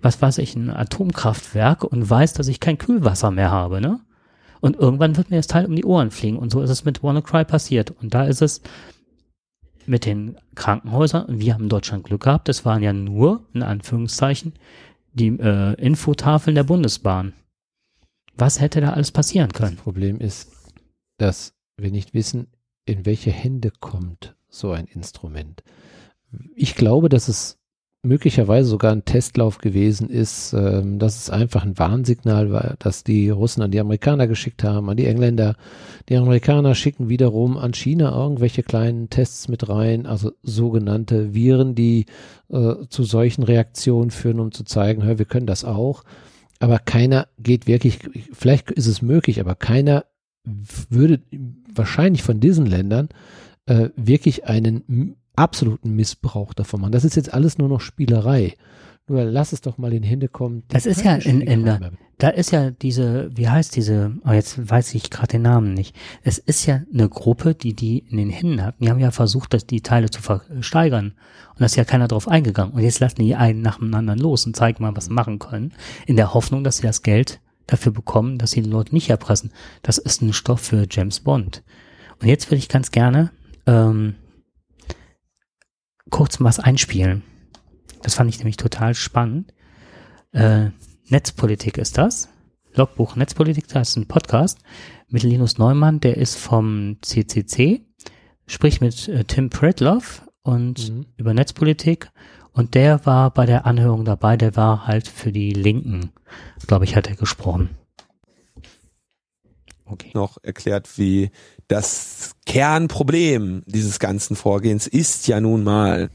S1: was weiß ich, ein Atomkraftwerk und weiß, dass ich kein Kühlwasser mehr habe, ne? Und irgendwann wird mir das Teil um die Ohren fliegen. Und so ist es mit WannaCry passiert. Und da ist es mit den Krankenhäusern. Und wir haben in Deutschland Glück gehabt. Es waren ja nur, in Anführungszeichen, die äh, Infotafeln der Bundesbahn. Was hätte da alles passieren können?
S2: Das Problem ist, dass wir nicht wissen, in welche Hände kommt so ein Instrument. Ich glaube, dass es möglicherweise sogar ein Testlauf gewesen ist, ähm, dass es einfach ein Warnsignal war, dass die Russen an die Amerikaner geschickt haben, an die Engländer. Die Amerikaner schicken wiederum an China irgendwelche kleinen Tests mit rein, also sogenannte Viren, die äh, zu solchen Reaktionen führen, um zu zeigen, hör, wir können das auch. Aber keiner geht wirklich, vielleicht ist es möglich, aber keiner würde wahrscheinlich von diesen Ländern äh, wirklich einen absoluten Missbrauch davon machen. Das ist jetzt alles nur noch Spielerei. Nur lass es doch mal in Hände kommen.
S1: Das ist ja in, in der, da ist ja diese, wie heißt diese, oh jetzt weiß ich gerade den Namen nicht. Es ist ja eine Gruppe, die die in den Händen hat. Die haben ja versucht, dass die Teile zu versteigern. Und da ist ja keiner drauf eingegangen. Und jetzt lassen die einen nach dem anderen los und zeigen mal, was sie machen können. In der Hoffnung, dass sie das Geld dafür bekommen, dass sie die Leute nicht erpressen. Das ist ein Stoff für James Bond. Und jetzt würde ich ganz gerne ähm, kurz was einspielen. Das fand ich nämlich total spannend. Äh, Netzpolitik ist das. Logbuch Netzpolitik, das ist ein Podcast mit Linus Neumann, der ist vom CCC, spricht mit äh, Tim Pritloff und mhm. über Netzpolitik und der war bei der Anhörung dabei, der war halt für die Linken, glaube ich, hat er gesprochen.
S3: Okay. Noch erklärt, wie das Kernproblem dieses ganzen Vorgehens ist ja nun mal,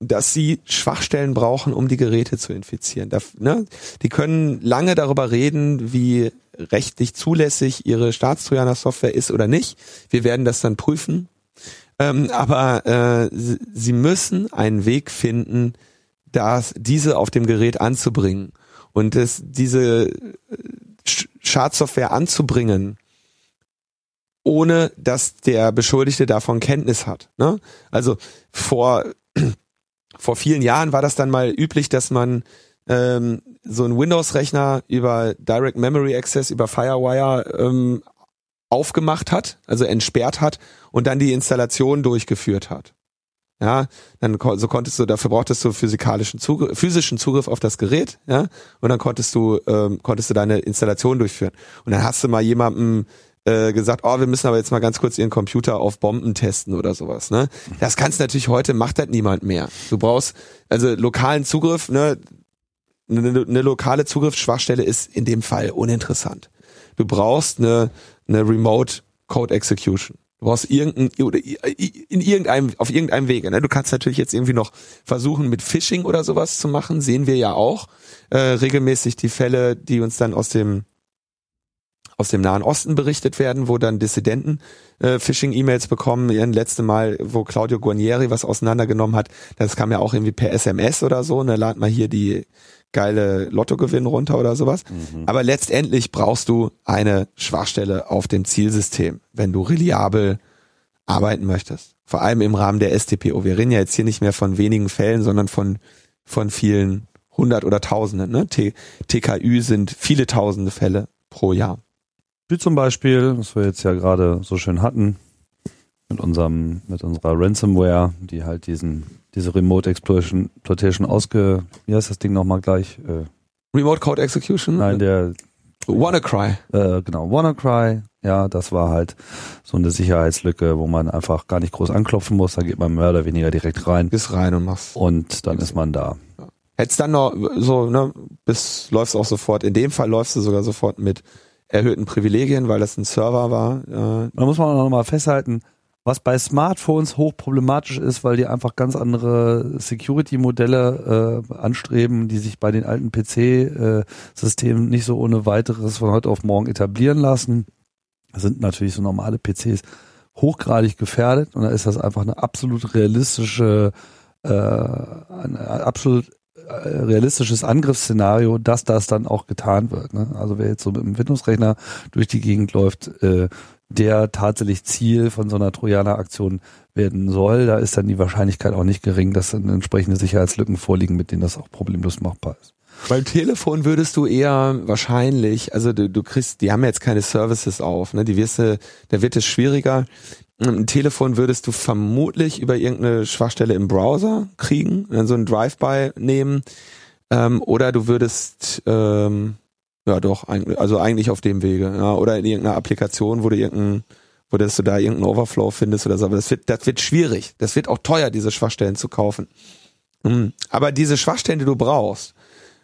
S3: dass sie Schwachstellen brauchen, um die Geräte zu infizieren. Da, ne? Die können lange darüber reden, wie rechtlich zulässig ihre Staatstrojaner-Software ist oder nicht. Wir werden das dann prüfen. Ähm, aber äh, sie müssen einen Weg finden, das, diese auf dem Gerät anzubringen. Und das, diese äh, Schadsoftware anzubringen, ohne dass der Beschuldigte davon Kenntnis hat. Ne? Also vor, vor vielen Jahren war das dann mal üblich, dass man ähm, so einen Windows-Rechner über Direct Memory Access, über Firewire ähm, aufgemacht hat, also entsperrt hat und dann die Installation durchgeführt hat. Ja, dann so konntest du, dafür brauchtest du physikalischen Zugriff, physischen Zugriff auf das Gerät, ja, und dann konntest du, ähm, konntest du deine Installation durchführen. Und dann hast du mal jemandem äh, gesagt, oh, wir müssen aber jetzt mal ganz kurz ihren Computer auf Bomben testen oder sowas. Ne? Das kannst natürlich heute, macht das niemand mehr. Du brauchst also lokalen Zugriff, ne? Eine, eine lokale Zugriffsschwachstelle ist in dem Fall uninteressant. Du brauchst eine eine Remote Code Execution. Du brauchst irgendein, in irgendeinem, auf irgendeinem Wege. Ne? Du kannst natürlich jetzt irgendwie noch versuchen, mit Phishing oder sowas zu machen. Sehen wir ja auch äh, regelmäßig die Fälle, die uns dann aus dem aus dem Nahen Osten berichtet werden, wo dann Dissidenten äh, Phishing-E-Mails bekommen. Ihren letzte Mal, wo Claudio Guarnieri was auseinandergenommen hat, das kam ja auch irgendwie per SMS oder so. Ne, lad mal hier die geile Lottogewinn runter oder sowas. Mhm. Aber letztendlich brauchst du eine Schwachstelle auf dem Zielsystem, wenn du reliabel arbeiten möchtest. Vor allem im Rahmen der STPO. Wir reden ja jetzt hier nicht mehr von wenigen Fällen, sondern von, von vielen hundert oder tausenden. Ne? T TKÜ sind viele tausende Fälle pro Jahr.
S4: Wie zum Beispiel, was wir jetzt ja gerade so schön hatten, mit unserem, mit unserer Ransomware, die halt diesen diese Remote Exploitation, Exploitation ausge, wie heißt das Ding nochmal gleich? Äh,
S3: Remote Code Execution?
S4: Nein, der
S3: WannaCry.
S4: Äh, genau, WannaCry. Ja, das war halt so eine Sicherheitslücke, wo man einfach gar nicht groß anklopfen muss. Da geht man mehr oder weniger direkt rein.
S3: Bis rein und machst.
S4: Und dann ist man da.
S3: Ja. Hättest dann noch so, ne, bis läufst auch sofort. In dem Fall läufst du sogar sofort mit erhöhten Privilegien, weil das ein Server war.
S4: Äh. Da muss man auch nochmal festhalten, was bei Smartphones hochproblematisch ist, weil die einfach ganz andere Security-Modelle äh, anstreben, die sich bei den alten PC-Systemen äh, nicht so ohne weiteres von heute auf morgen etablieren lassen. Das sind natürlich so normale PCs hochgradig gefährdet und da ist das einfach eine absolut realistische, äh, ein absolut realistisches Angriffsszenario, dass das dann auch getan wird. Ne? Also wer jetzt so mit einem Windows-Rechner durch die Gegend läuft, äh, der tatsächlich Ziel von so einer Trojaner-Aktion werden soll, da ist dann die Wahrscheinlichkeit auch nicht gering, dass dann entsprechende Sicherheitslücken vorliegen, mit denen das auch problemlos machbar ist.
S3: Beim Telefon würdest du eher wahrscheinlich, also du, du kriegst, die haben jetzt keine Services auf, ne? Die wirst du, da wird es schwieriger. Ein Telefon würdest du vermutlich über irgendeine Schwachstelle im Browser kriegen, dann so ein Drive-by nehmen, ähm, oder du würdest ähm, ja, doch, also eigentlich auf dem Wege, ja, oder in irgendeiner Applikation, wo du irgendein, wo du da irgendeinen Overflow findest oder so, aber das wird, das wird schwierig. Das wird auch teuer, diese Schwachstellen zu kaufen. Mhm. Aber diese Schwachstellen, die du brauchst,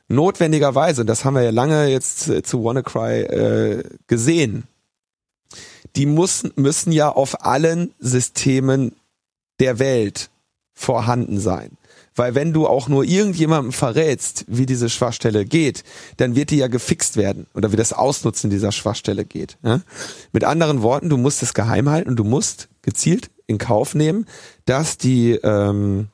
S3: notwendigerweise, und das haben wir ja lange jetzt zu WannaCry äh, gesehen, die müssen, müssen ja auf allen Systemen der Welt vorhanden sein. Weil wenn du auch nur irgendjemandem verrätst, wie diese Schwachstelle geht, dann wird die ja gefixt werden oder wie das Ausnutzen dieser Schwachstelle geht. Ja? Mit anderen Worten, du musst es geheim halten und du musst gezielt in Kauf nehmen, dass die, ähm,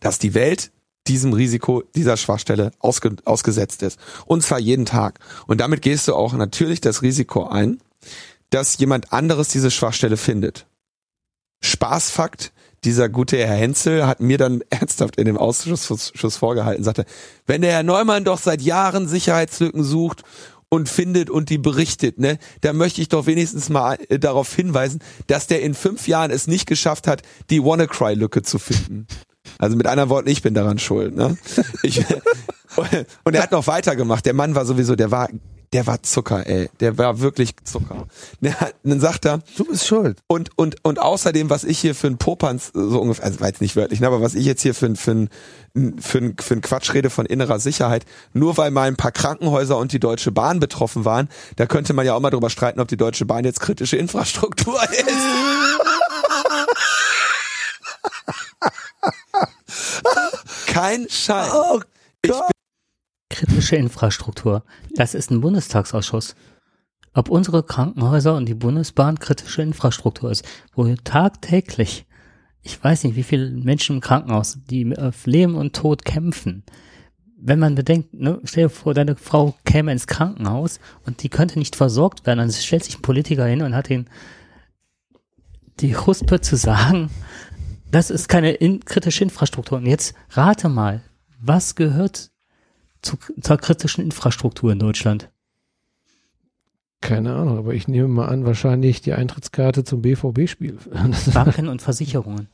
S3: dass die Welt diesem Risiko dieser Schwachstelle ausge ausgesetzt ist. Und zwar jeden Tag. Und damit gehst du auch natürlich das Risiko ein, dass jemand anderes diese Schwachstelle findet. Spaßfakt, dieser gute Herr Henzel hat mir dann ernsthaft in dem Ausschuss vorgehalten, sagte, wenn der Herr Neumann doch seit Jahren Sicherheitslücken sucht und findet und die berichtet, ne, da möchte ich doch wenigstens mal äh, darauf hinweisen, dass der in fünf Jahren es nicht geschafft hat, die WannaCry-Lücke zu finden. Also mit anderen Worten, ich bin daran schuld. Ne? Ich, und er hat noch weitergemacht. Der Mann war sowieso, der war, der war Zucker, ey. Der war wirklich Zucker. Der hat, dann sagt er,
S4: Du bist schuld.
S3: und, und, und außerdem, was ich hier für ein Popanz, so ungefähr, also war jetzt nicht wörtlich, ne, aber was ich jetzt hier für ein, für ein, für ein, für ein Quatsch rede von innerer Sicherheit, nur weil mal ein paar Krankenhäuser und die Deutsche Bahn betroffen waren, da könnte man ja auch mal drüber streiten, ob die Deutsche Bahn jetzt kritische Infrastruktur ist. Kein Scheiß.
S4: Oh Gott.
S1: Kritische Infrastruktur. Das ist ein Bundestagsausschuss. Ob unsere Krankenhäuser und die Bundesbahn kritische Infrastruktur ist, wo tagtäglich, ich weiß nicht, wie viele Menschen im Krankenhaus, die auf Leben und Tod kämpfen. Wenn man bedenkt, ne, stell dir vor, deine Frau käme ins Krankenhaus und die könnte nicht versorgt werden, dann stellt sich ein Politiker hin und hat den die Huspe zu sagen, das ist keine in kritische Infrastruktur. Und jetzt rate mal, was gehört zu, zur kritischen Infrastruktur in Deutschland?
S2: Keine Ahnung, aber ich nehme mal an, wahrscheinlich die Eintrittskarte zum BVB-Spiel.
S1: Banken und Versicherungen.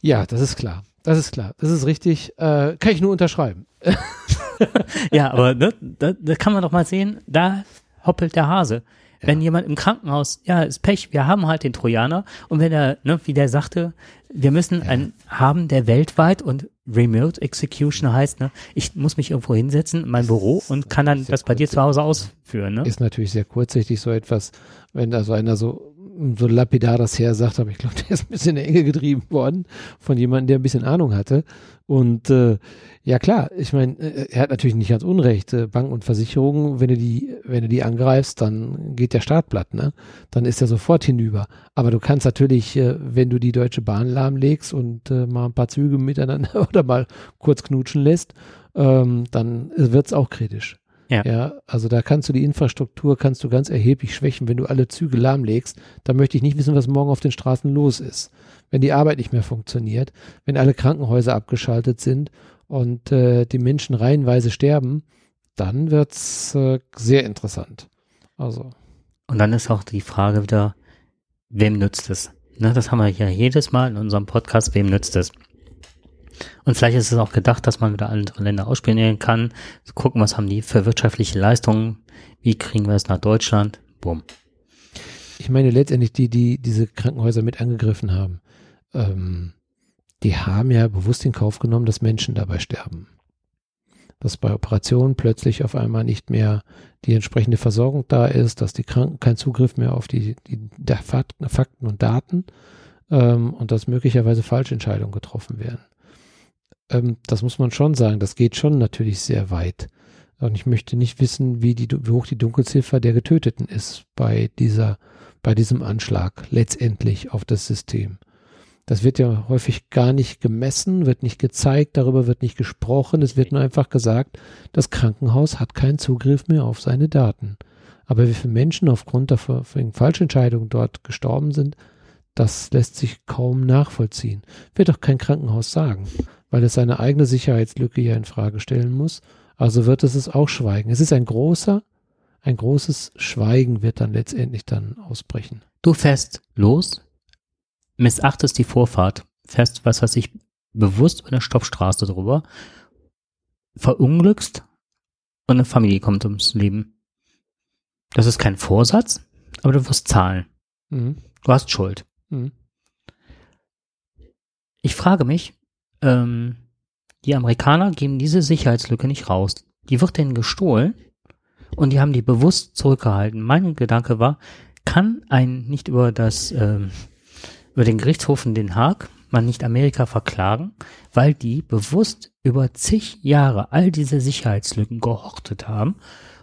S2: ja, das ist klar. Das ist klar. Das ist richtig. Äh, kann ich nur unterschreiben.
S1: Ja, aber ne, da, da kann man doch mal sehen, da hoppelt der Hase. Wenn jemand im Krankenhaus, ja, ist Pech, wir haben halt den Trojaner. Und wenn er, ne, wie der sagte, wir müssen einen haben, der weltweit und Remote Execution heißt, ne, ich muss mich irgendwo hinsetzen in mein Büro und kann dann das bei dir zu Hause ausführen, ne?
S2: Ist natürlich sehr kurzsichtig so etwas, wenn da so einer so, so lapidar das her sagt, aber ich glaube, der ist ein bisschen in die Enge getrieben worden von jemandem, der ein bisschen Ahnung hatte. Und äh, ja klar, ich meine, äh, er hat natürlich nicht ganz Unrecht. Äh, Banken und Versicherungen, wenn du die, wenn du die angreifst, dann geht der Start platt, ne? Dann ist er sofort hinüber. Aber du kannst natürlich, äh, wenn du die Deutsche Bahn lahmlegst und äh, mal ein paar Züge miteinander oder mal kurz knutschen lässt, ähm, dann wird's auch kritisch.
S1: Ja.
S2: ja, also da kannst du die Infrastruktur kannst du ganz erheblich schwächen, wenn du alle Züge lahmlegst. Da möchte ich nicht wissen, was morgen auf den Straßen los ist. Wenn die Arbeit nicht mehr funktioniert, wenn alle Krankenhäuser abgeschaltet sind und äh, die Menschen reihenweise sterben, dann wird's äh, sehr interessant. Also
S1: Und dann ist auch die Frage wieder, wem nützt es? Ne, das haben wir ja jedes Mal in unserem Podcast, wem nützt es? Und vielleicht ist es auch gedacht, dass man wieder andere Länder ausspionieren kann, gucken, was haben die für wirtschaftliche Leistungen, wie kriegen wir es nach Deutschland, bumm.
S2: ich meine letztendlich die, die diese Krankenhäuser mit angegriffen haben, ähm, die haben ja bewusst in Kauf genommen, dass Menschen dabei sterben. Dass bei Operationen plötzlich auf einmal nicht mehr die entsprechende Versorgung da ist, dass die Kranken keinen Zugriff mehr auf die, die Fakten, Fakten und Daten ähm, und dass möglicherweise Falschentscheidungen getroffen werden. Ähm, das muss man schon sagen, das geht schon natürlich sehr weit. Und ich möchte nicht wissen, wie, die, wie hoch die Dunkelziffer der Getöteten ist bei dieser, bei diesem Anschlag letztendlich auf das System. Das wird ja häufig gar nicht gemessen, wird nicht gezeigt, darüber wird nicht gesprochen. Es wird nur einfach gesagt, das Krankenhaus hat keinen Zugriff mehr auf seine Daten. Aber wie viele Menschen aufgrund der Falschentscheidungen dort gestorben sind, das lässt sich kaum nachvollziehen. Wird doch kein Krankenhaus sagen, weil es seine eigene Sicherheitslücke ja in Frage stellen muss. Also wird es es auch schweigen. Es ist ein großer, ein großes Schweigen wird dann letztendlich dann ausbrechen.
S1: Du fährst los, missachtest die Vorfahrt, fährst, was weiß ich, bewusst über eine Stoppstraße drüber, verunglückst und eine Familie kommt ums Leben. Das ist kein Vorsatz, aber du wirst zahlen.
S2: Mhm.
S1: Du hast Schuld.
S2: Mhm.
S1: Ich frage mich, ähm, die Amerikaner geben diese Sicherheitslücke nicht raus. Die wird denen gestohlen und die haben die bewusst zurückgehalten. Mein Gedanke war, kann ein nicht über das ähm, über den Gerichtshof in Den Haag man nicht Amerika verklagen, weil die bewusst über zig Jahre all diese Sicherheitslücken gehortet haben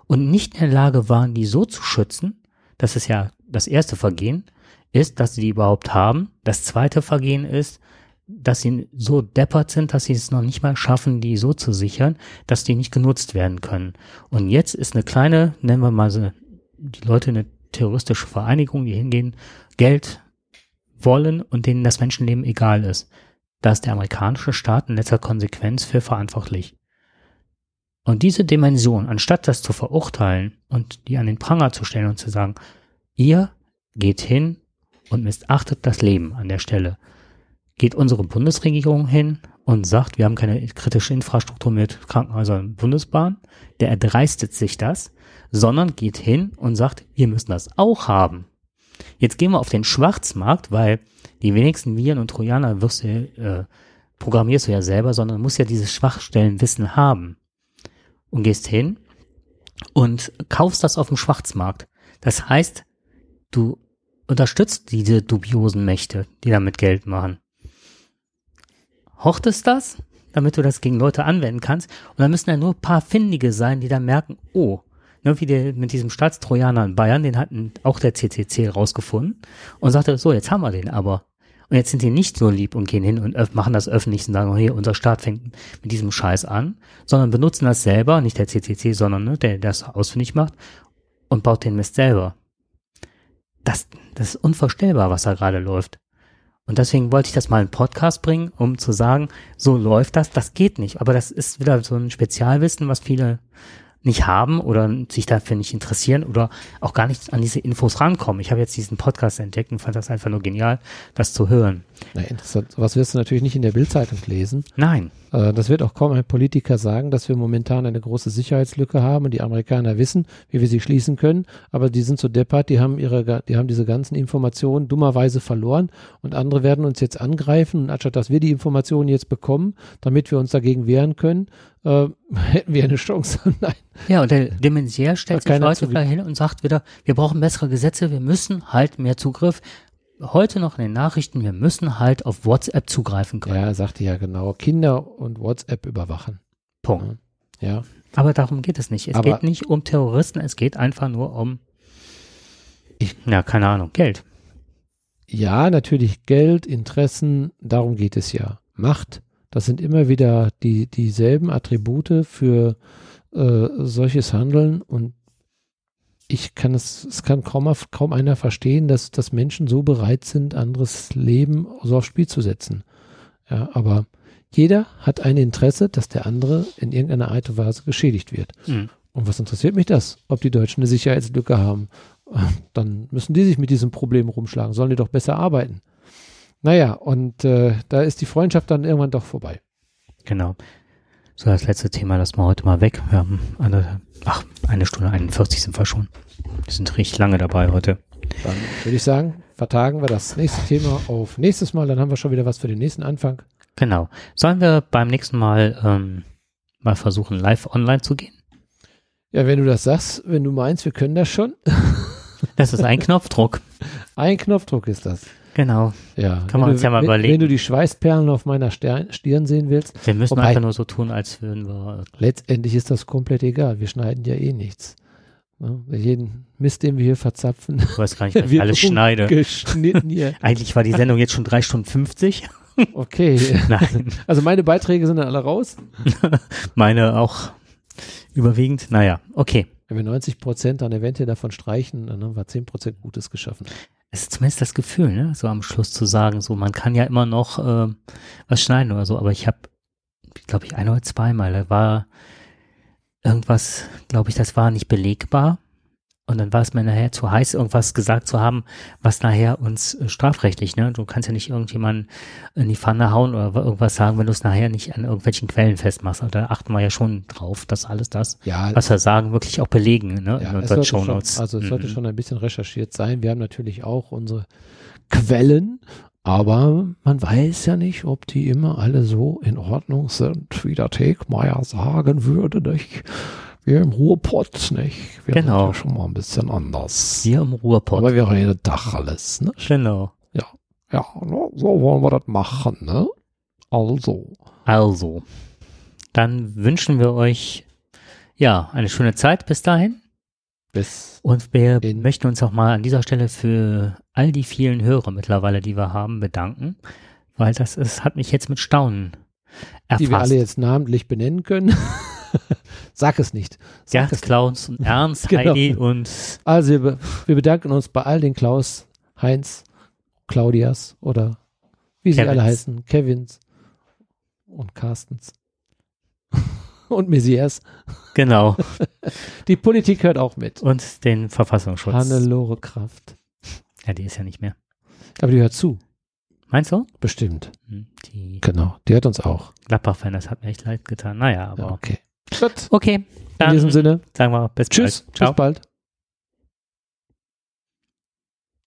S1: und nicht in der Lage waren, die so zu schützen, das ist ja das erste Vergehen, ist, dass sie die überhaupt haben. Das zweite Vergehen ist, dass sie so deppert sind, dass sie es noch nicht mal schaffen, die so zu sichern, dass die nicht genutzt werden können. Und jetzt ist eine kleine, nennen wir mal so, die Leute eine terroristische Vereinigung, die hingehen, Geld wollen und denen das Menschenleben egal ist. Da ist der amerikanische Staat in letzter Konsequenz für verantwortlich. Und diese Dimension, anstatt das zu verurteilen und die an den Pranger zu stellen und zu sagen, ihr geht hin und missachtet das Leben an der Stelle, geht unsere Bundesregierung hin und sagt, wir haben keine kritische Infrastruktur mit Krankenhäusern und Bundesbahn, der erdreistet sich das, sondern geht hin und sagt, wir müssen das auch haben. Jetzt gehen wir auf den Schwarzmarkt, weil die wenigsten Viren und Trojaner wirst du, äh, programmierst du ja selber, sondern musst ja dieses Schwachstellenwissen haben. Und gehst hin und kaufst das auf dem Schwarzmarkt. Das heißt, du unterstützt diese dubiosen Mächte, die damit Geld machen. Hortest das, damit du das gegen Leute anwenden kannst. Und dann müssen ja nur ein paar Findige sein, die dann merken, oh, ne, wie der mit diesem Staatstrojaner in Bayern, den hatten auch der CCC rausgefunden und sagte, so, jetzt haben wir den aber. Und jetzt sind die nicht so lieb und gehen hin und machen das öffentlich und sagen, oh, hier, unser Staat fängt mit diesem Scheiß an, sondern benutzen das selber, nicht der CCC, sondern ne, der, der das ausfindig macht und baut den Mist selber. Das, das ist unvorstellbar, was da gerade läuft. Und deswegen wollte ich das mal in Podcast bringen, um zu sagen, so läuft das, das geht nicht. Aber das ist wieder so ein Spezialwissen, was viele nicht haben oder sich dafür nicht interessieren oder auch gar nicht an diese Infos rankommen. Ich habe jetzt diesen Podcast entdeckt und fand das einfach nur genial, das zu hören.
S2: Na, interessant. Was wirst du natürlich nicht in der Bildzeitung lesen.
S1: Nein.
S2: Äh, das wird auch kaum ein Politiker sagen, dass wir momentan eine große Sicherheitslücke haben und die Amerikaner wissen, wie wir sie schließen können. Aber die sind so deppert, die haben ihre, die haben diese ganzen Informationen dummerweise verloren und andere werden uns jetzt angreifen. Und anstatt dass wir die Informationen jetzt bekommen, damit wir uns dagegen wehren können, äh, hätten wir eine Chance. Nein.
S1: Ja, und der Demenzier stellt sich heute wieder hin und sagt wieder, wir brauchen bessere Gesetze, wir müssen halt mehr Zugriff. Heute noch in den Nachrichten, wir müssen halt auf WhatsApp zugreifen können.
S2: Ja, er sagte ja genau, Kinder und WhatsApp überwachen.
S1: Punkt.
S2: Ja.
S1: Aber darum geht es nicht. Es
S2: Aber-
S1: geht nicht um Terroristen, es geht einfach nur um, ja, keine Ahnung, Geld.
S2: Ja, natürlich Geld, Interessen, darum geht es ja. Macht, das sind immer wieder die, dieselben Attribute für äh, solches Handeln und ich kann es, es kann kaum, kaum einer verstehen, dass, dass Menschen so bereit sind, anderes Leben so aufs Spiel zu setzen. Ja, aber jeder hat ein Interesse, dass der andere in irgendeiner Art und Weise geschädigt wird.
S1: Mhm.
S2: Und was interessiert mich das, ob die Deutschen eine Sicherheitslücke haben? Dann müssen die sich mit diesem Problem rumschlagen, sollen die doch besser arbeiten. Naja, und äh, da ist die Freundschaft dann irgendwann doch vorbei.
S1: Genau. So, das letzte Thema lassen wir heute mal weg. Wir haben eine, ach, eine Stunde 41 sind wir schon. Wir sind richtig lange dabei heute.
S2: Dann würde ich sagen, vertagen wir das nächste Thema auf nächstes Mal, dann haben wir schon wieder was für den nächsten Anfang.
S1: Genau. Sollen wir beim nächsten Mal ähm, mal versuchen, live online zu gehen?
S2: Ja, wenn du das sagst, wenn du meinst, wir können das schon.
S1: Das ist ein Knopfdruck.
S2: Ein Knopfdruck ist das.
S1: Genau.
S2: Ja.
S1: Kann
S2: wenn
S1: man
S2: du,
S1: uns ja mal
S2: wenn,
S1: überlegen.
S2: Wenn du die Schweißperlen auf meiner Stirn, Stirn sehen willst,
S1: Wir müssen einfach nur so tun, als würden wir.
S2: letztendlich ist das komplett egal. Wir schneiden ja eh nichts. Ja, jeden Mist, den wir hier verzapfen,
S1: Ich weiß gar nicht, was ich alles schneide.
S2: geschnitten hier.
S1: Eigentlich war die Sendung jetzt schon drei Stunden 50.
S2: Okay.
S1: Nein,
S2: Also meine Beiträge sind dann alle raus.
S1: meine auch überwiegend. Naja, okay.
S2: Wenn wir 90 Prozent dann eventuell davon streichen, dann haben wir 10 Prozent Gutes geschaffen.
S1: Es ist zumindest das Gefühl, ne? so am Schluss zu sagen, so man kann ja immer noch äh, was schneiden oder so, aber ich habe, glaube ich, ein oder zweimal, da war irgendwas, glaube ich, das war nicht belegbar und dann war es mir nachher zu heiß, irgendwas gesagt zu haben, was nachher uns äh, strafrechtlich, ne? Du kannst ja nicht irgendjemanden in die Pfanne hauen oder irgendwas sagen, wenn du es nachher nicht an irgendwelchen Quellen festmachst. Und da achten wir ja schon drauf, dass alles das,
S2: Ja,
S1: was wir sagen, wirklich auch belegen, ne?
S2: ja
S1: in unseren
S2: sollte schon,
S1: Shownotes.
S2: also es sollte
S1: Mhm.
S2: schon ein bisschen recherchiert sein. Wir haben natürlich auch unsere Quellen, aber man weiß ja nicht, ob die immer alle so in Ordnung sind, wie der Tegmeier sagen würde, nicht? Wir im Ruhrpott, nicht? Wir
S1: Genau.
S2: sind ja schon mal ein bisschen anders.
S1: Hier im Ruhrpott.
S2: Aber wir reden Dach alles, ne?
S1: genau.
S2: Ja, ne? so wollen wir das machen, ne? Also,
S1: Also, dann wünschen wir euch ja eine schöne Zeit bis dahin.
S2: bis
S1: Und wir möchten uns auch mal an dieser Stelle für all die vielen Hörer mittlerweile, die wir haben, bedanken, weil das ist, hat mich jetzt mit Staunen erfasst.
S2: die wir alle jetzt namentlich benennen können. Sag es nicht. Sag
S1: ja,
S2: es nicht.
S1: Klaus und Ernst,
S2: Genau.
S1: Heidi und
S2: Also wir, wir bedanken uns bei all den Klaus, Heinz, Claudias oder wie sie
S1: Kevins.
S2: alle heißen, Kevins und Carstens. Und Messias.
S1: Genau.
S2: Die Politik hört auch mit.
S1: Und den Verfassungsschutz.
S2: Hannelore Kraft.
S1: Ja, die ist ja nicht mehr.
S2: Aber die hört zu.
S1: Meinst du?
S2: Bestimmt.
S1: Hm, Die
S2: Genau. Die hört uns auch.
S1: Gladbach-Fan, das hat mir echt leid getan. Naja, aber.
S2: Ja, okay. Gut.
S1: Okay.
S2: In
S1: Dann
S2: diesem Sinne.
S1: sagen wir bis
S2: Tschüss.
S1: bald. Ciao.
S2: Bis bald.